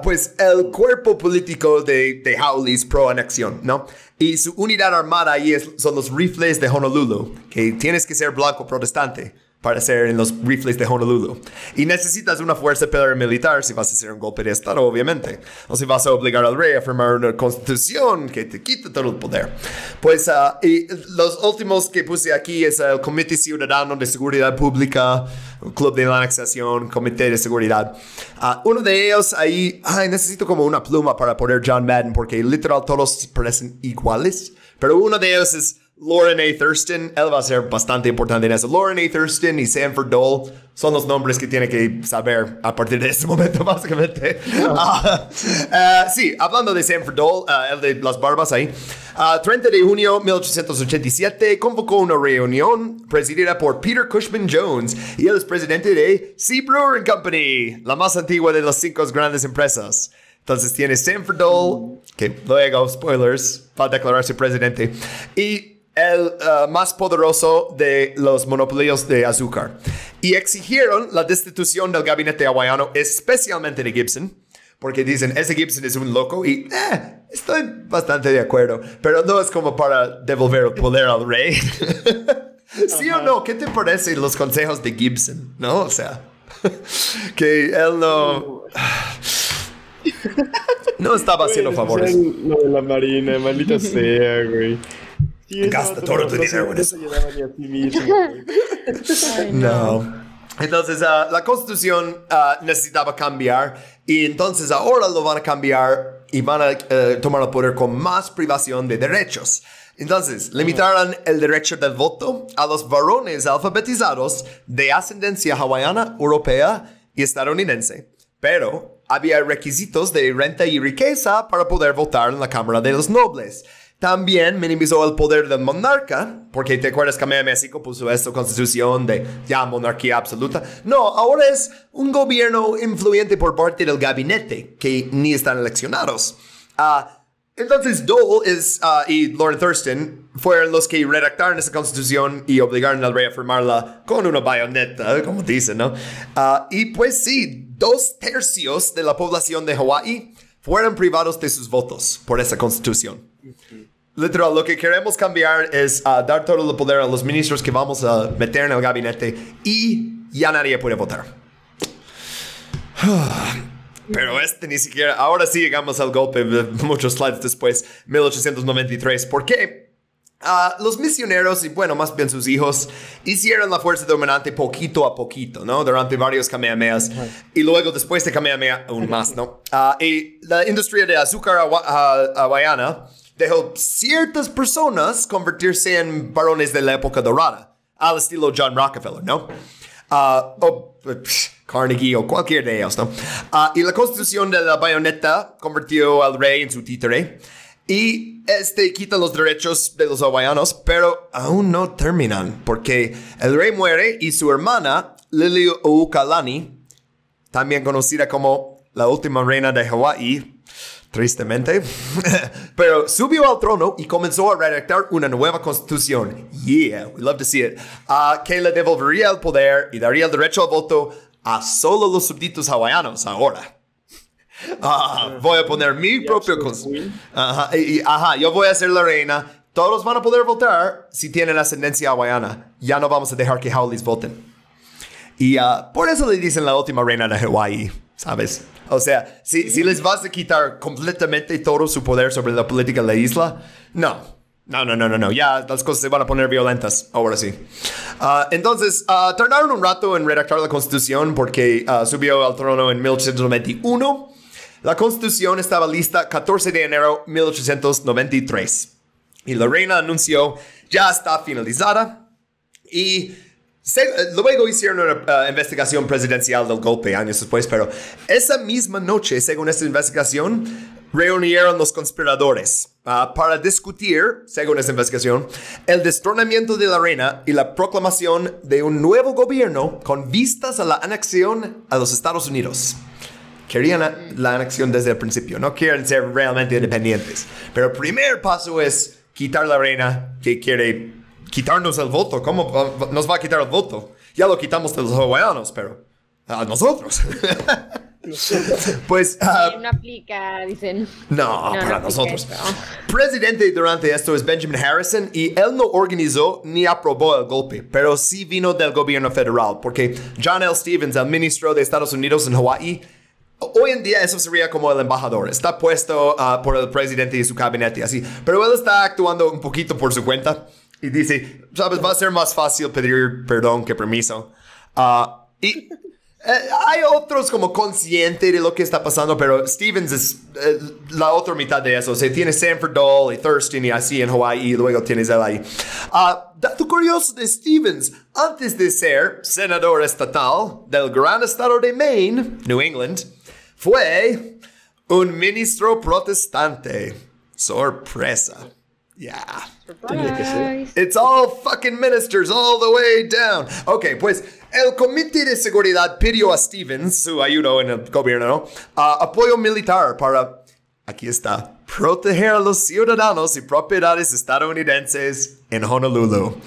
Pues el cuerpo político de, de Howley's pro anexión, ¿no? Y su unidad armada ahí es- son los rifles de Honolulu, que tienes que ser blanco protestante para ser en los rifles de Honolulu. Y necesitas una fuerza paramilitar si vas a hacer un golpe de Estado, obviamente. O si vas a obligar al rey a firmar una constitución que te quita todo el poder. Pues ah, y los últimos que puse aquí es el Comité Ciudadano de Seguridad Pública, el Club de la Anexación, Comité de Seguridad. Ah, uno de ellos ahí, ay, necesito como una pluma para poner John Madden porque literal todos parecen iguales. Pero uno de ellos es Lauren A. Thurston, él va a ser bastante importante en eso. Lauren A. Thurston y Sanford Dole son los nombres que tiene que saber a partir de este momento, básicamente. Ah, ah, sí, hablando de Sanford Dole, ah, el de las barbas ahí. Ah, 30 de junio de 1887 convocó una reunión presidida por Peter Cushman Jones y él es presidente de Sea Brewing Company, la más antigua de las cinco grandes empresas. Entonces tiene Sanford Dole, que luego, spoilers, va a declararse presidente, y el uh, más poderoso de los monopolios de azúcar. Y exigieron la destitución del gabinete hawaiano, especialmente de Gibson, porque dicen, ese Gibson es un loco y eh, estoy bastante de acuerdo, pero no es como para devolver el poder al rey. ¿Sí o no? ¿Qué te parecen los consejos de Gibson? ¿No? O sea, que él no... No estaba haciendo favores. de la marina, maldita sea, güey. Gasta todo no- tu dinero en eso. No. Entonces, ah, la constitución ah, necesitaba cambiar y entonces ahora lo van a cambiar y van a eh, tomar el poder con más privación de derechos. Entonces, limitaron el derecho del voto a los varones alfabetizados de ascendencia hawaiana, europea y estadounidense. Pero había requisitos de renta y riqueza para poder votar en la Cámara de los Nobles. También minimizó el poder del monarca, porque te acuerdas que México puso esta constitución de ya monarquía absoluta. No, ahora es un gobierno influyente por parte del gabinete, que ni están eleccionados. Ah, entonces Dole es, ah, y Lord Thurston fueron los que redactaron esta constitución y obligaron al rey a firmarla con una bayoneta, como dicen, ¿no? Ah, y pues sí, dos tercios de la población de Hawái fueron privados de sus votos por esa constitución. Literal, lo que queremos cambiar es ah, dar todo el poder a los ministros que vamos a meter en el gabinete y ya nadie puede votar. Pero este ni siquiera, ahora sí llegamos al golpe muchos slides después, 1893. ¿Por qué? Ah, los misioneros, y bueno, más bien sus hijos, hicieron la fuerza dominante poquito a poquito, ¿no? Durante varios Kamehamehas. Y luego, después de Kamehameha, aún más, ¿no? Ah, y la industria de azúcar hawa- hawaiana dejó ciertas personas convertirse en varones de la época dorada, al estilo John Rockefeller, ¿no? Ah, o Carnegie o cualquier de ellos, ¿no? Ah, y la constitución de la bayoneta convirtió al rey en su títere. Y este quita los derechos de los hawaianos, pero aún no terminan, porque el rey muere y su hermana, Lili Oukalani, también conocida como la última reina de Hawái, tristemente, pero subió al trono y comenzó a redactar una nueva constitución. Yeah, we love to see it. Ah, que le devolvería el poder y daría el derecho al voto a solo los súbditos hawaianos ahora. Ah, voy a poner mi propio cons- Ajá, y- y- ajá, yo voy a ser la reina. Todos van a poder votar si tienen ascendencia hawaiana. Ya no vamos a dejar que Howleys voten. Y ah, por eso le dicen la última reina de Hawái, ¿sabes? O sea, si, si les vas a quitar completamente todo su poder sobre la política de la isla, no. No, no, no, no, no. Ya las cosas se van a poner violentas, ahora sí. Ah, entonces, ah, tardaron un rato en redactar la constitución porque ah, subió al trono en 1891. La constitución estaba lista 14 de enero 1893. Y la reina anunció, ya está finalizada. Y luego hicieron una uh, investigación presidencial del golpe años después, pero esa misma noche, según esta investigación, reunieron los conspiradores uh, para discutir, según esta investigación, el destronamiento de la reina y la proclamación de un nuevo gobierno con vistas a la anexión a los Estados Unidos. Querían la, la anexión desde el principio, no quieren ser realmente independientes. Pero el primer paso es quitar la reina que quiere quitarnos el voto. ¿Cómo va- nos va a quitar el voto? Ya lo quitamos de los hawaianos, pero a nosotros. pues no aplica, dicen. no, No, para no nosotros. eso. Presidente durante esto es Benjamin Harrison y él no organizó ni aprobó el golpe, pero sí vino del gobierno federal, porque John L. Stevens, el ministro de Estados Unidos en Hawái, hoy en día eso sería como el embajador, está puesto ah, por el presidente y su gabinete, así, pero él está actuando un poquito por su cuenta y dice, sabes, va a ser más fácil pedir perdón que permiso. Ah, y Eh, hay otros como consciente de lo que está pasando, pero Stevens es eh, la otra mitad de eso. O sea, Sanford Dole y Thurston y así en Hawaii y luego tienes él ahí. Ah, dato curioso de Stevens, antes de ser senador estatal del gran estado de Maine, New England, fue un ministro protestante. Sorpresa. Yeah. Tenía que ser. It's all fucking ministers all the way down. Ok, pues el Comité de Seguridad pidió a Stevens, su ayuda en el gobierno, ¿no? Ah, apoyo militar para, aquí está, proteger a los ciudadanos y propiedades estadounidenses en Honolulu.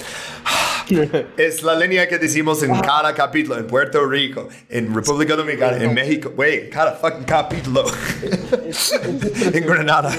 Es la línea que decimos en cada capítulo, en Puerto Rico, en República Dominicana, en México, güey, cada fucking capítulo. en Granada.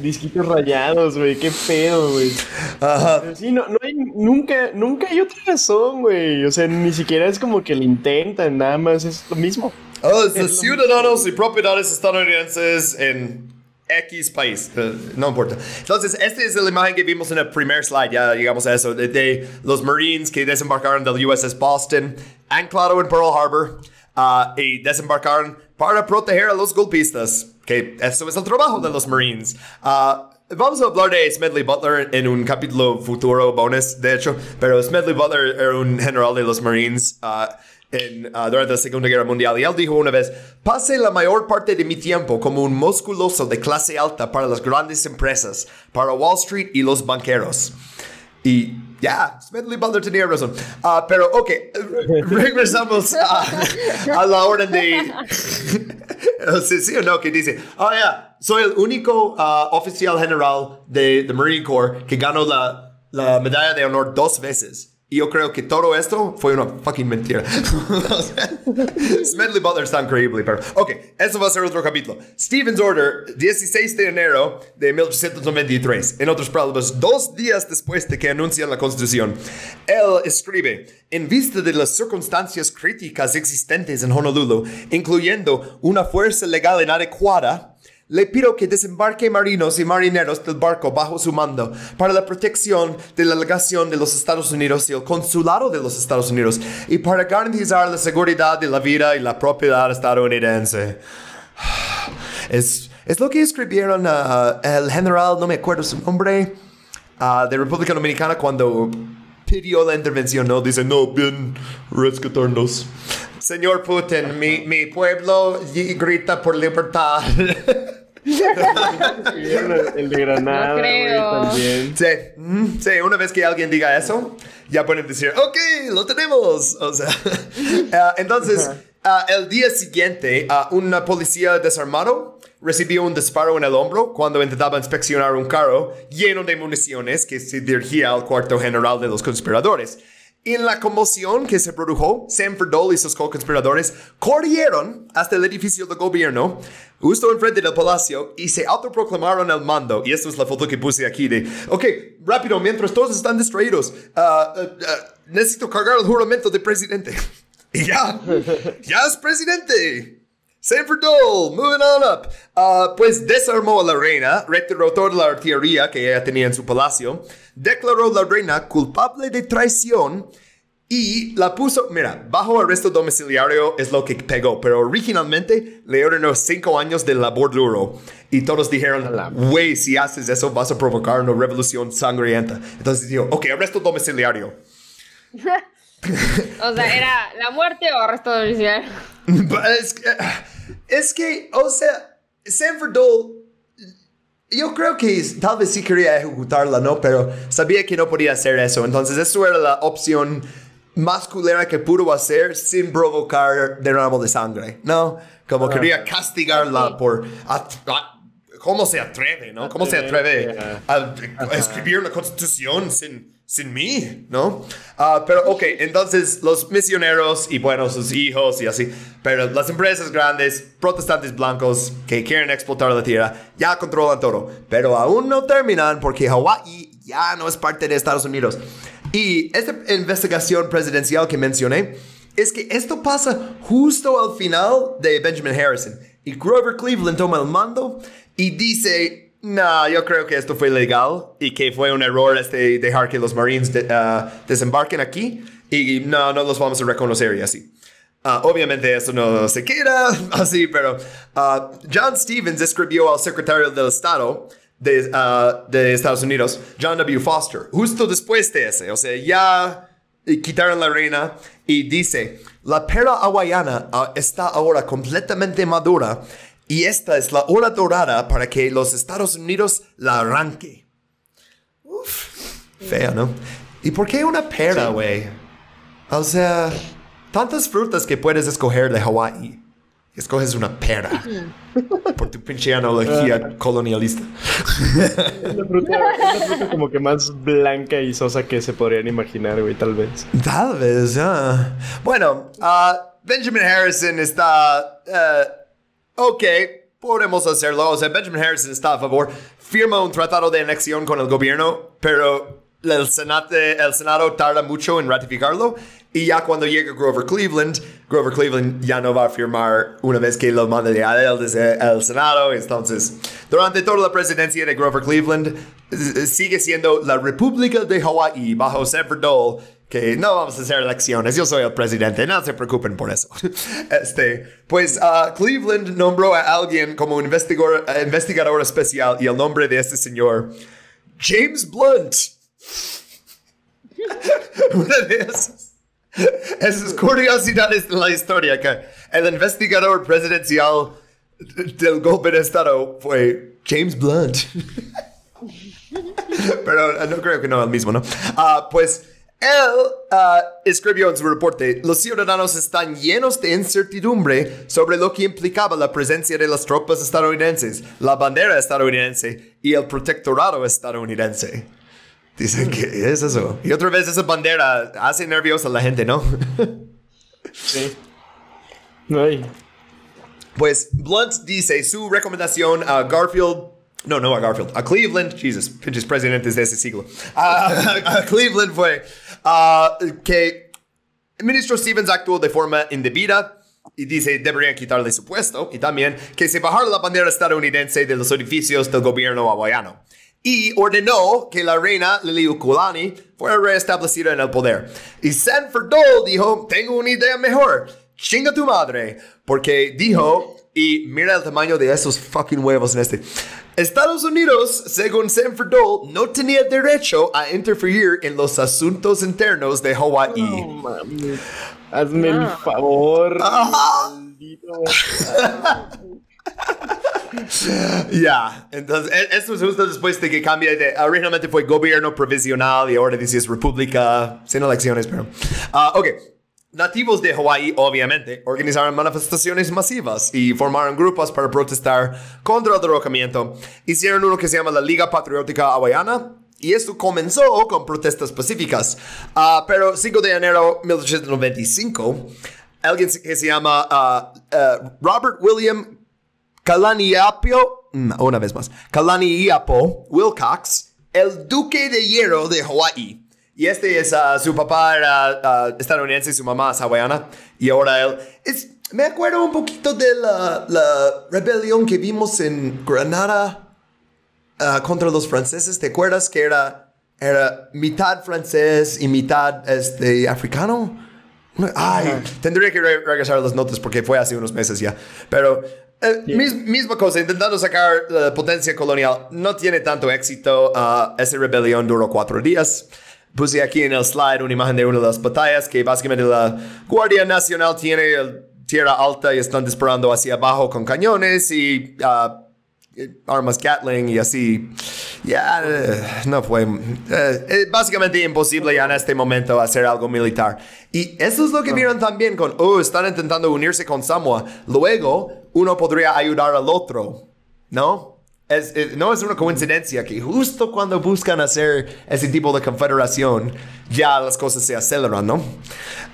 Disquitos rayados, güey. Qué pedo, güey. Ajá. Pero sí, no, no hay, nunca, nunca hay otra razón, güey. O sea, ni siquiera es como que lo intentan, nada más es lo mismo. Oh, es de ciudadanos y propiedades estadounidenses en X país. Eh, no importa. Entonces, esta es la imagen que vimos en el primer slide. Ya llegamos a eso. De, de los Marines que desembarcaron del USS Boston, anclado en Pearl Harbor, ah, y desembarcaron para proteger a los golpistas. Que eso es el trabajo de los Marines. Ah, Vamos a hablar de Smedley Butler en un capítulo futuro bonus, de hecho, pero Smedley Butler era un general de los Marines ah, en, ah, durante la Segunda Guerra Mundial y él dijo una vez, pasé la mayor parte de mi tiempo como un musculoso de clase alta para las grandes empresas, para Wall Street y los banqueros. Y ya, Smedley Butler tenía razón. Ah, pero ok, regresamos a, a la orden de... Sé sí o no, que dice, oh ya, soy el único ah, oficial general de, de Marine Corps que ganó la, la medalla de honor dos veces. Y yo creo que todo esto fue una fucking mentira. Smedley Butler está increíble, pero... Ok, eso va a ser otro capítulo. Stevens Order, 16 de enero de 1893. En otras palabras, dos días después de que anuncian la Constitución. Él escribe, en vista de las circunstancias críticas existentes en Honolulu, incluyendo una fuerza legal inadecuada, le pido que desembarque marinos y marineros del barco bajo su mando para la protección de la legación de los Estados Unidos y el consulado de los Estados Unidos y para garantizar la seguridad de la vida y la propiedad estadounidense. Es, es lo que escribieron ah, el general, no me acuerdo su nombre, ah, de República Dominicana cuando pidió la intervención, ¿no? Dice, no, bien, rescatarnos. Señor Putin, mi, mi pueblo grita por libertad. El de Granada, No creo. también. Sí, mm, sí, una vez que alguien diga eso, ya pueden decir, ok, lo tenemos. O sea, ah, entonces, ah, el día siguiente, ah, una policía desarmado recibió un disparo en el hombro cuando intentaba inspeccionar un carro lleno de municiones que se dirigía al cuarto general de los conspiradores. En la conmoción que se produjo, Sanford Dole y sus co-conspiradores corrieron hasta el edificio del gobierno, justo enfrente del palacio, y se autoproclamaron el mando. Y esta es la foto que puse aquí de, ok, rápido, mientras todos están distraídos, ah, ah, ah, necesito cargar el juramento de presidente. y ya, ya es presidente. Sanford Dole, moving on up. Ah, pues desarmó a la reina, retiró toda la artillería que ella tenía en su palacio, declaró a la reina culpable de traición y la puso, mira, bajo arresto domiciliario es lo que pegó, pero originalmente le ordenó cinco años de labor duro. Y todos dijeron, güey, si haces eso vas a provocar una revolución sangrienta. Entonces dijo, ok, arresto domiciliario. O sea, ¿era la muerte o arresto domiciliario? Es que, o sea, Sanford Dole, yo creo que tal vez sí quería ejecutarla, ¿no? Pero sabía que no podía hacer eso. Entonces, eso era la opción más culera que pudo hacer sin provocar derramo de sangre, ¿no? Como quería castigarla por... ¿Cómo se atreve, no? ¿Cómo se atreve a, a escribir una constitución sin, sin mí, no? Ah, pero, ok, entonces los misioneros y, bueno, sus hijos y así, pero las empresas grandes, protestantes blancos que quieren explotar la tierra, ya controlan todo, pero aún no terminan porque Hawái ya no es parte de Estados Unidos. Y esta investigación presidencial que mencioné, es que esto pasa justo al final de Benjamin Harrison. Y Grover Cleveland toma el mando y dice, no, yo creo que esto fue legal y que fue un error este dejar que los Marines ah, desembarquen aquí y no, no los vamos a reconocer y así. Ah, obviamente eso no se queda así, pero ah, John Stevens escribió al secretario del Estado de, Estados Unidos, John W. Foster, justo después de ese, o sea, ya quitaron la reina y dice, la pera hawaiana está ahora completamente madura y esta es la hora dorada para que los Estados Unidos la arranque. Uf, fea, ¿no? ¿Y por qué una pera, güey? O sea, tantas frutas que puedes escoger de Hawái. Escoges una pera. Por tu pinche analogía colonialista. Es la fruta, como que más blanca y sosa que se podrían imaginar, güey, tal vez. Tal vez, ah. Bueno, ah, Benjamin Harrison está. eh, ok, podemos hacerlo. O sea, Benjamin Harrison está a favor. Firma un tratado de anexión con el gobierno, pero el, Senado tarda mucho en ratificarlo. Y ya cuando llega Grover Cleveland, Grover Cleveland ya no va a firmar una vez que lo manda a él desde el Senado. Entonces, durante toda la presidencia de Grover Cleveland, sigue siendo la República de Hawái bajo Sanford Dole que no vamos a hacer elecciones, yo soy el presidente, no se preocupen por eso. Este, pues ah, Cleveland nombró a alguien como investigador, investigador especial y el nombre de este señor, James Blunt. Una de esas, esas curiosidades de la historia que el investigador presidencial del golpe de estado fue James Blunt. Pero no creo que no el mismo, ¿no? Ah, pues él escribió en su reporte, los ciudadanos están llenos de incertidumbre sobre lo que implicaba la presencia de las tropas estadounidenses, la bandera estadounidense y el protectorado estadounidense. Dicen que es eso. Y otra vez esa bandera hace nerviosa a la gente, ¿no? Sí. Ay. Pues Blunt dice su recomendación a Garfield. No, no a Garfield. A Cleveland. Jesus, pinches presidentes de ese siglo. A, a Cleveland fue ah, que el ministro Stevens actuó de forma indebida y dice deberían quitarle su puesto y también que se bajara la bandera estadounidense de los edificios del gobierno hawaiano. Y ordenó que la reina Liliuokalani fuera restablecida en el poder. Y Sanford Dole dijo, tengo una idea mejor. Chinga tu madre. Porque dijo, y mira el tamaño de esos fucking huevos en este. Estados Unidos, según Sanford Dole, no tenía derecho a interferir en los asuntos internos de Hawái. No mames. Hazme el favor. Maldito. Ya, entonces e- esto es justo después de que cambia de, originalmente fue gobierno provisional y ahora dice es república sin elecciones, pero... ah, ok, nativos de Hawái obviamente organizaron manifestaciones masivas y formaron grupos para protestar contra el derrocamiento. Hicieron uno que se llama la Liga Patriótica Hawaiana. Y esto comenzó con protestas pacíficas. Ah, pero 5 de enero de 1895, alguien que se llama ah, ah, Robert William Kalaniapio, mm, una vez más, Kalaniapo Wilcox, el duque de hierro de Hawái. Y este es, ah, su papá era ah, estadounidense y su mamá es hawaiana. Y ahora él es, me acuerdo un poquito de la, la rebelión que vimos en Granada ah, contra los franceses. ¿Te acuerdas que era, era mitad francés y mitad este, africano? Ay, tendría que re- regresar a las notas porque fue hace unos meses ya. Pero eh, mis- misma cosa, intentando sacar la potencia colonial, no tiene tanto éxito. Ah, esa rebelión duró cuatro días. Puse aquí en el slide una imagen de una de las batallas que básicamente la Guardia Nacional tiene tierra alta y están disparando hacia abajo con cañones y ah, eh, armas Gatling y así. Ya, eh, no fue. eh, básicamente imposible ya en este momento hacer algo militar. Y eso es lo que vieron también con, oh, están intentando unirse con Samoa. Luego, uno podría ayudar al otro, ¿no? Es, es- no es una coincidencia que justo cuando buscan hacer ese tipo de confederación, ya las cosas se aceleran, ¿no?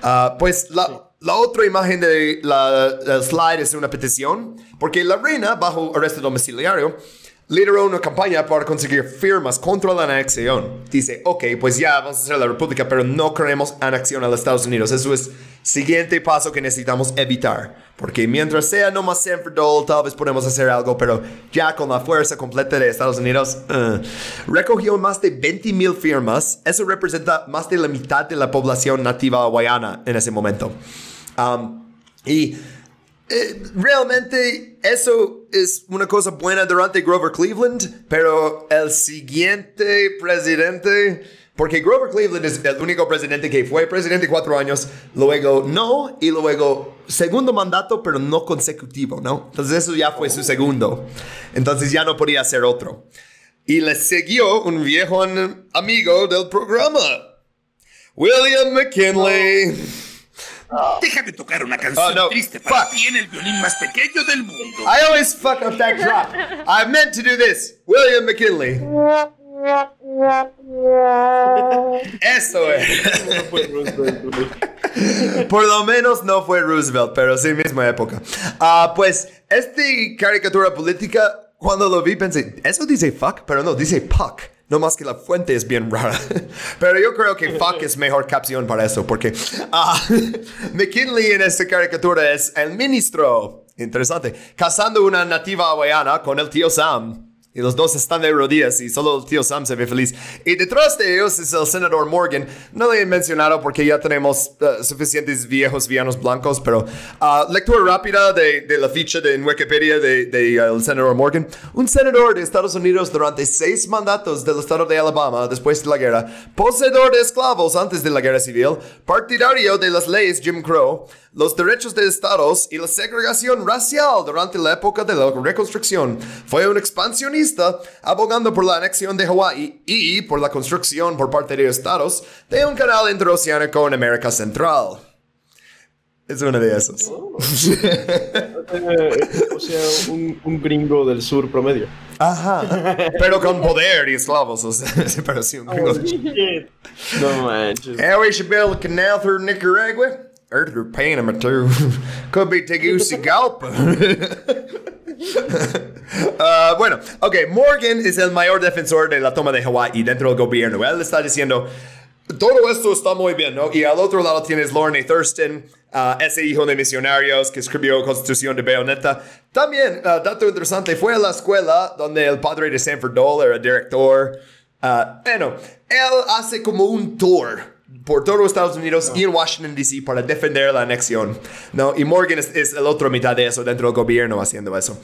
Ah, pues la, la otra imagen de la, slide es una petición, porque la reina, bajo arresto domiciliario, lideró una campaña para conseguir firmas contra la anexión. Dice, ok, pues ya vamos a hacer la república, pero no queremos anexión a los Estados Unidos. Eso es siguiente paso que necesitamos evitar. Porque mientras sea nomás Sanford Dole, tal vez podemos hacer algo, pero ya con la fuerza completa de Estados Unidos, eh. recogió más de 20 mil firmas. Eso representa más de la mitad de la población nativa hawaiana en ese momento. Um, Y eh, realmente eso es una cosa buena durante Grover Cleveland, pero el siguiente presidente, porque Grover Cleveland es el único presidente que fue presidente cuatro años, luego no, y luego segundo mandato, pero no consecutivo, ¿no? Entonces eso ya fue su segundo. Entonces ya no podía ser otro. Y le siguió un viejo amigo del programa, William McKinley. Déjame tocar una canción Oh, no. triste para Fuck. ti en el violín más pequeño del mundo. I always fuck up that drop. I meant to do this. William McKinley. Eso es. Por lo menos no fue Roosevelt, pero sí misma época. Ah, pues, este caricatura política, cuando lo vi pensé, eso dice fuck, pero no, dice puck. No más que la fuente es bien rara. Pero yo creo que fuck es mejor capción para eso, porque ah, McKinley en esta caricatura es el ministro, interesante, casando una nativa hawaiana con el tío Sam. Y los dos están de rodillas y solo el tío Sam se ve feliz. Y detrás de ellos es el senador Morgan. No le he mencionado porque ya tenemos uh, suficientes viejos villanos blancos, pero uh, lectura rápida de, la ficha de, en Wikipedia del de, el senador Morgan. Un senador de Estados Unidos durante seis mandatos del estado de Alabama después de la guerra, poseedor de esclavos antes de la guerra civil, partidario de las leyes Jim Crow, los derechos de estados y la segregación racial durante la época de la reconstrucción. Fue un expansionista, abogando por la anexión de Hawái y por la construcción por parte de estados de un canal interoceánico en América Central. Es uno de esos. Eh, o sea, un, un gringo del sur promedio. Ajá. Pero con poder y esclavos. O sea, pero sí, un gringo. No manches. And we should build a canal through Nicaragua. Or through Panama, too. Could be Tegucigalpa. Ah, bueno, ok, Morgan es el mayor defensor de la toma de Hawái dentro del gobierno. Él está diciendo, todo esto está muy bien, ¿no? Y al otro lado tienes Lorne Thurston, ah, ese hijo de misionarios que escribió Constitución de Bayonetta. También, ah, dato interesante, fue a la escuela donde el padre de Sanford Dole era director. Ah, bueno, él hace como un tour por todo Estados Unidos y en Washington, D.C. para defender la anexión, ¿no? Y Morgan es, es el otro mitad de eso dentro del gobierno haciendo eso.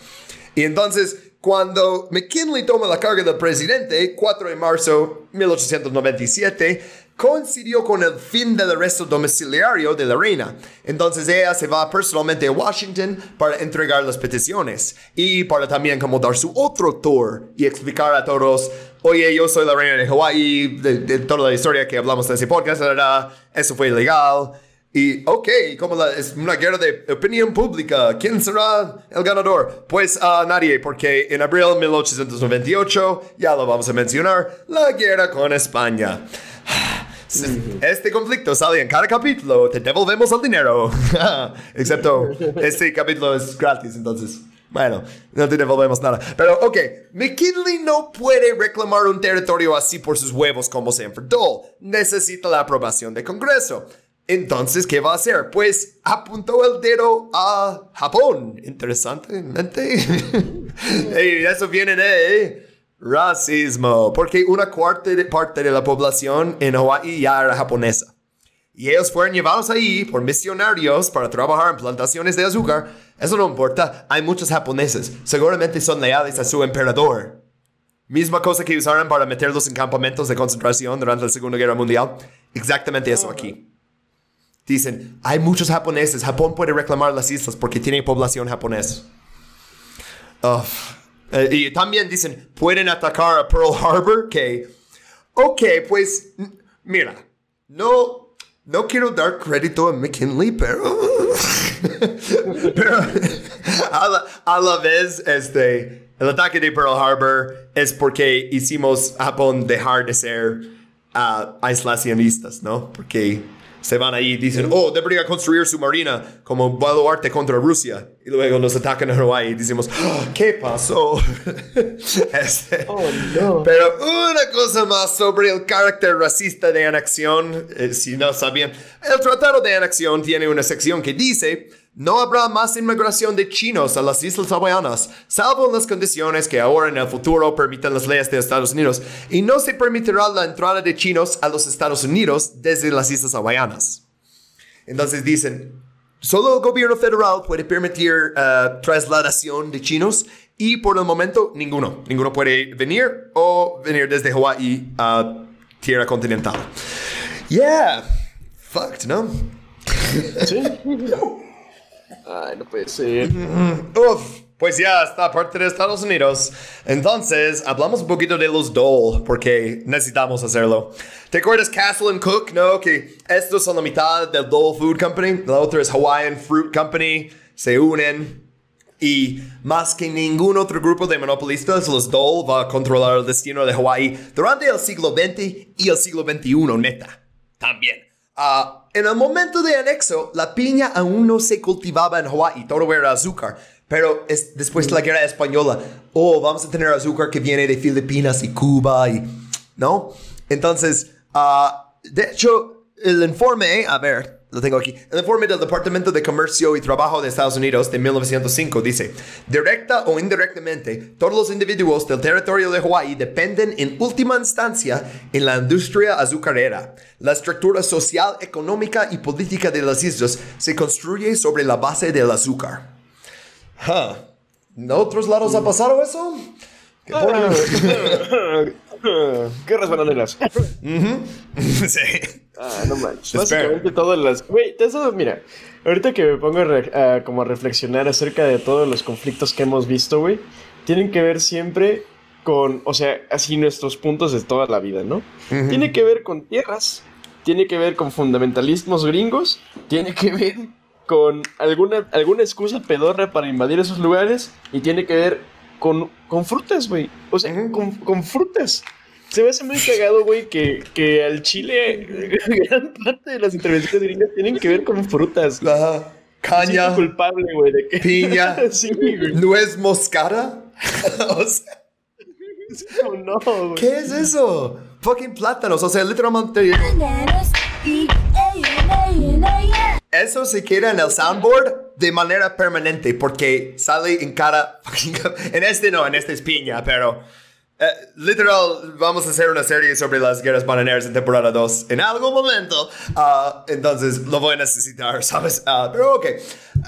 Y entonces, cuando McKinley toma la carga del presidente, 4 de marzo de 1897, coincidió con el fin del arresto domiciliario de la reina. Entonces ella se va personalmente a Washington para entregar las peticiones y para también como dar su otro tour y explicar a todos, oye, yo soy la reina de Hawái, de, de toda la historia que hablamos en ese podcast, verdad, eso fue ilegal. Y, ok, como la- es una guerra de opinión pública, ¿quién será el ganador? Pues a nadie, porque en abril de 1898, ya lo vamos a mencionar, la guerra con España. Este conflicto sale en cada capítulo, te devolvemos el dinero. Excepto, este capítulo es gratis, entonces, bueno, no te devolvemos nada. Pero, ok, McKinley no puede reclamar un territorio así por sus huevos como Sanford Dole. Necesita la aprobación del Congreso. Entonces, ¿qué va a hacer? Pues apuntó el dedo a Japón. Interesantemente. eso viene de racismo. Porque una cuarta parte de la población en Hawái ya era japonesa. Y ellos fueron llevados ahí por misionarios para trabajar en plantaciones de azúcar. Eso no importa. Hay muchos japoneses. Seguramente son leales a su emperador. Misma cosa que usaron para meterlos en campamentos de concentración durante la Segunda Guerra Mundial. Exactamente eso aquí. Dicen, hay muchos japoneses. Japón puede reclamar las islas porque tiene población japonesa. Uf. Eh, y también dicen, pueden atacar a Pearl Harbor. Que, ok, pues, mira, no, no quiero dar crédito a McKinley, pero, pero a, la, a la vez, este, el ataque de Pearl Harbor es porque hicimos Japón dejar de ser ah, aislacionistas, ¿no? Porque se van ahí y dicen, oh, debería construir su marina como baluarte contra Rusia. Y luego nos atacan a Hawái y decimos, "Oh, ¿qué pasó? Este, Pero una cosa más sobre el carácter racista de anexión, eh, si no sabían, el Tratado de Anexión tiene una sección que dice, no habrá más inmigración de chinos a las Islas Hawaianas, salvo en las condiciones que ahora en el futuro permitan las leyes de Estados Unidos, y no se permitirá la entrada de chinos a los Estados Unidos desde las Islas Hawaianas. Entonces dicen, solo el gobierno federal puede permitir eh, trasladación de chinos y por el momento ninguno. Ninguno puede venir o venir desde Hawái a tierra continental. Yeah. Fucked, ¿no? Sí. Ay, no puede ser. Uf, pues ya está parte de Estados Unidos. Entonces, hablamos un poquito de los Dole, porque necesitamos hacerlo. ¿Te acuerdas Castle and Cook, no? Que estos son la mitad del Dole Food Company, la otra es Hawaiian Fruit Company, se unen. Y más que ningún otro grupo de monopolistas, los Dole va a controlar el destino de Hawái durante el siglo XX y el siglo XXI, neta. También. Ah, en el momento de anexo, la piña aún no se cultivaba en Hawái, todo era azúcar. Pero es, después de la guerra española, oh, vamos a tener azúcar que viene de Filipinas y Cuba. ¿No? Entonces, ah, de hecho, el informe, a ver, lo tengo aquí. El informe del Departamento de Comercio y Trabajo de Estados Unidos de 1905 dice, directa o indirectamente, todos los individuos del territorio de Hawái dependen en última instancia en la industria azucarera. La estructura social, económica y política de las islas se construye sobre la base del azúcar. Huh. ¿En otros lados ha pasado eso? ¿Qué ponen? Guerras bananeras. sí. Ah, no manches. Básicamente todas las. Güey, eso, mira. Ahorita que me pongo a, re- a como a reflexionar acerca de todos los conflictos que hemos visto, güey, tienen que ver siempre con, o sea, así nuestros puntos de toda la vida, ¿no? Tiene que ver con tierras, tiene que ver con fundamentalismos gringos, tiene que ver con alguna, alguna excusa pedorra para invadir esos lugares y tiene que ver con, con frutas, güey. O sea, con, con frutas. Se me hace muy cagado, güey, que, que al Chile gran parte de las intervenciones gringas tienen que ver con frutas. Ajá. Caña, Siento culpable, güey, de que... piña, sí, güey. nuez moscada. O sea, No, güey. ¿Qué es eso? Fucking plátanos. O sea, literalmente. Eso se queda en el soundboard de manera permanente porque sale en cada. En este no, en este es piña, pero. Eh, literal, vamos a hacer una serie sobre las guerras bananeras en temporada 2 en algún momento. Ah, entonces lo voy a necesitar, ¿sabes? Ah, pero ok.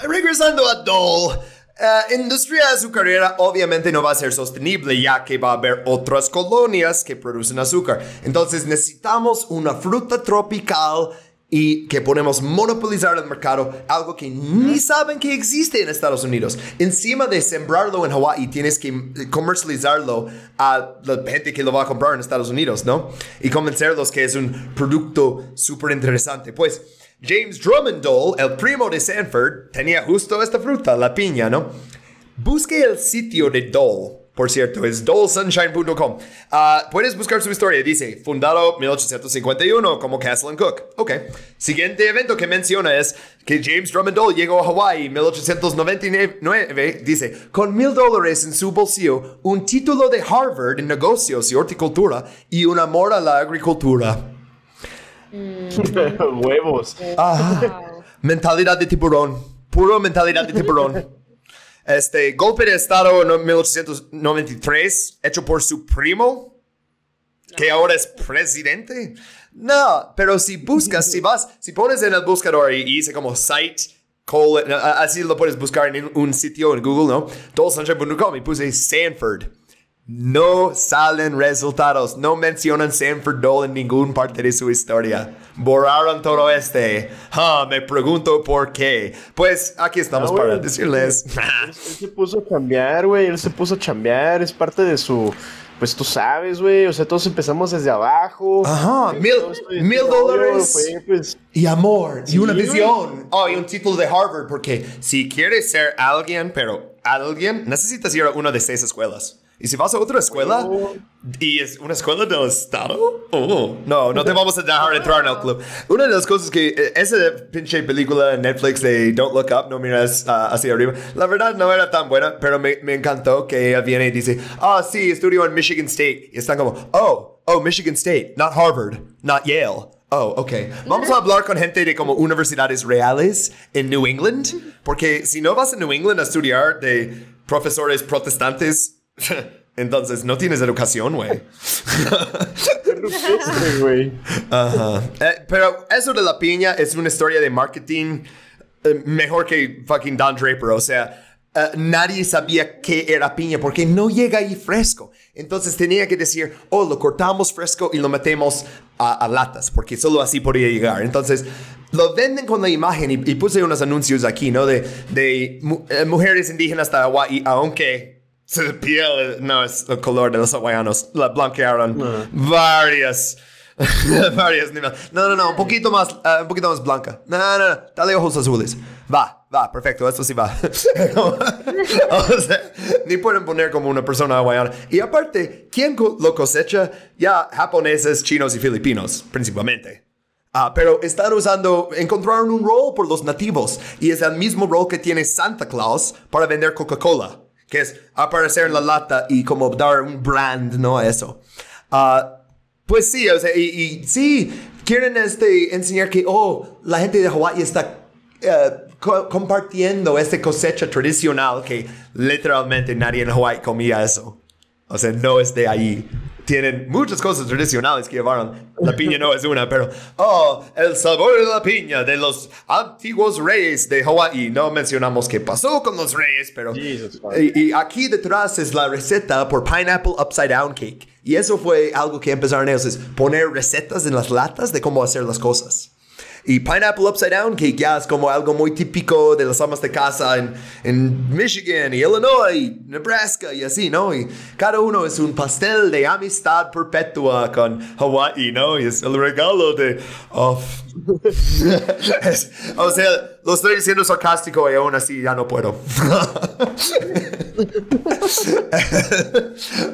Regresando a Dole. eh, industria azucarera obviamente no va a ser sostenible ya que va a haber otras colonias que producen azúcar. Entonces necesitamos una fruta tropical y que podemos monopolizar el mercado, algo que ni saben que existe en Estados Unidos. Encima de sembrarlo en Hawái, tienes que comercializarlo a la gente que lo va a comprar en Estados Unidos, ¿no? Y convencerlos que es un producto súper interesante. Pues James Drummond Dole, el primo de Sanford, tenía justo esta fruta, la piña, ¿no? Busque el sitio de Dole. Por cierto, es dolesunshine.com. Ah, puedes buscar su historia. Dice, fundado 1851 como Castle and Cook. Ok. Siguiente evento que menciona es que James Drummond Dole llegó a Hawaii en 1899. Dice, con mil dólares en su bolsillo, un título de Harvard en negocios y horticultura y un amor a la agricultura. Huevos. Wow. Mentalidad de tiburón. Puro mentalidad de tiburón. Este, golpe de estado en 1893, hecho por su primo, que ahora es presidente. No, pero si buscas, si vas, si pones en el buscador y, dice como site, colon, así lo puedes buscar en un sitio en Google, ¿no? Dolesunshine.com y puse Sanford. No salen resultados, no mencionan Sanford Dole en ninguna parte de su historia. Borraron todo este. Ah, me pregunto por qué. Pues aquí estamos Ah, para decirles. Él se puso a chambear, güey. Él se puso a chambear. Es parte de su. Pues tú sabes, güey. O sea, todos empezamos desde abajo. Ajá, mil, dólares. Pues. Y amor, y una visión. Oh, y un título de Harvard, porque si quieres ser alguien, pero alguien, necesitas ir a una de seis escuelas. Y si vas a otra escuela Oh. y es una escuela del Estado, oh, no, no te vamos a dejar entrar en el club. Una de las cosas que eh, esa pinche película en Netflix de Don't Look Up, no miras ah, hacia arriba, la verdad no era tan buena, pero me, me encantó que ella viene y dice, ah, sí, estudio en Michigan State. Y están como, oh, oh, Michigan State, not Harvard, not Yale. Oh, ok. Vamos a hablar con gente de como universidades reales en New England, porque si no vas a New England a estudiar de profesores protestantes, entonces no tienes educación, güey. Ajá. Eh, pero eso de la piña es una historia de marketing eh, mejor que fucking Don Draper. O sea, eh, nadie sabía qué era piña porque no llega ahí fresco. Entonces tenía que decir, oh, lo cortamos fresco y lo metemos a, a latas, porque solo así podía llegar. Entonces lo venden con la imagen y, y puse unos anuncios aquí, ¿no? De, de mu- mujeres indígenas de Hawái, aunque su piel no es el color de los hawaianos, la blanquearon varias. varias niveles. No, no, no, un poquito más, eh, un poquito más blanca. No, no, no, dale ojos azules. Va, va, perfecto, esto sí va. o sea, ni pueden poner como una persona hawaiana. Y aparte, ¿quién lo cosecha? Ya japoneses, chinos y filipinos, principalmente. Ah, pero están usando, encontraron un rol por los nativos y es el mismo rol que tiene Santa Claus para vender Coca-Cola, que es aparecer en la lata y como dar un brand, ¿no? Eso. Ah, pues sí, o sea, y, y sí, quieren este, enseñar que, oh, la gente de Hawái está eh, co- compartiendo esta cosecha tradicional que literalmente nadie en Hawái comía eso. O sea, no es de ahí. Tienen muchas cosas tradicionales que llevaron. La piña no es una, pero, oh, el sabor de la piña de los antiguos reyes de Hawái. No mencionamos qué pasó con los reyes, pero... Jesus y, y aquí detrás es la receta por Pineapple Upside Down Cake. Y eso fue algo que empezaron ellos, es poner recetas en las latas de cómo hacer las cosas. Y Pineapple Upside Down Cake ya es como algo muy típico de las amas de casa en, en Michigan y Illinois, Nebraska y así, ¿no? Y cada uno es un pastel de amistad perpetua con Hawaii, ¿no? Y es el regalo de... oh, es- o sea, lo estoy diciendo sarcástico y aún así ya no puedo.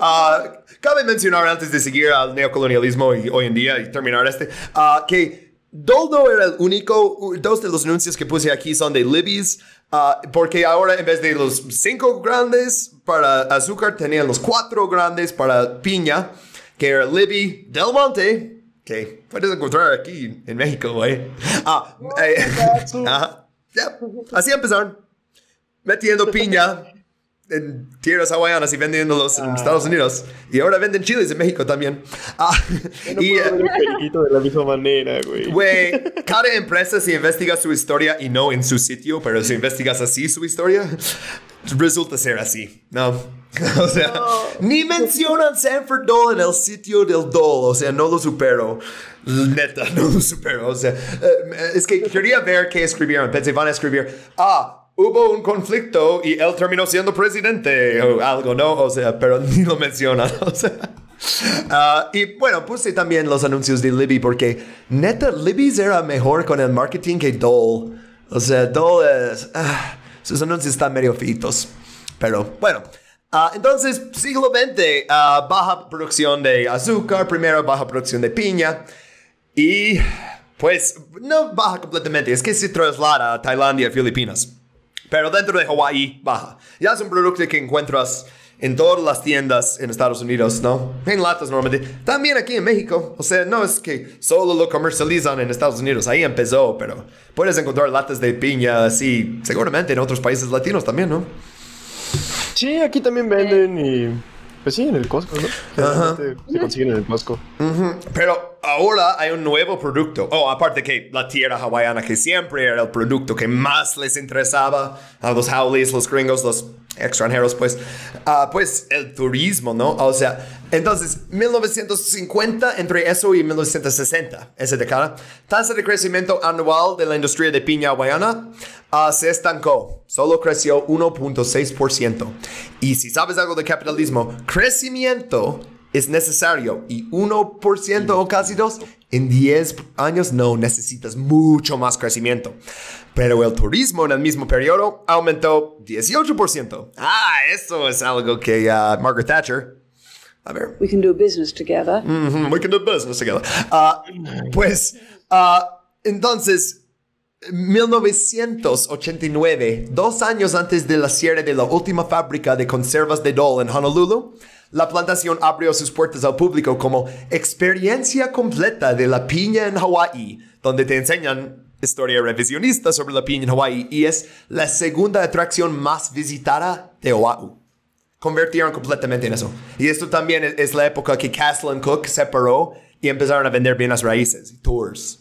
Ah, cabe mencionar antes de seguir al neocolonialismo y hoy en día y terminar este, ah, que Dole no era el único, dos de los anuncios que puse aquí son de Libby's, ah, porque ahora en vez de los cinco grandes para azúcar, tenían los cuatro grandes para piña, que era Libby Del Monte, que puedes encontrar aquí en México, güey. Ah, eh, ajá, ya, así empezaron, metiendo piña en tierras hawaianas y vendiéndolos en Estados Unidos. Y ahora venden chiles en México también. Ah, No y, puedo eh, ver el periquito de la misma manera, güey. Güey, cada empresa si investiga su historia y no en su sitio, pero si investigas así su historia, resulta ser así, ¿no? O sea, ni mencionan Sanford Dole en el sitio del Dole, o sea, no lo supero. Neta, no lo supero. O sea, eh, es que quería ver qué escribieron. Pensé, van a escribir, ah, hubo un conflicto y él terminó siendo presidente o algo, ¿no? O sea, pero ni lo mencionan, o sea. Ah, y bueno, puse también los anuncios de Libby porque neta, Libby's era mejor con el marketing que Dole. O sea, Dole es... ah, sus anuncios están medio fitos. Pero bueno. Ah, entonces, siglo XX, ah, baja producción de azúcar, primero baja producción de piña. Y pues no baja completamente, es que se traslada a Tailandia Filipinas. Pero dentro de Hawái baja. Ya es un producto que encuentras en todas las tiendas en Estados Unidos, ¿no? En latas normalmente. También aquí en México. O sea, no es que solo lo comercializan en Estados Unidos. Ahí empezó, pero puedes encontrar latas de piña así, seguramente en otros países latinos también, ¿no? Sí, aquí también venden y. Pues sí, en el Costco, ¿no? Generalmente Se consiguen en el Costco. Pero ahora hay un nuevo producto. Oh, aparte que la tierra hawaiana, que siempre era el producto que más les interesaba a los howlies, los gringos, los extranjeros, pues, ah, pues el turismo, ¿no? O sea, entonces, 1950, entre eso y 1960, esa década, tasa de crecimiento anual de la industria de piña hawaiana ah, se estancó. Solo creció 1.6%. Y si sabes algo de capitalismo, crecimiento es necesario y 1% o casi 2 en 10 años no necesitas mucho más crecimiento. Pero el turismo en el mismo periodo aumentó 18%. Ah, eso es algo que ah, Margaret Thatcher. A ver. We can do business together. Mhm, we can do business together. Ah, pues, ah, entonces, 1989, dos años antes de la cierre de la última fábrica de conservas de Dole en Honolulu, la plantación abrió sus puertas al público como experiencia completa de la piña en Hawái, donde te enseñan historia revisionista sobre la piña en Hawái y es la segunda atracción más visitada de Oahu convirtieron completamente en eso. Y esto también es, la época que Castle and Cook separó y empezaron a vender bien las raíces, tours.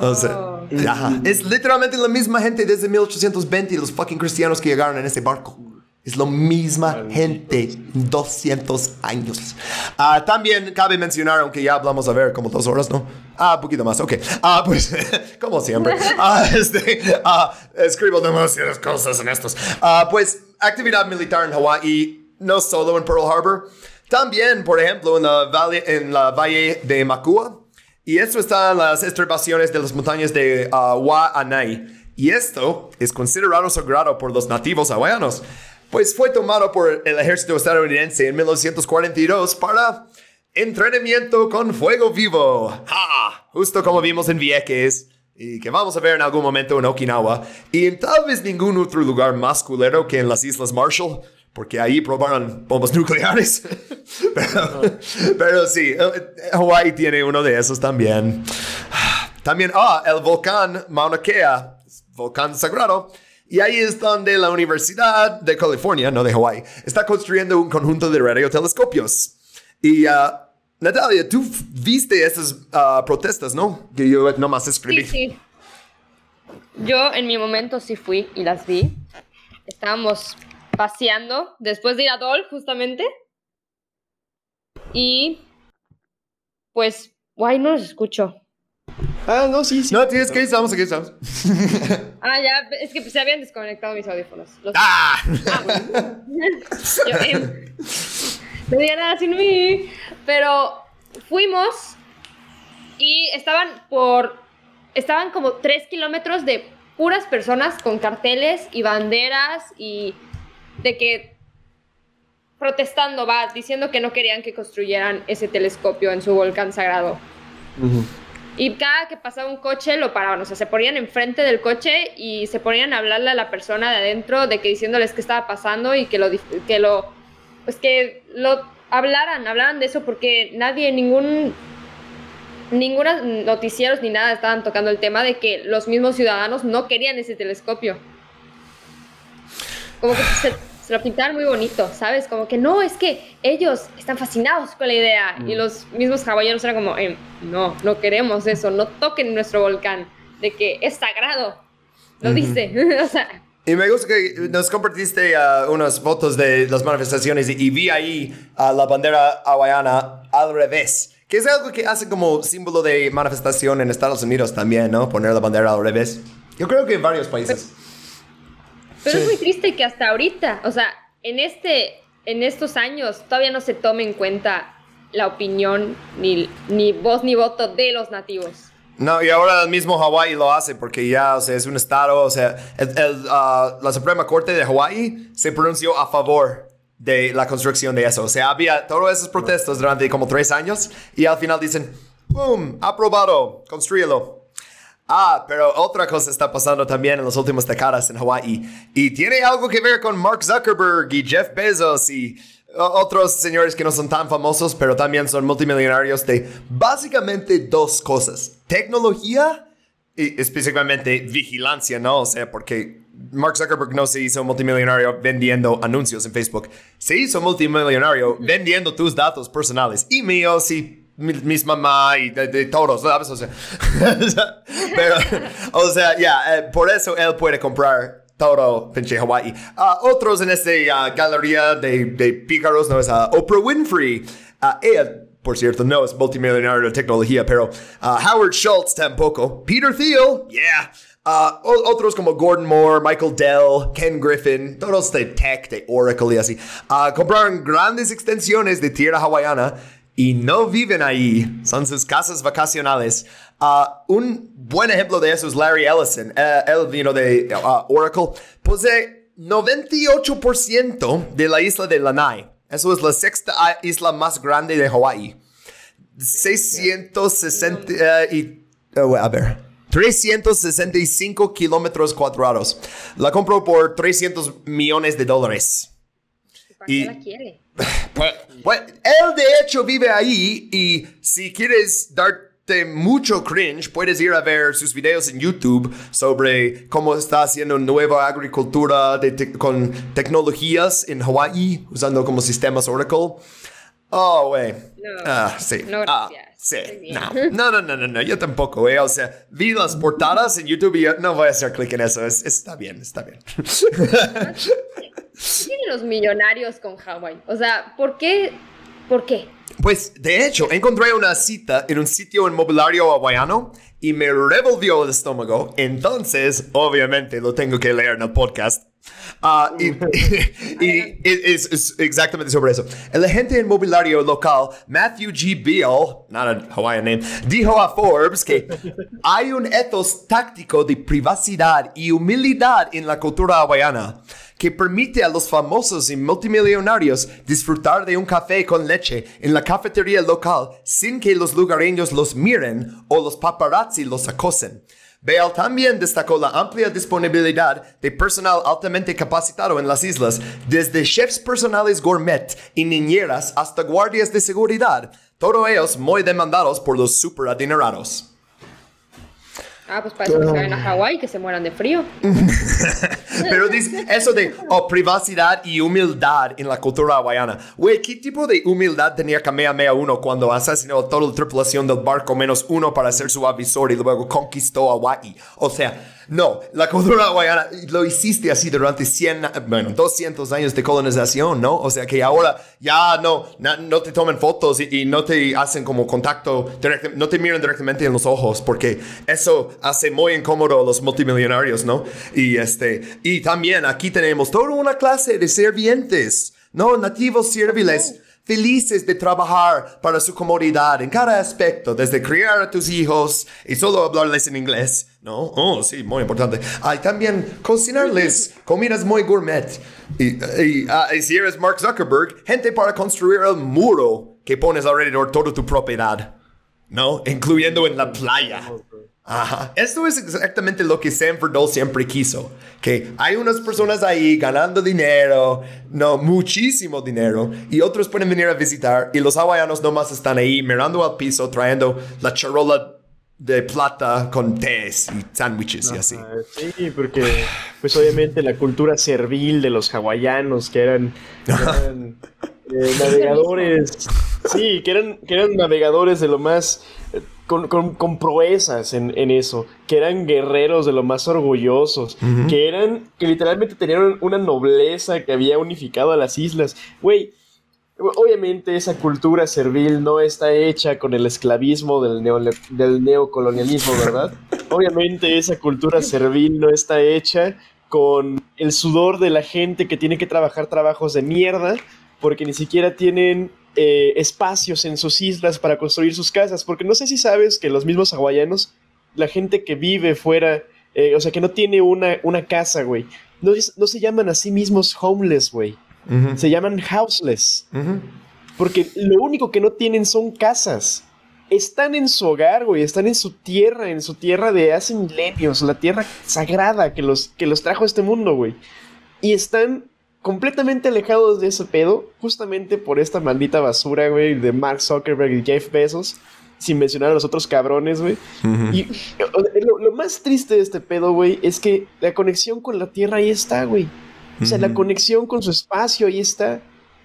O sea, ajá. es literalmente la misma gente desde 1820, los fucking cristianos que llegaron en ese barco. Es la misma gente, 200 años. Ah, también cabe mencionar, aunque ya hablamos a ver como dos horas, ¿no? Ah, un poquito más, ok. Ah, pues, como siempre. Ah, este, ah, escribo demasiadas cosas en estos. Ah, pues, actividad militar en Hawái, no solo en Pearl Harbor, también, por ejemplo, en la, valle, en la valle de Makua. Y esto está en las estribaciones de las montañas de uh, Wa'anai. Y esto es considerado sagrado por los nativos hawaianos, pues fue tomado por el ejército estadounidense en 1942 para entrenamiento con fuego vivo. ¡Ja! Justo como vimos en Vieques y que vamos a ver en algún momento en Okinawa y en tal vez ningún otro lugar más culero que en las Islas Marshall. Porque ahí probaron bombas nucleares. pero, pero sí, Hawaii tiene uno de esos también. También, ah, el volcán Mauna Kea, volcán sagrado. Y ahí es donde la Universidad de California, no de Hawaii, está construyendo un conjunto de radiotelescopios. Y ah, Natalia, tú viste esas ah, protestas, ¿no? Que yo nomás escribí. Sí, sí. Yo en mi momento sí fui y las vi. Estábamos paseando después de ir a Dol, justamente. Y pues, guay, no los escucho. Ah, no, sí, sí. No, tienes que estamos aquí, estamos. Ah, ya, es que se habían desconectado mis audífonos. Los- ¡Ah! Ah, bueno. Yo, em, no diga nada sin mí. Pero fuimos y estaban por. Estaban como tres kilómetros de puras personas con carteles y banderas y de que protestando, va, diciendo que no querían que construyeran ese telescopio en su volcán sagrado. Y cada que pasaba un coche lo paraban, o sea, se ponían enfrente del coche y se ponían a hablarle a la persona de adentro de que diciéndoles qué estaba pasando y que lo que lo pues que lo hablaran, hablaran de eso porque nadie ningún ninguna noticieros ni nada estaban tocando el tema de que los mismos ciudadanos no querían ese telescopio. Como que se, se lo pintaron muy bonito, ¿sabes? Como que no, es que ellos están fascinados con la idea. Y los mismos hawaianos eran como, em, no, no queremos eso, no toquen nuestro volcán, de que es sagrado. Lo dice. o sea, Y me gusta que nos compartiste ah, unas fotos de las manifestaciones y, y vi ahí ah, la bandera hawaiana al revés. Que es algo que hace como símbolo de manifestación en Estados Unidos también, ¿no? Poner la bandera al revés. Yo creo que en varios países. Pero es muy triste que hasta ahorita, o sea, en este, en estos años todavía no se tome en cuenta la opinión ni, ni voz ni voto de los nativos. No, y ahora el mismo Hawái lo hace porque ya, o sea, es un estado, o sea, el- el, ah, la Suprema Corte de Hawái se pronunció a favor de la construcción de eso. O sea, había todas esas protestas durante como tres años y al final dicen, ¡boom! Aprobado, construyelo. Ah, pero otra cosa está pasando también en las últimas décadas en Hawái y tiene algo que ver con Mark Zuckerberg y Jeff Bezos y otros señores que no son tan famosos, pero también son multimillonarios de básicamente dos cosas. Tecnología y específicamente vigilancia, ¿no? O sea, porque Mark Zuckerberg no se hizo multimillonario vendiendo anuncios en Facebook. Se hizo multimillonario vendiendo tus datos personales y míos y mi- mis mamá y de, de todos, ¿sabes? O sea, pero, o sea, ya, eh, por eso él puede comprar todo pinche Hawaii. Ah, otros en esta ah, galería de, de pícaros, ¿no? Es ah, Oprah Winfrey. Ella, por cierto, no es multimillonario de tecnología, pero Howard Schultz tampoco. Peter Thiel, yeah. Ah, otros como Gordon Moore, Michael Dell, Ken Griffin, todos de tech, de Oracle y así, compraron grandes extensiones de tierra hawaiana y no viven ahí, son sus casas vacacionales. Ah, un buen ejemplo de eso es Larry Ellison, Eh, él vino de ah, Oracle, posee 98% de la isla de Lanai. Eso es la sexta isla más grande de Hawái. 660 eh, y eh, a ver 365 kilómetros cuadrados. La compró por 300 millones de dólares. ¿Para Y- qué la quiere? Pues, pues, él de hecho vive ahí y si quieres darte mucho cringe, puedes ir a ver sus videos en YouTube sobre cómo está haciendo nueva agricultura de te- con tecnologías en Hawaii, usando como sistemas Oracle. Oh, güey. No. Ah, sí. No, Ah, sí. No. no, no, no, no, no, yo tampoco, güey. O sea, vi las portadas en YouTube y yo no voy a hacer clic en eso. Es- está bien, está bien. ¿Qué tienen los millonarios con Hawái? O sea, ¿por qué? ¿Por qué? Pues, de hecho, encontré una cita en un sitio inmobiliario hawaiano y me revolvió el estómago. Entonces, obviamente, lo tengo que leer en el podcast. Ah, y y es, es exactamente sobre eso. El agente inmobiliario local, Matthew G. Beal, not a Hawaiian name, dijo a Forbes que hay un ethos táctico de privacidad y humildad en la cultura hawaiana que permite a los famosos y multimillonarios disfrutar de un café con leche en la cafetería local sin que los lugareños los miren o los paparazzi los acosen. Bale también destacó la amplia disponibilidad de personal altamente capacitado en las islas, desde chefs personales gourmet y niñeras hasta guardias de seguridad, todos ellos muy demandados por los super adinerados. Ah, pues para eso que se vayan a Hawái y que se mueran de frío. Pero dice eso de oh, privacidad y humildad en la cultura hawaiana. Güey, ¿qué tipo de humildad tenía Kamehameha 1 cuando asesinó a toda la tripulación del barco menos uno para ser su avisor y luego conquistó Hawaii? O sea, no, la cultura hawaiana lo hiciste así durante 100, a- bueno, 200 años de colonización, ¿no? O sea que ahora ya no, no te toman fotos y, no te hacen como contacto no te miran directamente en los ojos porque eso hace muy incómodo a los multimillonarios, ¿no? Y este, y también aquí tenemos toda una clase de servientes, ¿no? Nativos serviles felices de trabajar para su comodidad en cada aspecto, desde criar a tus hijos y solo hablarles en inglés, ¿no? Oh, sí, muy importante. Hay también cocinarles comidas muy gourmet. Y, y, ah, y si eres Mark Zuckerberg, gente para construir el muro que pones alrededor toda tu propiedad, ¿no? Incluyendo en la playa. Ajá. Esto es exactamente lo que Sanford Dole siempre quiso. Que hay unas personas ahí ganando dinero, no, muchísimo dinero, y otros pueden venir a visitar, y los hawaianos nomás están ahí mirando al piso, trayendo la charola de plata con tés y sándwiches y así. Sí, porque pues obviamente la cultura servil de los hawaianos que eran, eran, eh, navegadores, sí, que eran, que eran navegadores de lo más, eh, con, con- con proezas en, en eso, que eran guerreros de lo más orgullosos, que eran, que literalmente tenían una nobleza que había unificado a las islas. Güey, Obviamente esa cultura servil no está hecha con el esclavismo del, neole- del neocolonialismo, ¿verdad? Obviamente esa cultura servil no está hecha con el sudor de la gente que tiene que trabajar trabajos de mierda porque ni siquiera tienen eh, espacios en sus islas para construir sus casas. Porque no sé si sabes que los mismos hawaianos, la gente que vive fuera, eh, o sea, que no tiene una, una casa, güey, no, no se llaman a sí mismos homeless, güey. Se llaman houseless. Porque lo único que no tienen son casas. Están en su hogar, güey. Están en su tierra, en su tierra de hace milenios. La tierra sagrada que los, que los trajo a este mundo, güey. Y están completamente alejados de ese pedo. Justamente por esta maldita basura, güey, de Mark Zuckerberg y Jeff Bezos. Sin mencionar a los otros cabrones, güey. Y lo más triste de este pedo, güey, es que la conexión con la tierra ahí está, güey. O sea, la conexión con su espacio ahí está.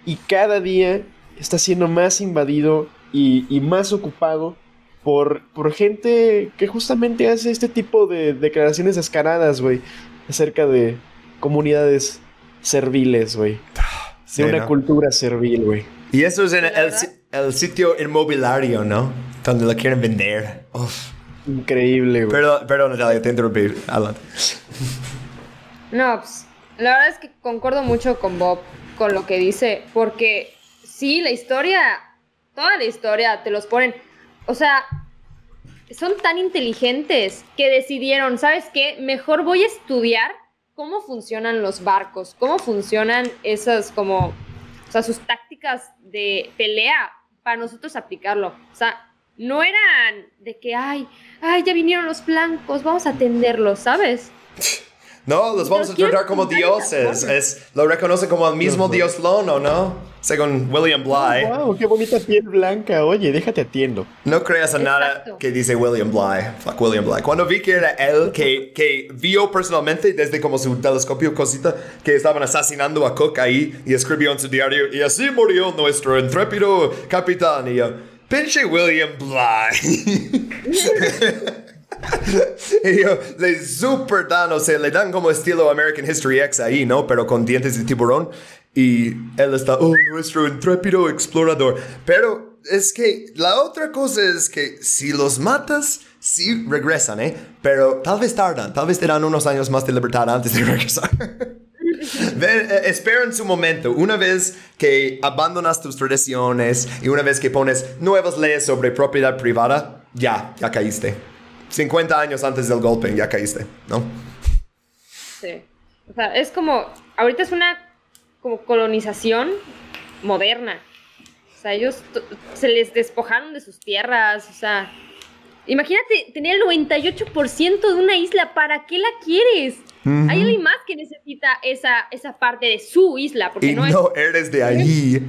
Y cada día está siendo más invadido y, y más ocupado por, por gente que justamente hace este tipo de declaraciones descaradas, güey. Acerca de comunidades serviles, güey. De una ¿no? cultura servil, güey. Y eso es en ¿La el, el sitio inmobiliario, ¿no? Donde lo quieren vender. Uf. Increíble, güey. Perdón, perdón, Natalia, te interrumpí. Adelante. No, pues, la verdad es que concuerdo mucho con Bob, con lo que dice, porque sí, la historia, toda la historia te los ponen, o sea, son tan inteligentes que decidieron, ¿sabes qué? Mejor voy a estudiar cómo funcionan los barcos, cómo funcionan esas como, o sea, sus tácticas de pelea para nosotros aplicarlo. O sea, no eran de que, ay, ay, ya vinieron los blancos, vamos a atenderlos, ¿sabes? No, los vamos a tratar como dioses. Es, lo reconoce como el mismo dios Lono, ¿no? Según William Bly. Wow, qué bonita piel blanca. Oye, déjate atiendo. No creas en nada que dice William Bly. Fuck William Bly. Cuando vi que era él que, que vio personalmente desde como su telescopio cosita que estaban asesinando a Cook ahí y escribió en su diario y así murió nuestro intrépido capitán y yo, pinche William Bly. y yo, le super dan, o sea, le dan como estilo American History X ahí, ¿no? Pero con dientes de tiburón. Y él está, oh, nuestro intrépido explorador. Pero es que la otra cosa es que si los matas, sí regresan, ¿eh? Pero tal vez tardan, tal vez te dan unos años más de libertad antes de regresar. Ven, eh, espera en su momento. Una vez que abandonas tus tradiciones y una vez que pones nuevas leyes sobre propiedad privada, ya, ya caíste. 50 años antes del golpe, ya caíste, ¿no? Sí. O sea, es como, ahorita es una como colonización moderna. O sea, ellos se les despojaron de sus tierras, o sea, imagínate tener el 98% de una isla, ¿para qué la quieres? Hay alguien más que necesita esa, esa parte de su isla, porque Y no, no eres de allí. es,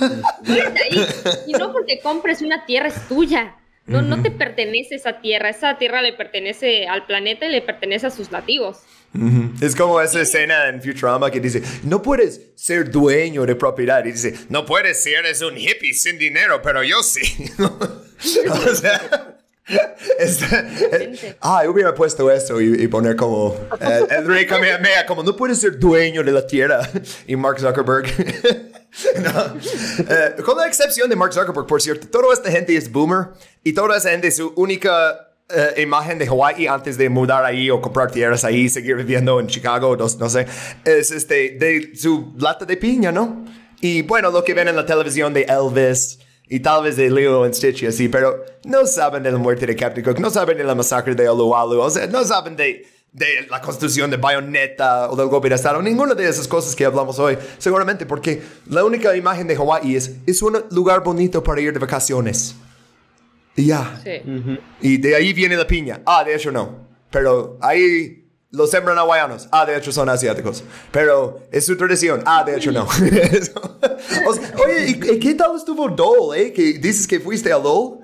no es de ahí. Y no porque compres una tierra es tuya. No, no te pertenece esa tierra, esa tierra le pertenece al planeta y le pertenece a sus nativos. Ujú. Es como esa escena en Futurama que dice, no puedes ser dueño de propiedad. Y dice, no puedes si eres un hippie sin dinero, pero yo sí. o sea... está- Excelente. ah, yo hubiera puesto eso y, y poner como eh, el rey Kamehameha, como no puedes ser dueño de la tierra. Y Mark Zuckerberg. No. Eh, con la excepción de Mark Zuckerberg, por cierto, toda esta gente es boomer y toda esa gente su única eh, imagen de Hawaii antes de mudar ahí o comprar tierras ahí, seguir viviendo en Chicago, no, no sé, es este, de su lata de piña, ¿no? Y bueno, lo que ven en la televisión de Elvis y tal vez de Lilo and Stitch y así, pero no saben de la muerte de Captain Cook, no saben de la masacre de Oahu, o sea, no saben de, de la constitución de Bayonetta o del golpe de Estado, ninguna de esas cosas que hablamos hoy, seguramente porque la única imagen de Hawaii es, es un lugar bonito para ir de vacaciones. Y ya. Sí. Y de ahí viene la piña. Ah, de hecho no. Pero ahí los sembran hawaianos. Ah, de hecho son asiáticos. Pero es su tradición. Ah, de hecho no. O sea, oye, ¿y y qué tal estuvo Dole, eh? Que dices que fuiste a Dole.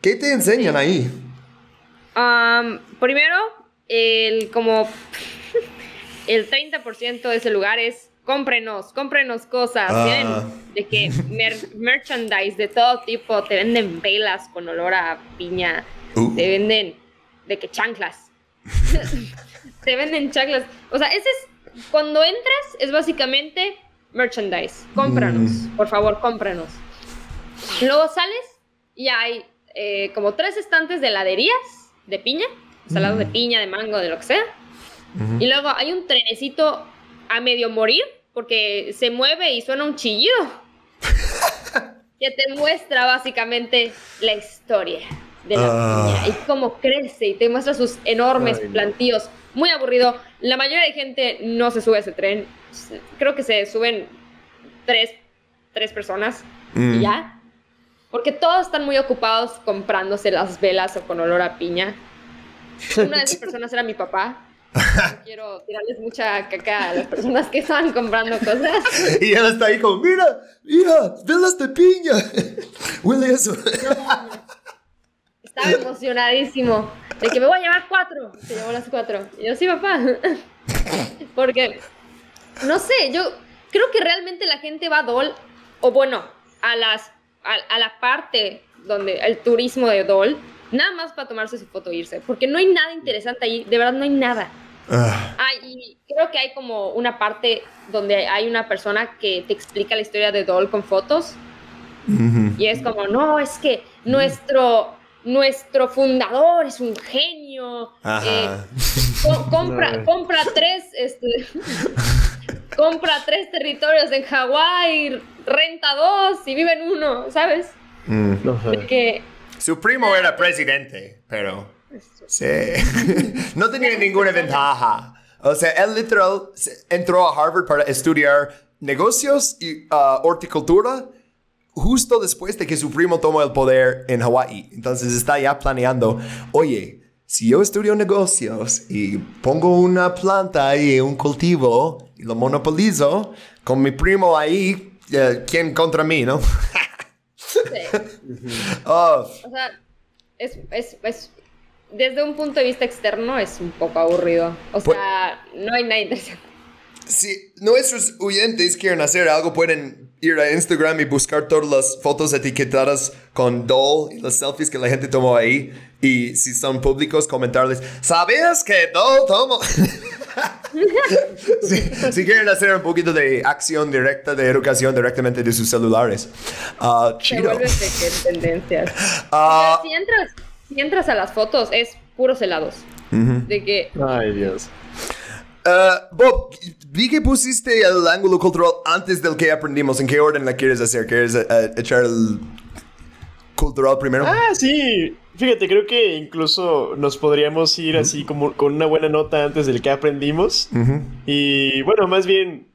¿Qué te enseñan ahí? Am, primero, el como el 30% de ese lugar es cómprenos, cómprenos cosas, Ah. de que mer- merchandise de todo tipo, te venden velas con olor a piña, Uh. te venden de que chanclas, te venden chanclas, o sea, ese es, cuando entras es básicamente merchandise, cómpranos, por favor, cómpranos. Luego sales y hay eh, como tres estantes de heladerías de piña, salados de piña, de mango, de lo que sea. Y luego hay un trenecito a medio morir porque se mueve y suena un chillido. que te muestra básicamente la historia de la Ah. piña y cómo crece y te muestra sus enormes Ay, no. plantíos. Muy aburrido. La mayoría de gente no se sube a ese tren. Creo que se suben tres, tres personas Mm. y ya. Porque todos están muy ocupados comprándose las velas o con olor a piña. Una de esas personas era mi papá. No quiero tirarles mucha caca a las personas que estaban comprando cosas. Y él está ahí como, mira, mira, velas de piña. Huele eso. Estaba emocionadísimo de que me voy a llevar cuatro. Se llevó las cuatro. Y yo, sí, papá. Porque, no sé, yo creo que realmente la gente va a Dol, o bueno, a, las, a, a la parte donde el turismo de Dol, nada más para tomarse su foto e irse. Porque no hay nada interesante ahí, de verdad no hay nada. Ah, Ah, y creo que hay como una parte donde hay una persona que te explica la historia de Doll con fotos. Y es como, no, es que nuestro, nuestro fundador es un genio. Ajá. eh, co- compra, No. compra tres, este, compra tres territorios en Hawái, renta dos y vive en uno, ¿sabes? Mm. Ajá. De que Su primo era presidente, pero... Sí. no tenía ninguna ventaja. O sea, él literal entró a Harvard para estudiar negocios y ah, horticultura justo después de que su primo tomó el poder en Hawái. Entonces está ya planeando, oye, si yo estudio negocios y pongo una planta ahí, un cultivo, y lo monopolizo, con mi primo ahí, eh, ¿quién contra mí, no? Sí. Oh, O sea, es, es, es- desde un punto de vista externo es un poco aburrido. O Pues- sea, no hay nada interesante. si nuestros oyentes quieren hacer algo, pueden ir a Instagram y buscar todas las fotos etiquetadas con Dole y las selfies que la gente tomó ahí. Y si son públicos, comentarles, ¿sabías que Dole tomó? si, si quieren hacer un poquito de acción directa, de educación directamente de sus celulares. Se chido. vuelven de tendencias. Sea, si entras, si entras a las fotos, es puros helados. De que Ay, Dios. Ah, Bob, vi que pusiste el ángulo cultural antes del que aprendimos. ¿En qué orden la quieres hacer? ¿Quieres eh, echar el cultural primero? Ah, sí. Fíjate, creo que incluso nos podríamos ir así como con una buena nota antes del que aprendimos. Y bueno, más bien,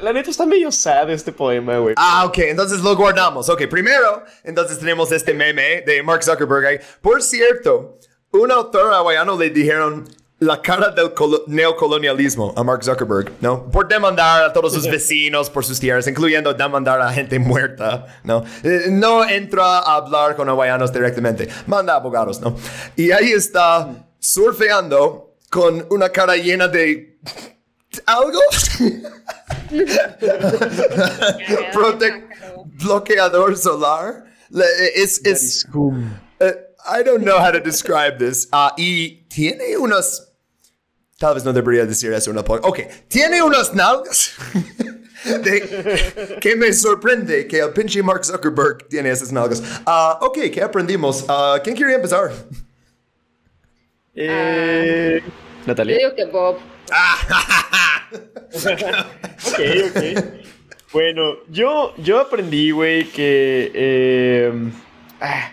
la neta está medio sad este poema, güey. Ah, ok, entonces lo guardamos. Ok, primero, entonces tenemos este meme de Mark Zuckerberg. Por cierto, un autor hawaiano le dijeron la cara del colo- neocolonialismo a Mark Zuckerberg, ¿no? Por demandar a todos sus vecinos por sus tierras, incluyendo demandar a gente muerta, ¿no? Eh, no entra a hablar con hawaianos directamente, manda abogados, ¿no? Y ahí está surfeando con una cara llena de... ¿Algo? Protec- bloqueador solar. Le- Es, es, eh, I don't know how to describe this. Ah, y tiene unos. Tal vez no debería decir eso en el podcast. Ok, tiene unas nalgas. de- que me sorprende que el pinche Mark Zuckerberg tiene esas nalgas. Ah, ok, ¿qué aprendimos? Ah, ¿Quién quiere empezar? Eh, yo Natalia. digo que Bob. Ok, ok. Bueno, yo, yo aprendí, güey, que. eh, ah,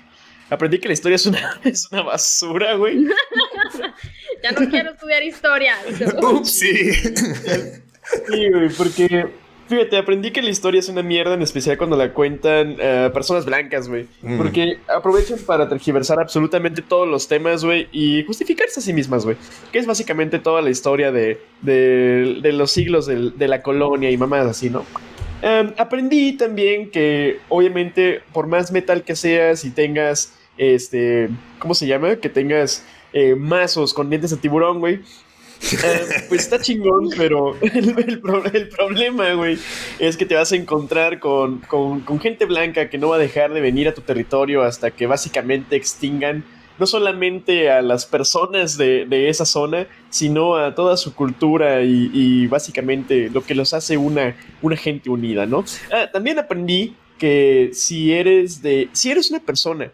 aprendí que la historia es una, es una basura, güey. Ya no quiero estudiar historia. Sí, güey, porque. Fíjate, aprendí que la historia es una mierda, en especial cuando la cuentan eh, personas blancas, güey. Porque aprovechan para tergiversar absolutamente todos los temas, güey, y justificarse a sí mismas, güey. Que es básicamente toda la historia de, de, de los siglos del- de, la colonia y mamás así, ¿no? Em, aprendí también que, obviamente, por más metal que seas y tengas, este, ¿cómo se llama? Que tengas eh, mazos con dientes de tiburón, güey. Eh, pues está chingón, pero el, el pro- el problema, güey, es que te vas a encontrar con, con- gente blanca que no va a dejar de venir a tu territorio hasta que básicamente extingan no solamente a las personas de, esa zona, sino a toda su cultura y, y básicamente lo que los hace una, una gente unida, ¿no? Ah, también aprendí que si eres de. Si eres una persona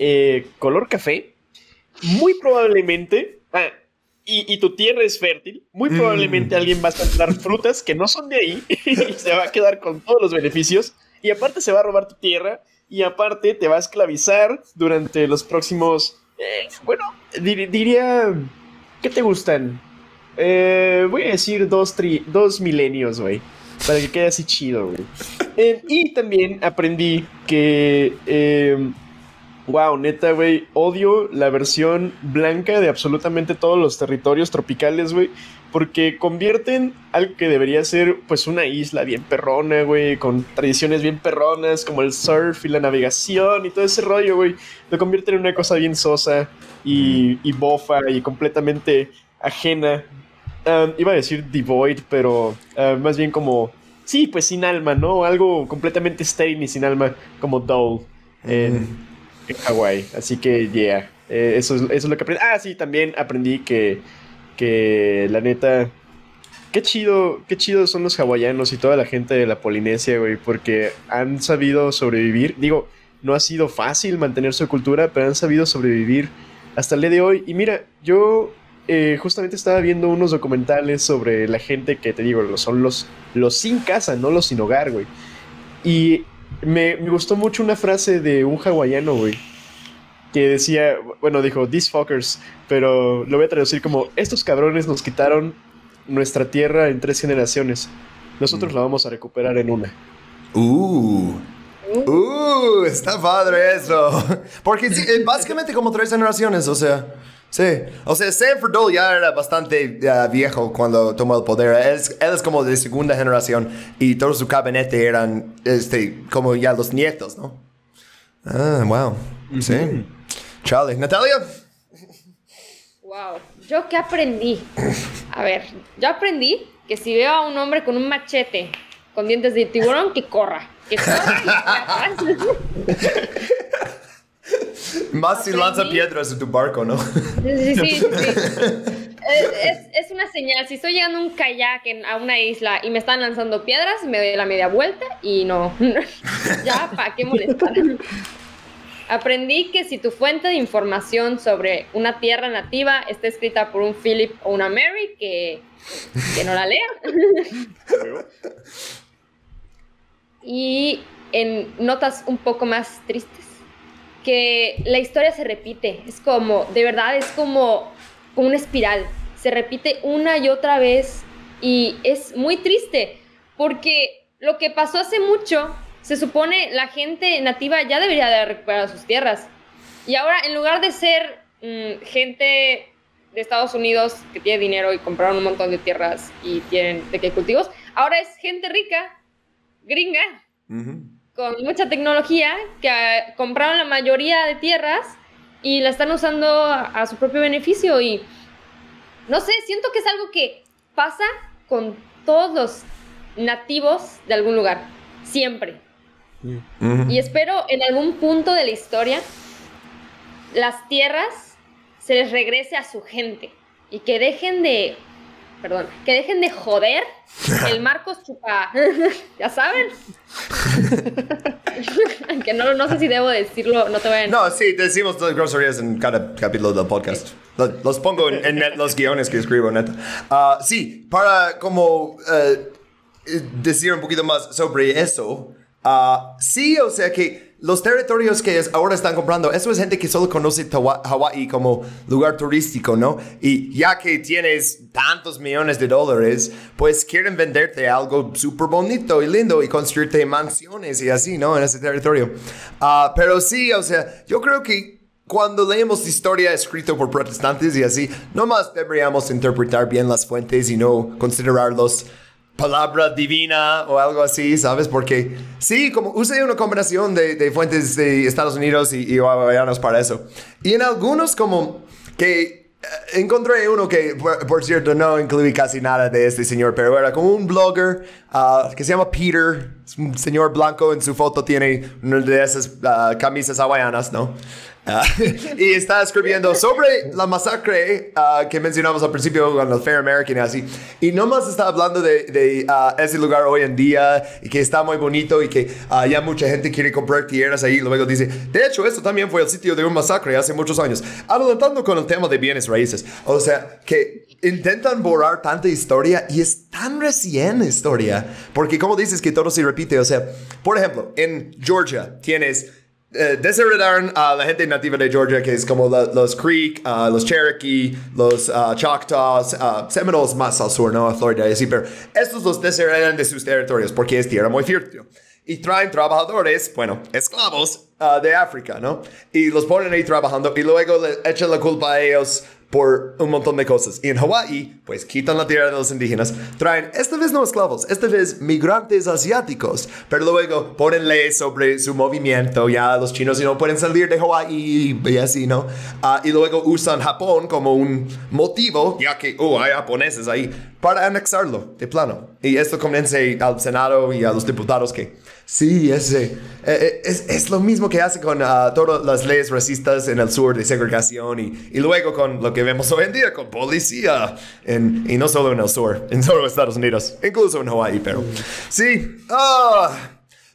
eh, color café, muy probablemente. ah, y, y tu tierra es fértil, muy probablemente alguien va a sembrar frutas que no son de ahí y se va a quedar con todos los beneficios. Y aparte se va a robar tu tierra y aparte te va a esclavizar durante los próximos. eh, bueno, dir- diría. ¿Qué te gustan? Eh, voy a decir dos, tri- dos milenios, güey. Para que quede así chido, güey. Eh, y también aprendí que. Eh, wow, neta, güey. Odio la versión blanca de absolutamente todos los territorios tropicales, güey. Porque convierten algo que debería ser, pues, una isla bien perrona, güey. Con tradiciones bien perronas, como el surf y la navegación y todo ese rollo, güey. Lo convierten en una cosa bien sosa y, y bofa y completamente ajena. Um, iba a decir devoid, pero uh, más bien como. Sí, pues sin alma, ¿no? Algo completamente estéril y sin alma, como Dole en, en Hawái. Así que, yeah. eh, eso, es, eso es lo que aprendí. Ah, sí, también aprendí que, que la neta. Qué chido, qué chido son los hawaianos y toda la gente de la Polinesia, güey, porque han sabido sobrevivir. Digo, no ha sido fácil mantener su cultura, pero han sabido sobrevivir hasta el día de hoy. Y mira, yo eh, justamente estaba viendo unos documentales sobre la gente que te digo, son los, los sin casa, no los sin hogar, güey. Y me, me gustó mucho una frase de un hawaiano, güey. Que decía, bueno, dijo, these fuckers, pero lo voy a traducir como, estos cabrones nos quitaron nuestra tierra en tres generaciones. Nosotros la vamos a recuperar en una. Uh. Uh, está padre eso. Porque sí, eh, básicamente como tres generaciones, o sea. Sí, o sea, Sanford Dole ya era bastante uh, viejo cuando tomó el poder. Él es, él es, como de segunda generación y todo su gabinete eran este, como ya los nietos, ¿no? Ah, wow. Sí. Charlie. Natalia. Wow. ¿Yo qué aprendí? A ver, yo aprendí que si veo a un hombre con un machete con dientes de tiburón, que corra. Que corra. Más si lanza piedras en tu barco, ¿no? Sí, sí. Es, es, una señal. Si estoy llegando a un kayak en, a una isla y me están lanzando piedras, me doy la media vuelta y no. ya, ¿para qué molestar? Aprendí que si tu fuente de información sobre una tierra nativa está escrita por un Philip o una Mary, que, que no la lean. y en notas un poco más tristes, que la historia se repite. Es como, de verdad, es como una espiral. Se repite una y otra vez y es muy triste porque lo que pasó hace mucho se supone la gente nativa ya debería de haber recuperado sus tierras. Y ahora, en lugar de ser mmm, gente de Estados Unidos que tiene dinero y compraron un montón de tierras y tienen de qué cultivos, ahora es gente rica, gringa, uh. Con mucha tecnología, que uh, compraron la mayoría de tierras y la están usando a, a su propio beneficio. Y no sé, siento que es algo que pasa con todos los nativos de algún lugar, siempre. -huh. Y espero en algún punto de la historia las tierras se les regrese a su gente y que dejen de, perdón, que dejen de joder el Marcos Chupa, ya saben. que no, no sé si debo decirlo, no te voy a... No, sí, decimos las groserías en cada capítulo del podcast. Los, los pongo en, en net, los guiones que escribo, neta. Uh, sí, para como uh, decir un poquito más sobre eso, Uh, sí, o sea que los territorios que ahora están comprando, eso es gente que solo conoce Hawái como lugar turístico, ¿no? Y ya que tienes tantos millones de dólares, pues quieren venderte algo súper bonito y lindo y construirte mansiones y así, ¿no? En ese territorio. Uh, pero sí, o sea, yo creo que cuando leemos historia escrita por protestantes y así, no más deberíamos interpretar bien las fuentes y no considerarlos palabra divina o algo así, ¿sabes? Porque sí, como usé una combinación de, de fuentes de Estados Unidos y, y para eso. Y en algunos como que uh, encontré uno que, por, cierto, no incluí casi nada de este señor, pero era como un blogger uh, que se llama Peter, un señor blanco, en su foto tiene una de esas uh, camisas hawaianas, ¿no? Y está escribiendo sobre la masacre uh, que mencionamos al principio con el Fair American y así. Y nomás está hablando de, de uh, ese lugar hoy en día y que está muy bonito y que ya mucha gente quiere comprar tierras ahí. Luego dice, de hecho, esto también fue el sitio de un masacre hace muchos años. Adelantando con el tema de bienes raíces. O sea, que intentan borrar tanta historia y es tan recién historia. Porque como dices que todo se repite. O sea, por ejemplo, en Georgia tienes... Uh, desheredaron a la gente nativa de Georgia, que es como los Creek, los Cherokee, los Choctaws, Seminoles más al sur, ¿no? A Florida y así, pero estos los desheredan de sus territorios porque es tierra muy fértil. Y traen trabajadores, bueno, esclavos de África, ¿no? Y los ponen ahí trabajando y luego echan la culpa a ellos por un montón de cosas. Y en Hawái, pues quitan la tierra de los indígenas, traen, esta vez no esclavos, esta vez migrantes asiáticos, pero luego ponen leyes sobre su movimiento, ya los chinos no pueden salir de Hawái y así, ¿no? Uh, y luego usan Japón como un motivo, ya que, oh, hay japoneses ahí, para anexarlo de plano. Y esto convence al Senado y a los diputados que, sí, ese, eh, es, es, lo mismo que hace con uh, todas las leyes racistas en el sur de segregación y, y luego con lo que vemos hoy en día con policía en, y no solo en el sur, en solo Estados Unidos, incluso en Hawái, pero sí, uh,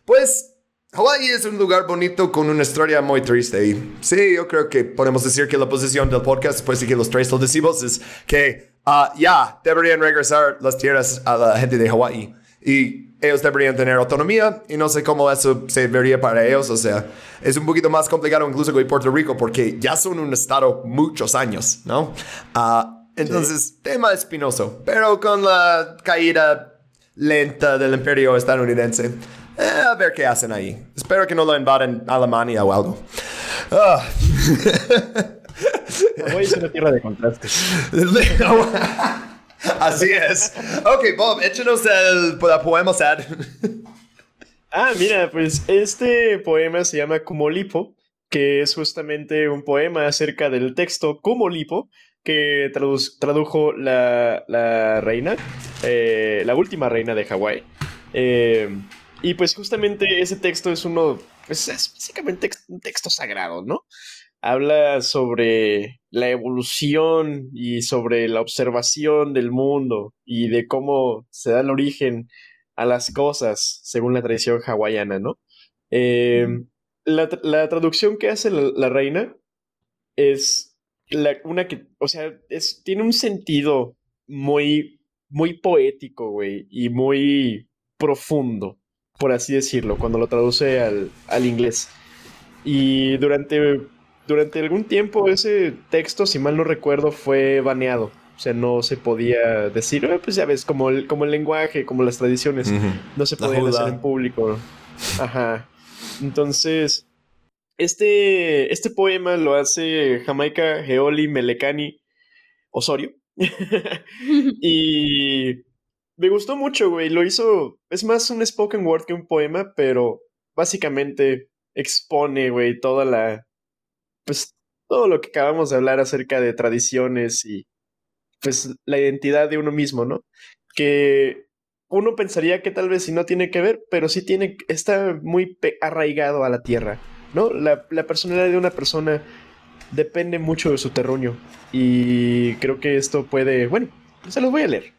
pues Hawái es un lugar bonito con una historia muy triste y sí, yo creo que podemos decir que la posición del podcast, después de que los tres lo decimos, es que uh, ya deberían regresar las tierras a la gente de Hawái y ellos deberían tener autonomía y no sé cómo eso se vería para ellos. O sea, es un poquito más complicado incluso que Puerto Rico porque ya son un estado muchos años, ¿no? Uh, entonces, sí. tema espinoso, pero con la caída lenta del imperio estadounidense. Eh, a ver qué hacen ahí. Espero que no lo invaden Alemania o algo. Uh. Hawái es una tierra de contrastes. Así es. Ok, Bob, échanos el, el poema sad. Ah, mira, pues este poema se llama Kumolipo, que es justamente un poema acerca del texto Kumolipo que tradu- tradujo la, la reina, eh, la última reina de Hawái. Eh, y pues justamente ese texto es uno, pues es básicamente un texto sagrado, ¿no? Habla sobre la evolución y sobre la observación del mundo y de cómo se da el origen a las cosas según la tradición hawaiana, ¿no? Eh, la, la traducción que hace la, la reina es la, una que, o sea, es, tiene un sentido muy, muy poético, güey, y muy profundo, por así decirlo, cuando lo traduce al, al inglés. Y durante, durante algún tiempo ese texto, si mal no recuerdo, fue baneado. O sea, no se podía decir, "Eh, pues ya ves, como el, como el lenguaje, como las tradiciones, no se hacer joda. en público. Ajá. Entonces, este, este poema lo hace Jamaica Geoli Melekani Osorio. y me gustó mucho, güey. Lo hizo. Es más un spoken word que un poema, pero básicamente expone, güey, toda la. Pues todo lo que acabamos de hablar acerca de tradiciones y. Pues la identidad de uno mismo, ¿no? Que uno pensaría que tal vez si no tiene que ver, pero sí tiene. Está muy arraigado a la tierra, ¿no? La, la personalidad de una persona depende mucho de su terruño. Y creo que esto puede. Bueno, se los voy a leer.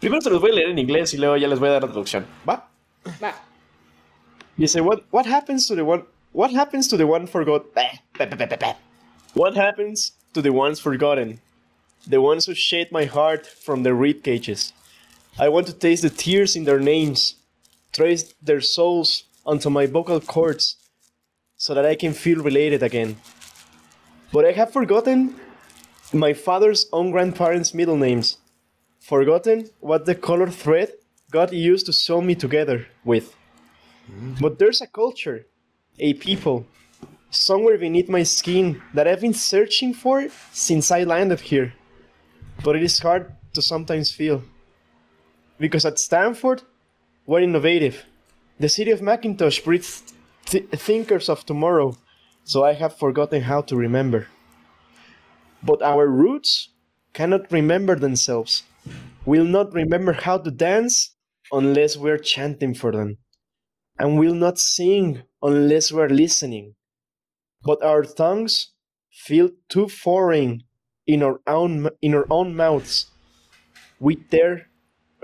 Primero se los voy a leer en inglés y luego ya les voy a dar la traducción. ¿Va? Va. Dice, what, what happens to the one what happens to the one forgot What happens to the ones forgotten? The ones who shade my heart from their rib cages. I want to taste the tears in their names, trace their souls onto my vocal cords, so that I can feel related again. But I have forgotten my father's own grandparents' middle names, forgotten what the color thread God used to sew me together with. But there's a culture, a people, somewhere beneath my skin that I've been searching for since I landed here. But it is hard to sometimes feel. Because at Stanford, we're innovative. The city of Macintosh breeds th- thinkers of tomorrow, so I have forgotten how to remember. But our roots cannot remember themselves, will not remember how to dance unless we're chanting for them, and will not sing unless we're listening. But our tongues feel too foreign in our own in our own mouths. We dare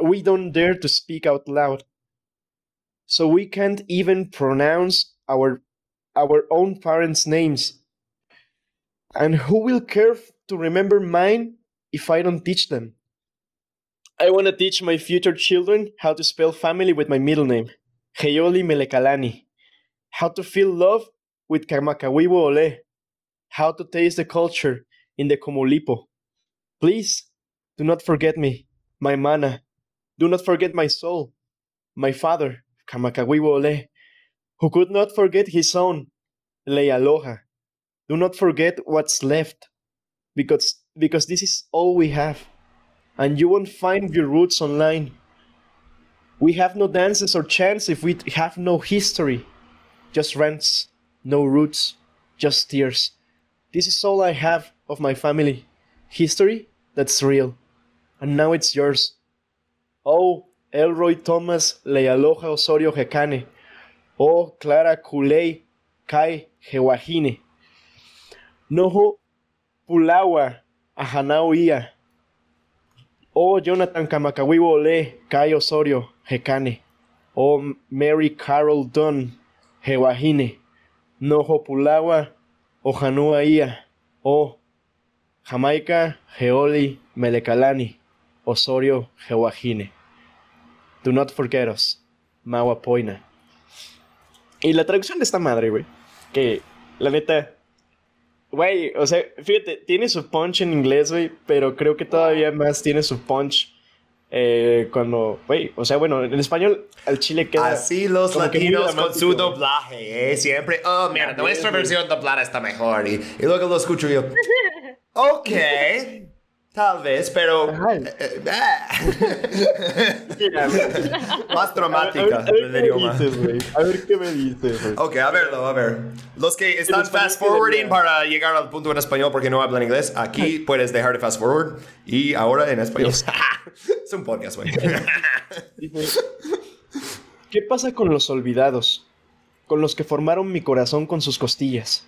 we don't dare to speak out loud. So we can't even pronounce our our own parents' names. And who will care to remember mine if I don't teach them? I want to teach my future children how to spell family with my middle name, Heioli Melekalani. How to feel love with Kamakawiwo Ole. How to taste the culture in the Komolipo. Please, do not forget me, my mana. Do not forget my soul, my father, Kamakawiwo Ole, who could not forget his own, Lealoha. Do not forget what's left, because, because this is all we have, and you won't find your roots online. We have no dances or chants if we have no history, just rents, no roots, just tears. This is all I have of my family. History that's real. And now it's yours. Oh, Elroy Thomas Lealoha Osorio Hecane. Oh, Clara Kulei Kai Hewahine. Noho Pulawa Ahanao Ia. Oh, Jonathan Kamakawiwo Ole Kai Osorio Hecane. Oh, Mary Carol Dunn Hewahine. Noho Pulawa Ojanua Ia. Oh, Jamaica Geoli Melekalani. Osorio Hewahine. Do not forget us. Maua Poina. Y la traducción de esta madre, güey. Que, la neta. Güey, o sea, fíjate, tiene su punch en inglés, güey. Pero creo que todavía más tiene su punch eh, cuando. Güey, o sea, bueno, en español al chile queda. Así los latinos con su doblaje, ¿eh? Siempre, oh, mira, nuestra versión doblada está mejor. Y, y luego lo escucho yo. Ok. Tal vez, pero. Eh, eh, Mira, más a dramática ver, a ver qué me dices, güey. A ver qué me dices, güey. Ok, a verlo, a ver. Los que están fast forwarding para llegar al punto en español porque no hablan inglés, aquí puedes dejar de fast forward y ahora en español. es un podcast, güey. ¿Qué pasa con los olvidados? Con los que formaron mi corazón con sus costillas.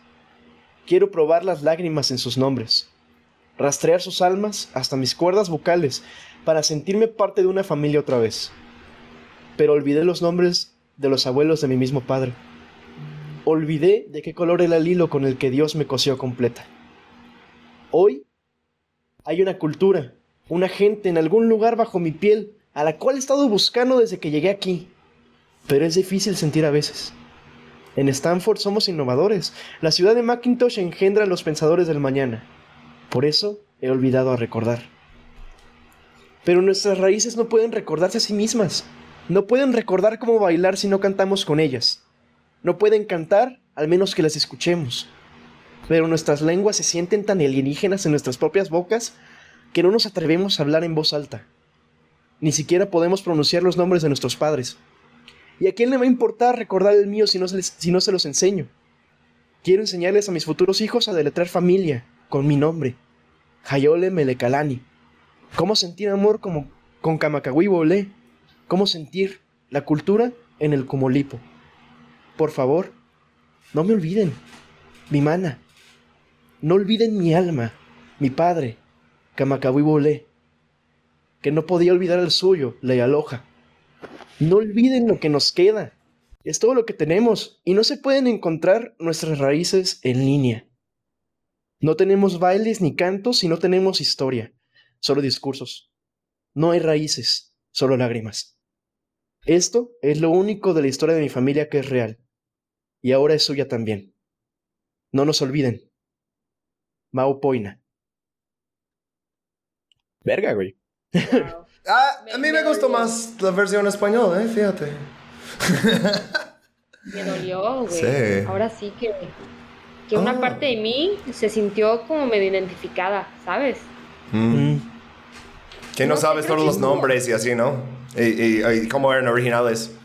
Quiero probar las lágrimas en sus nombres. Rastrear sus almas hasta mis cuerdas vocales para sentirme parte de una familia otra vez. Pero olvidé los nombres de los abuelos de mi mismo padre. Olvidé de qué color era el hilo con el que Dios me cosió completa. Hoy hay una cultura, una gente en algún lugar bajo mi piel a la cual he estado buscando desde que llegué aquí. Pero es difícil sentir a veces. En Stanford somos innovadores. La ciudad de Macintosh engendra a los pensadores del mañana. Por eso he olvidado a recordar. Pero nuestras raíces no pueden recordarse a sí mismas. No pueden recordar cómo bailar si no cantamos con ellas. No pueden cantar al menos que las escuchemos. Pero nuestras lenguas se sienten tan alienígenas en nuestras propias bocas que no nos atrevemos a hablar en voz alta. Ni siquiera podemos pronunciar los nombres de nuestros padres. ¿Y a quién le va a importar recordar el mío si no se, los enseño? Quiero enseñarles a mis futuros hijos a deletrear familia con mi nombre. Hayole Melekalani. Cómo sentir amor como con Kamakawi Bolé. Cómo sentir la cultura en el Comolipo. Por favor, no me olviden. Mi mana. No olviden mi alma, mi padre, Kamakawi Bolé. Que no podía olvidar el suyo, le aloja. No olviden lo que nos queda. Es todo lo que tenemos y no se pueden encontrar nuestras raíces en línea. No tenemos bailes ni cantos y no tenemos historia, solo discursos. No hay raíces, solo lágrimas. Esto es lo único de la historia de mi familia que es real. Y ahora es suya también. No nos olviden. Mao Poina. Verga, güey. Ah, Me- a mí me me gustó dolió. más la versión español, eh, fíjate. Me dolió, güey. Sí. Ahora sí que, que una Ah. parte de mí se sintió como medio identificada, ¿sabes? Mm. Mm. Que no, sabes todos los nombres y así, ¿no? Y, y- y cómo eran originales.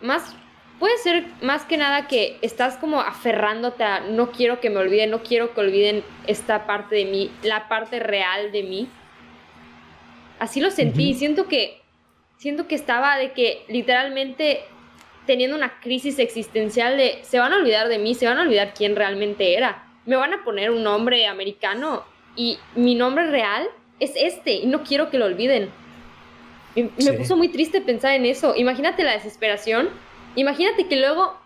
Más, puede ser más que nada que estás como aferrándote a no quiero que me olviden, no quiero que olviden esta parte de mí, la parte real de mí. Así lo sentí, Ujú. siento que, siento que estaba de que literalmente teniendo una crisis existencial de se van a olvidar de mí, se van a olvidar quién realmente era. Me van a poner un nombre americano y mi nombre real es este y no quiero que lo olviden. Me Sí. puso muy triste pensar en eso. Imagínate la desesperación. Imagínate que luego,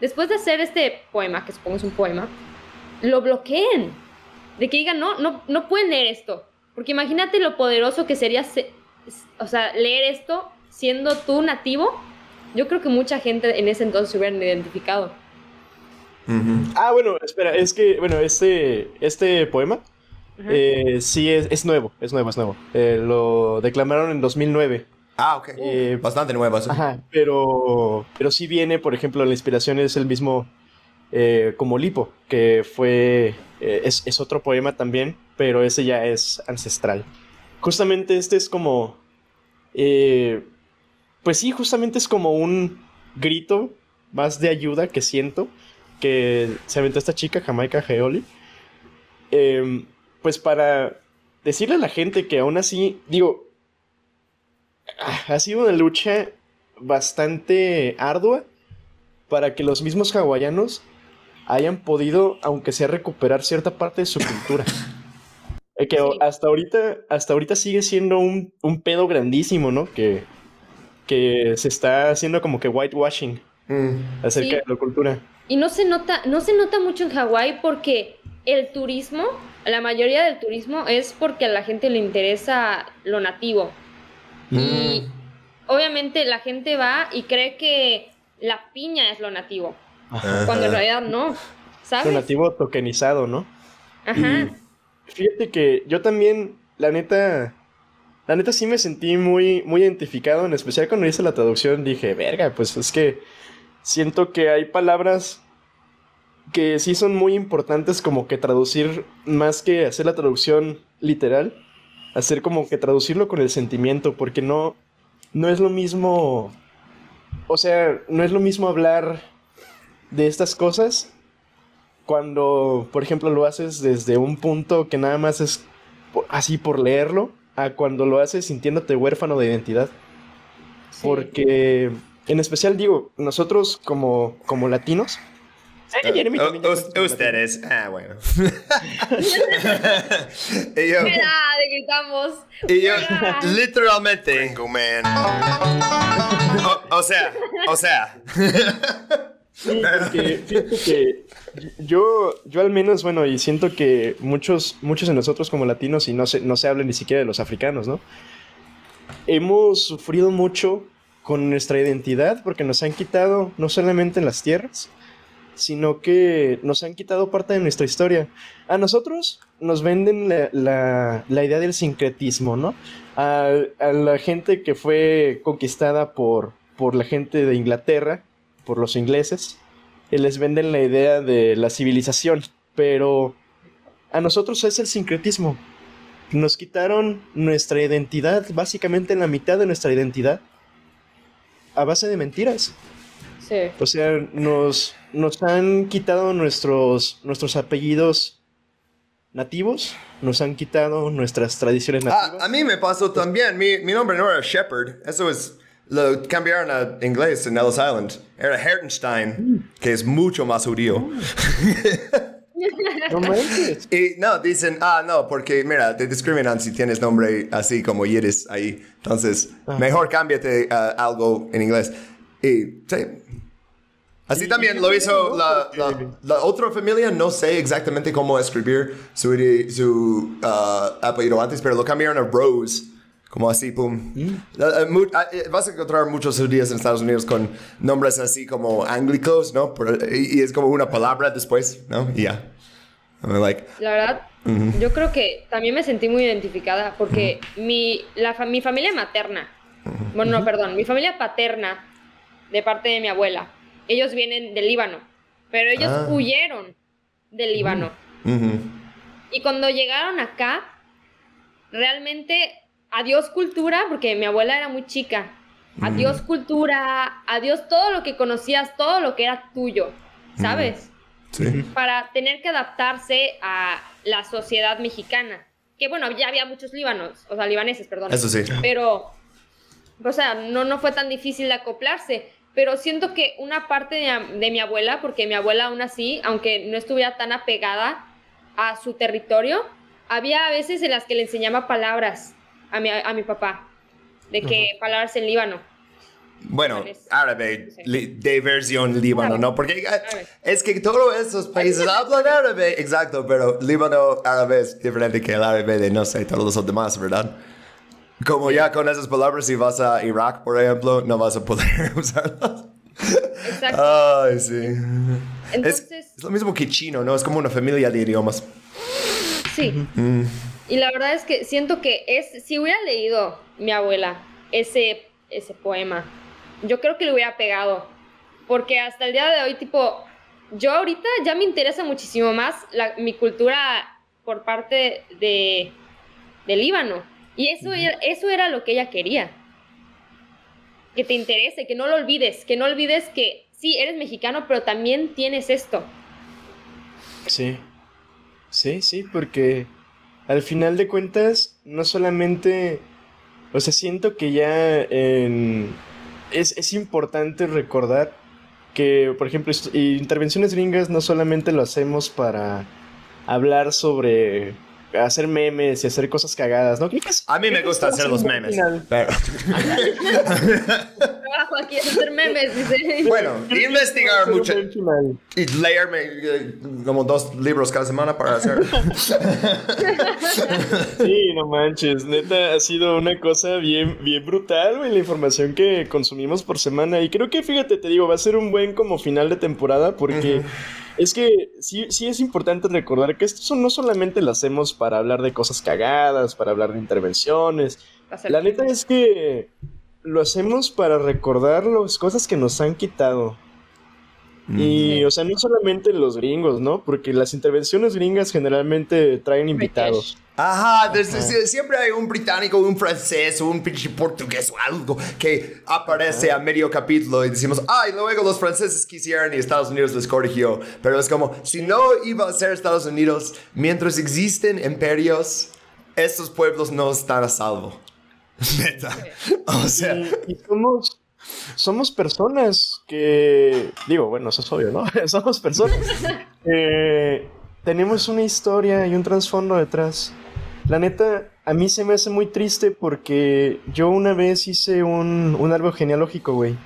después de hacer este poema, que supongo es un poema, lo bloqueen. De que digan, no, no, no pueden leer esto. Porque imagínate lo poderoso que sería, se- o sea, leer esto siendo tú nativo. Yo creo que mucha gente en ese entonces se hubieran identificado. Ah, bueno, espera, es que, bueno, este, este poema eh, sí es, es nuevo, es nuevo, es nuevo. Eh, lo declamaron en 2009. Ah, ok. Eh, Bastante nuevas. Ajá, pero, pero sí viene, por ejemplo, la inspiración es el mismo eh, como Lipo, que fue, eh, es, es otro poema también, pero ese ya es ancestral. Justamente este es como, eh, pues sí, justamente es como un grito más de ayuda que siento que se aventó esta chica, Jamaica Geoli, em, pues para decirle a la gente que aún así, digo, ha sido una lucha bastante ardua para que los mismos hawaianos hayan podido, aunque sea, recuperar cierta parte de su cultura. Eh, que Sí. hasta ahorita, hasta ahorita sigue siendo un, un pedo grandísimo, ¿no? Que, que se está haciendo como que whitewashing Mm. acerca Sí. de la cultura. Y no se nota, no se nota mucho en Hawái porque el turismo, la mayoría del turismo es porque a la gente le interesa lo nativo. Y obviamente la gente va y cree que la piña es lo nativo, Ajá. cuando en realidad no, ¿sabes? Lo nativo tokenizado, ¿no? Ajá. Fíjate que yo también, la neta, la neta sí me sentí muy, muy identificado, en especial cuando hice la traducción, dije, verga, pues es que siento que hay palabras que sí son muy importantes como que traducir, más que hacer la traducción literal, hacer como que traducirlo con el sentimiento, porque no, no es lo mismo, o sea, no es lo mismo hablar de estas cosas cuando, por ejemplo, lo haces desde un punto que nada más es así por leerlo, a cuando lo haces sintiéndote huérfano de identidad. Porque, en especial digo, nosotros como, como latinos, Jeremy como ustedes, ah, bueno. y yo, Fuera, le gritamos. y yo literalmente, Gringo man. o, o sea, o sea, Que yo, yo al menos, bueno, y siento que muchos, muchos de nosotros como latinos, y no se, no se habla ni siquiera de los africanos, ¿no? Hemos sufrido mucho con nuestra identidad porque nos han quitado no solamente las tierras, sino que nos han quitado parte de nuestra historia. A nosotros nos venden la, la- la idea del sincretismo, ¿no? A, a la gente que fue conquistada por, por la gente de Inglaterra, por los ingleses, y les venden la idea de la civilización, pero a nosotros es el sincretismo. Nos quitaron nuestra identidad, básicamente la mitad de nuestra identidad, a base de mentiras. Sí. O sea, nos, nos han quitado nuestros, nuestros apellidos nativos, nos han quitado nuestras tradiciones Ah, nativas. a mí me pasó también. Mi, mi nombre no era Shepard. Eso es. Lo cambiaron a inglés en Ellis Island. Era Hertenstein, que es mucho más judío. Y no, dicen, ah, no, porque mira, te discriminan si tienes nombre así como Yiddish ahí. Entonces, mejor cámbiate algo en inglés. Y sí. Así también lo hizo la, la- la otra familia, no sé exactamente cómo escribir su, su ah, apellido antes, pero lo cambiaron a Rose. Como así, pum. Eh, vas a encontrar muchos judíos en Estados Unidos con nombres así como anglicos, ¿no? Y, es como una palabra después, ¿no? Y ya. I'm like, La verdad, yo creo que también me sentí muy identificada porque mi, la fa- mi familia materna, bueno, no, perdón, mi familia paterna, de parte de mi abuela, ellos vienen del Líbano, pero ellos Ah. huyeron del Líbano. Y cuando llegaron acá, realmente, adiós cultura, porque mi abuela era muy chica. Adiós cultura, adiós todo lo que conocías, todo lo que era tuyo, ¿sabes? Sí. Para tener que adaptarse a la sociedad mexicana. Que bueno, ya había muchos líbanos, o sea, libaneses, perdón. Eso sí. Pero, o sea, no, no fue tan difícil de acoplarse. Pero siento que una parte de, de mi abuela, porque mi abuela aún así, aunque no estuviera tan apegada a su territorio, había veces en las que le enseñaba palabras a mi, a mi papá, de que palabras en líbano. Bueno, árabe, li- de versión líbano. ¿no? Porque Árabe. es que todos esos países hablan árabe, exacto, pero líbano árabe es diferente que el árabe de, no sé, todos los demás, ¿verdad? Como ya con esas palabras, si vas a Irak, por ejemplo, no vas a poder usarlas. Exacto. Ay, sí. Es, Entonces, es lo mismo que chino, ¿no? Es como una familia de idiomas. Sí. Y la verdad es que siento que es, si hubiera leído mi abuela ese, ese poema, yo creo que le hubiera pegado. Porque hasta el día de hoy, tipo, yo ahorita ya me interesa muchísimo más la- mi cultura por parte de, de Líbano. Y eso, era, eso era lo que ella quería. Que te interese, que no lo olvides, que no olvides que sí, eres mexicano, pero también tienes esto. Sí. Sí, sí, porque al final de cuentas, no solamente. O sea, siento que ya en- es, es importante recordar que, por ejemplo, intervenciones gringas no solamente lo hacemos para hablar sobre hacer memes y hacer cosas cagadas, ¿no? A mí me gusta hacer los memes. pero- Trabajo aquí es hacer memes, dice. bueno, investigar mucho y leerme eh, como dos libros cada semana para hacer. Sí, no manches, neta, ha sido una cosa bien, bien brutal, güey, la información que consumimos por semana. Y creo que, fíjate, te digo, va a ser un buen como final de temporada porque es que sí, sí es importante recordar que esto no solamente lo hacemos para hablar de cosas cagadas, para hablar de intervenciones. La neta es que lo hacemos para recordar las cosas que nos han quitado. Y, o sea, no solamente los gringos, ¿no? Porque las intervenciones gringas generalmente traen invitados. Ajá, desde- siempre hay un británico, un francés, o un pinche portugués o algo que aparece a medio capítulo y decimos, ay, luego los franceses quisieron y Estados Unidos les corrigió. Pero es como, si no iba a ser Estados Unidos, mientras existen imperios, estos pueblos no están a salvo. Neta. O sea, Y, y somos, somos personas que, digo, bueno, eso es obvio, ¿no? somos personas. que tenemos una historia y un trasfondo detrás. La neta, a mí se me hace muy triste porque yo una vez hice un, un árbol genealógico, güey.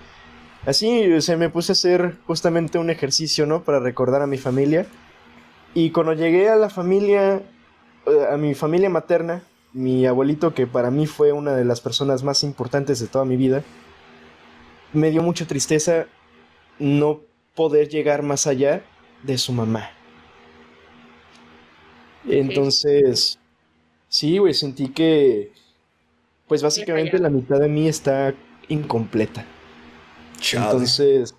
Así, o sea, me puse a hacer justamente un ejercicio, ¿no? Para recordar a mi familia. Y cuando llegué a la familia, eh, a mi familia materna, mi abuelito, que para mí fue una de las personas más importantes de toda mi vida, me dio mucha tristeza no poder llegar más allá de su mamá. Entonces, sí, güey, sentí que, pues básicamente la mitad de mí está incompleta. Entonces,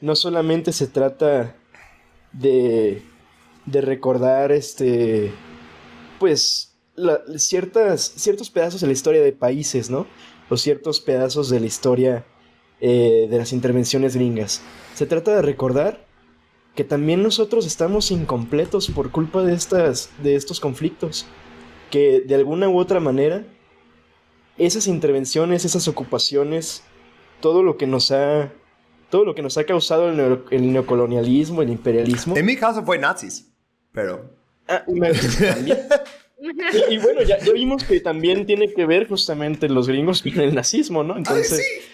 no solamente se trata de, de recordar este, pues, la- ciertas, ciertos pedazos de la historia de países, ¿no? O ciertos pedazos de la historia eh, de las intervenciones gringas. Se trata de recordar que también nosotros estamos incompletos por culpa de, estas, de estos conflictos. Que de alguna u otra manera, esas intervenciones, esas ocupaciones, todo lo que nos ha, todo lo que nos ha causado el, neo- el neocolonialismo, el imperialismo. en mi caso fue nazis, pero... Ah, me- también. Y, y bueno, ya, ya vimos que también tiene que ver justamente los gringos con el nazismo, ¿no? Ay, Entonces, sí.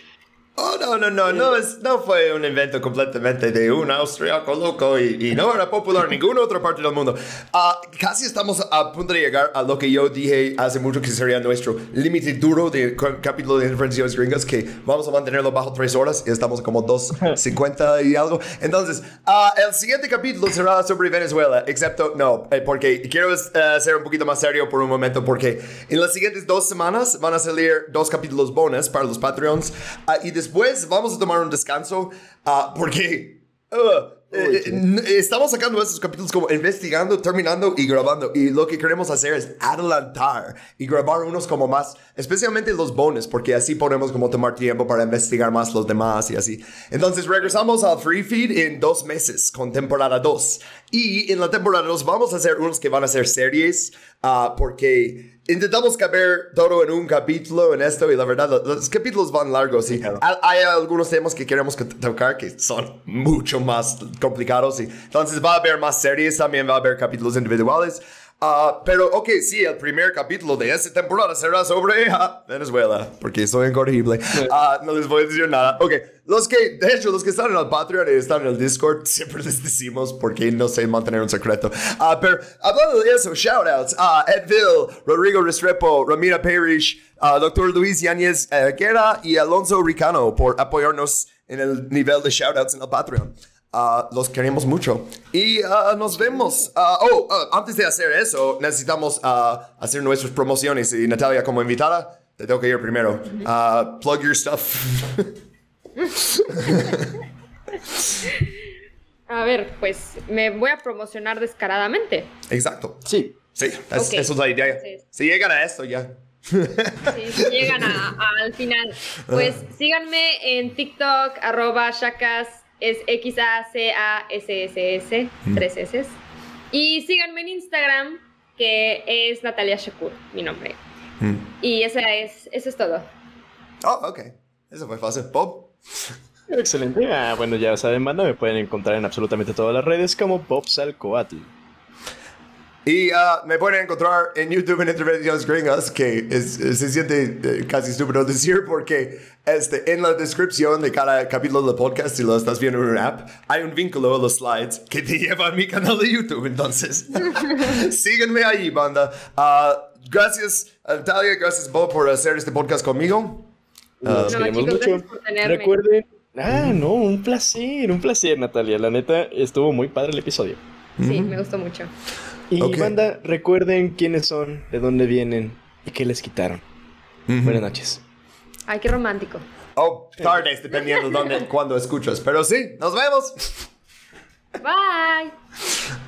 Oh, no, no, no, no, es, no fue un invento completamente de un austriaco loco y, y no era popular en ninguna otra parte del mundo. Ah, casi estamos a punto de llegar a lo que yo dije hace mucho que sería nuestro límite duro de capítulo de intervenciones gringas, que vamos a mantenerlo bajo tres horas y estamos como 2.50 y algo. Entonces, ah, el siguiente capítulo será sobre Venezuela, excepto, no, eh, porque quiero eh, ser un poquito más serio por un momento, porque en las siguientes dos semanas van a salir dos capítulos bonus para los Patreons ah, y después vamos a tomar un descanso ah, porque... uh, eh, eh, estamos sacando estos capítulos como investigando, terminando y grabando. Y lo que queremos hacer es adelantar y grabar unos como más, especialmente los bonus, porque así podemos como tomar tiempo para investigar más los demás y así. Entonces regresamos al Free Feed en dos meses con temporada 2. Y en la temporada 2 vamos a hacer unos que van a ser series, ah, porque intentamos caber todo en un capítulo en esto y la verdad lo- los, capítulos van largos y ha- hay algunos temas que queremos que tocar que son mucho más complicados y entonces va a haber más series, también va a haber capítulos individuales. Ah, pero ok, sí, el primer capítulo de esta temporada será sobre ah, Venezuela, porque soy incorregible. Ah, no les voy a decir nada. Ok, los que, de hecho, los que están en el Patreon y están en el Discord, siempre les decimos porque no sé mantener un secreto. Pero hablando de eso, shoutouts a Edville, Rodrigo Restrepo, Ramira Parrish, Dr. Luis Yáñez eh, Guerra y Alonso Ricano por apoyarnos en el nivel de shoutouts en el Patreon. Ah, los queremos mucho. Y ah, nos vemos. Ah, oh, antes de hacer eso, necesitamos hacer nuestras promociones. Y Natalia, como invitada, te tengo que ir primero. Plug your stuff. A ver, pues me voy a promocionar descaradamente. Exacto. sí. Sí, es- Ok. eso es la idea. Sí. Si llegan a esto, ya. Sí, si llegan a- a- al final. Pues síganme en TikTok, arroba Shakas, es X-A-C-A-S-S-S, tres S. Y síganme en Instagram, que es Natalia Shakur, mi nombre. Y esa es, eso es todo. Oh, ok. Eso fue fácil. Bob. Excelente. Ah, bueno, ya saben, banda, me pueden encontrar en absolutamente todas las redes como Bob Salcoatl. Y ah, me pueden encontrar en YouTube en Intervenciones Gringas, que es- es- se siente eh, casi estúpido decir porque este, en la descripción de cada capítulo del podcast, si lo estás viendo en una app, hay un vínculo a los slides que te lleva a mi canal de YouTube. Entonces, síganme ahí, banda. Ah, gracias, Natalia, gracias, Bob, por hacer este podcast conmigo. Los No, queremos chicos, mucho. gracias por tenerme. Recuerden. Ah, no, un placer, un placer, Natalia. La neta, estuvo muy padre el episodio. Sí, me gustó mucho. Y Ok. banda, recuerden quiénes son, de dónde vienen y qué les quitaron. Buenas noches. Ay, qué romántico. Oh, tardes, dependiendo de dónde, cuándo escuchas. Pero sí, nos vemos. Bye.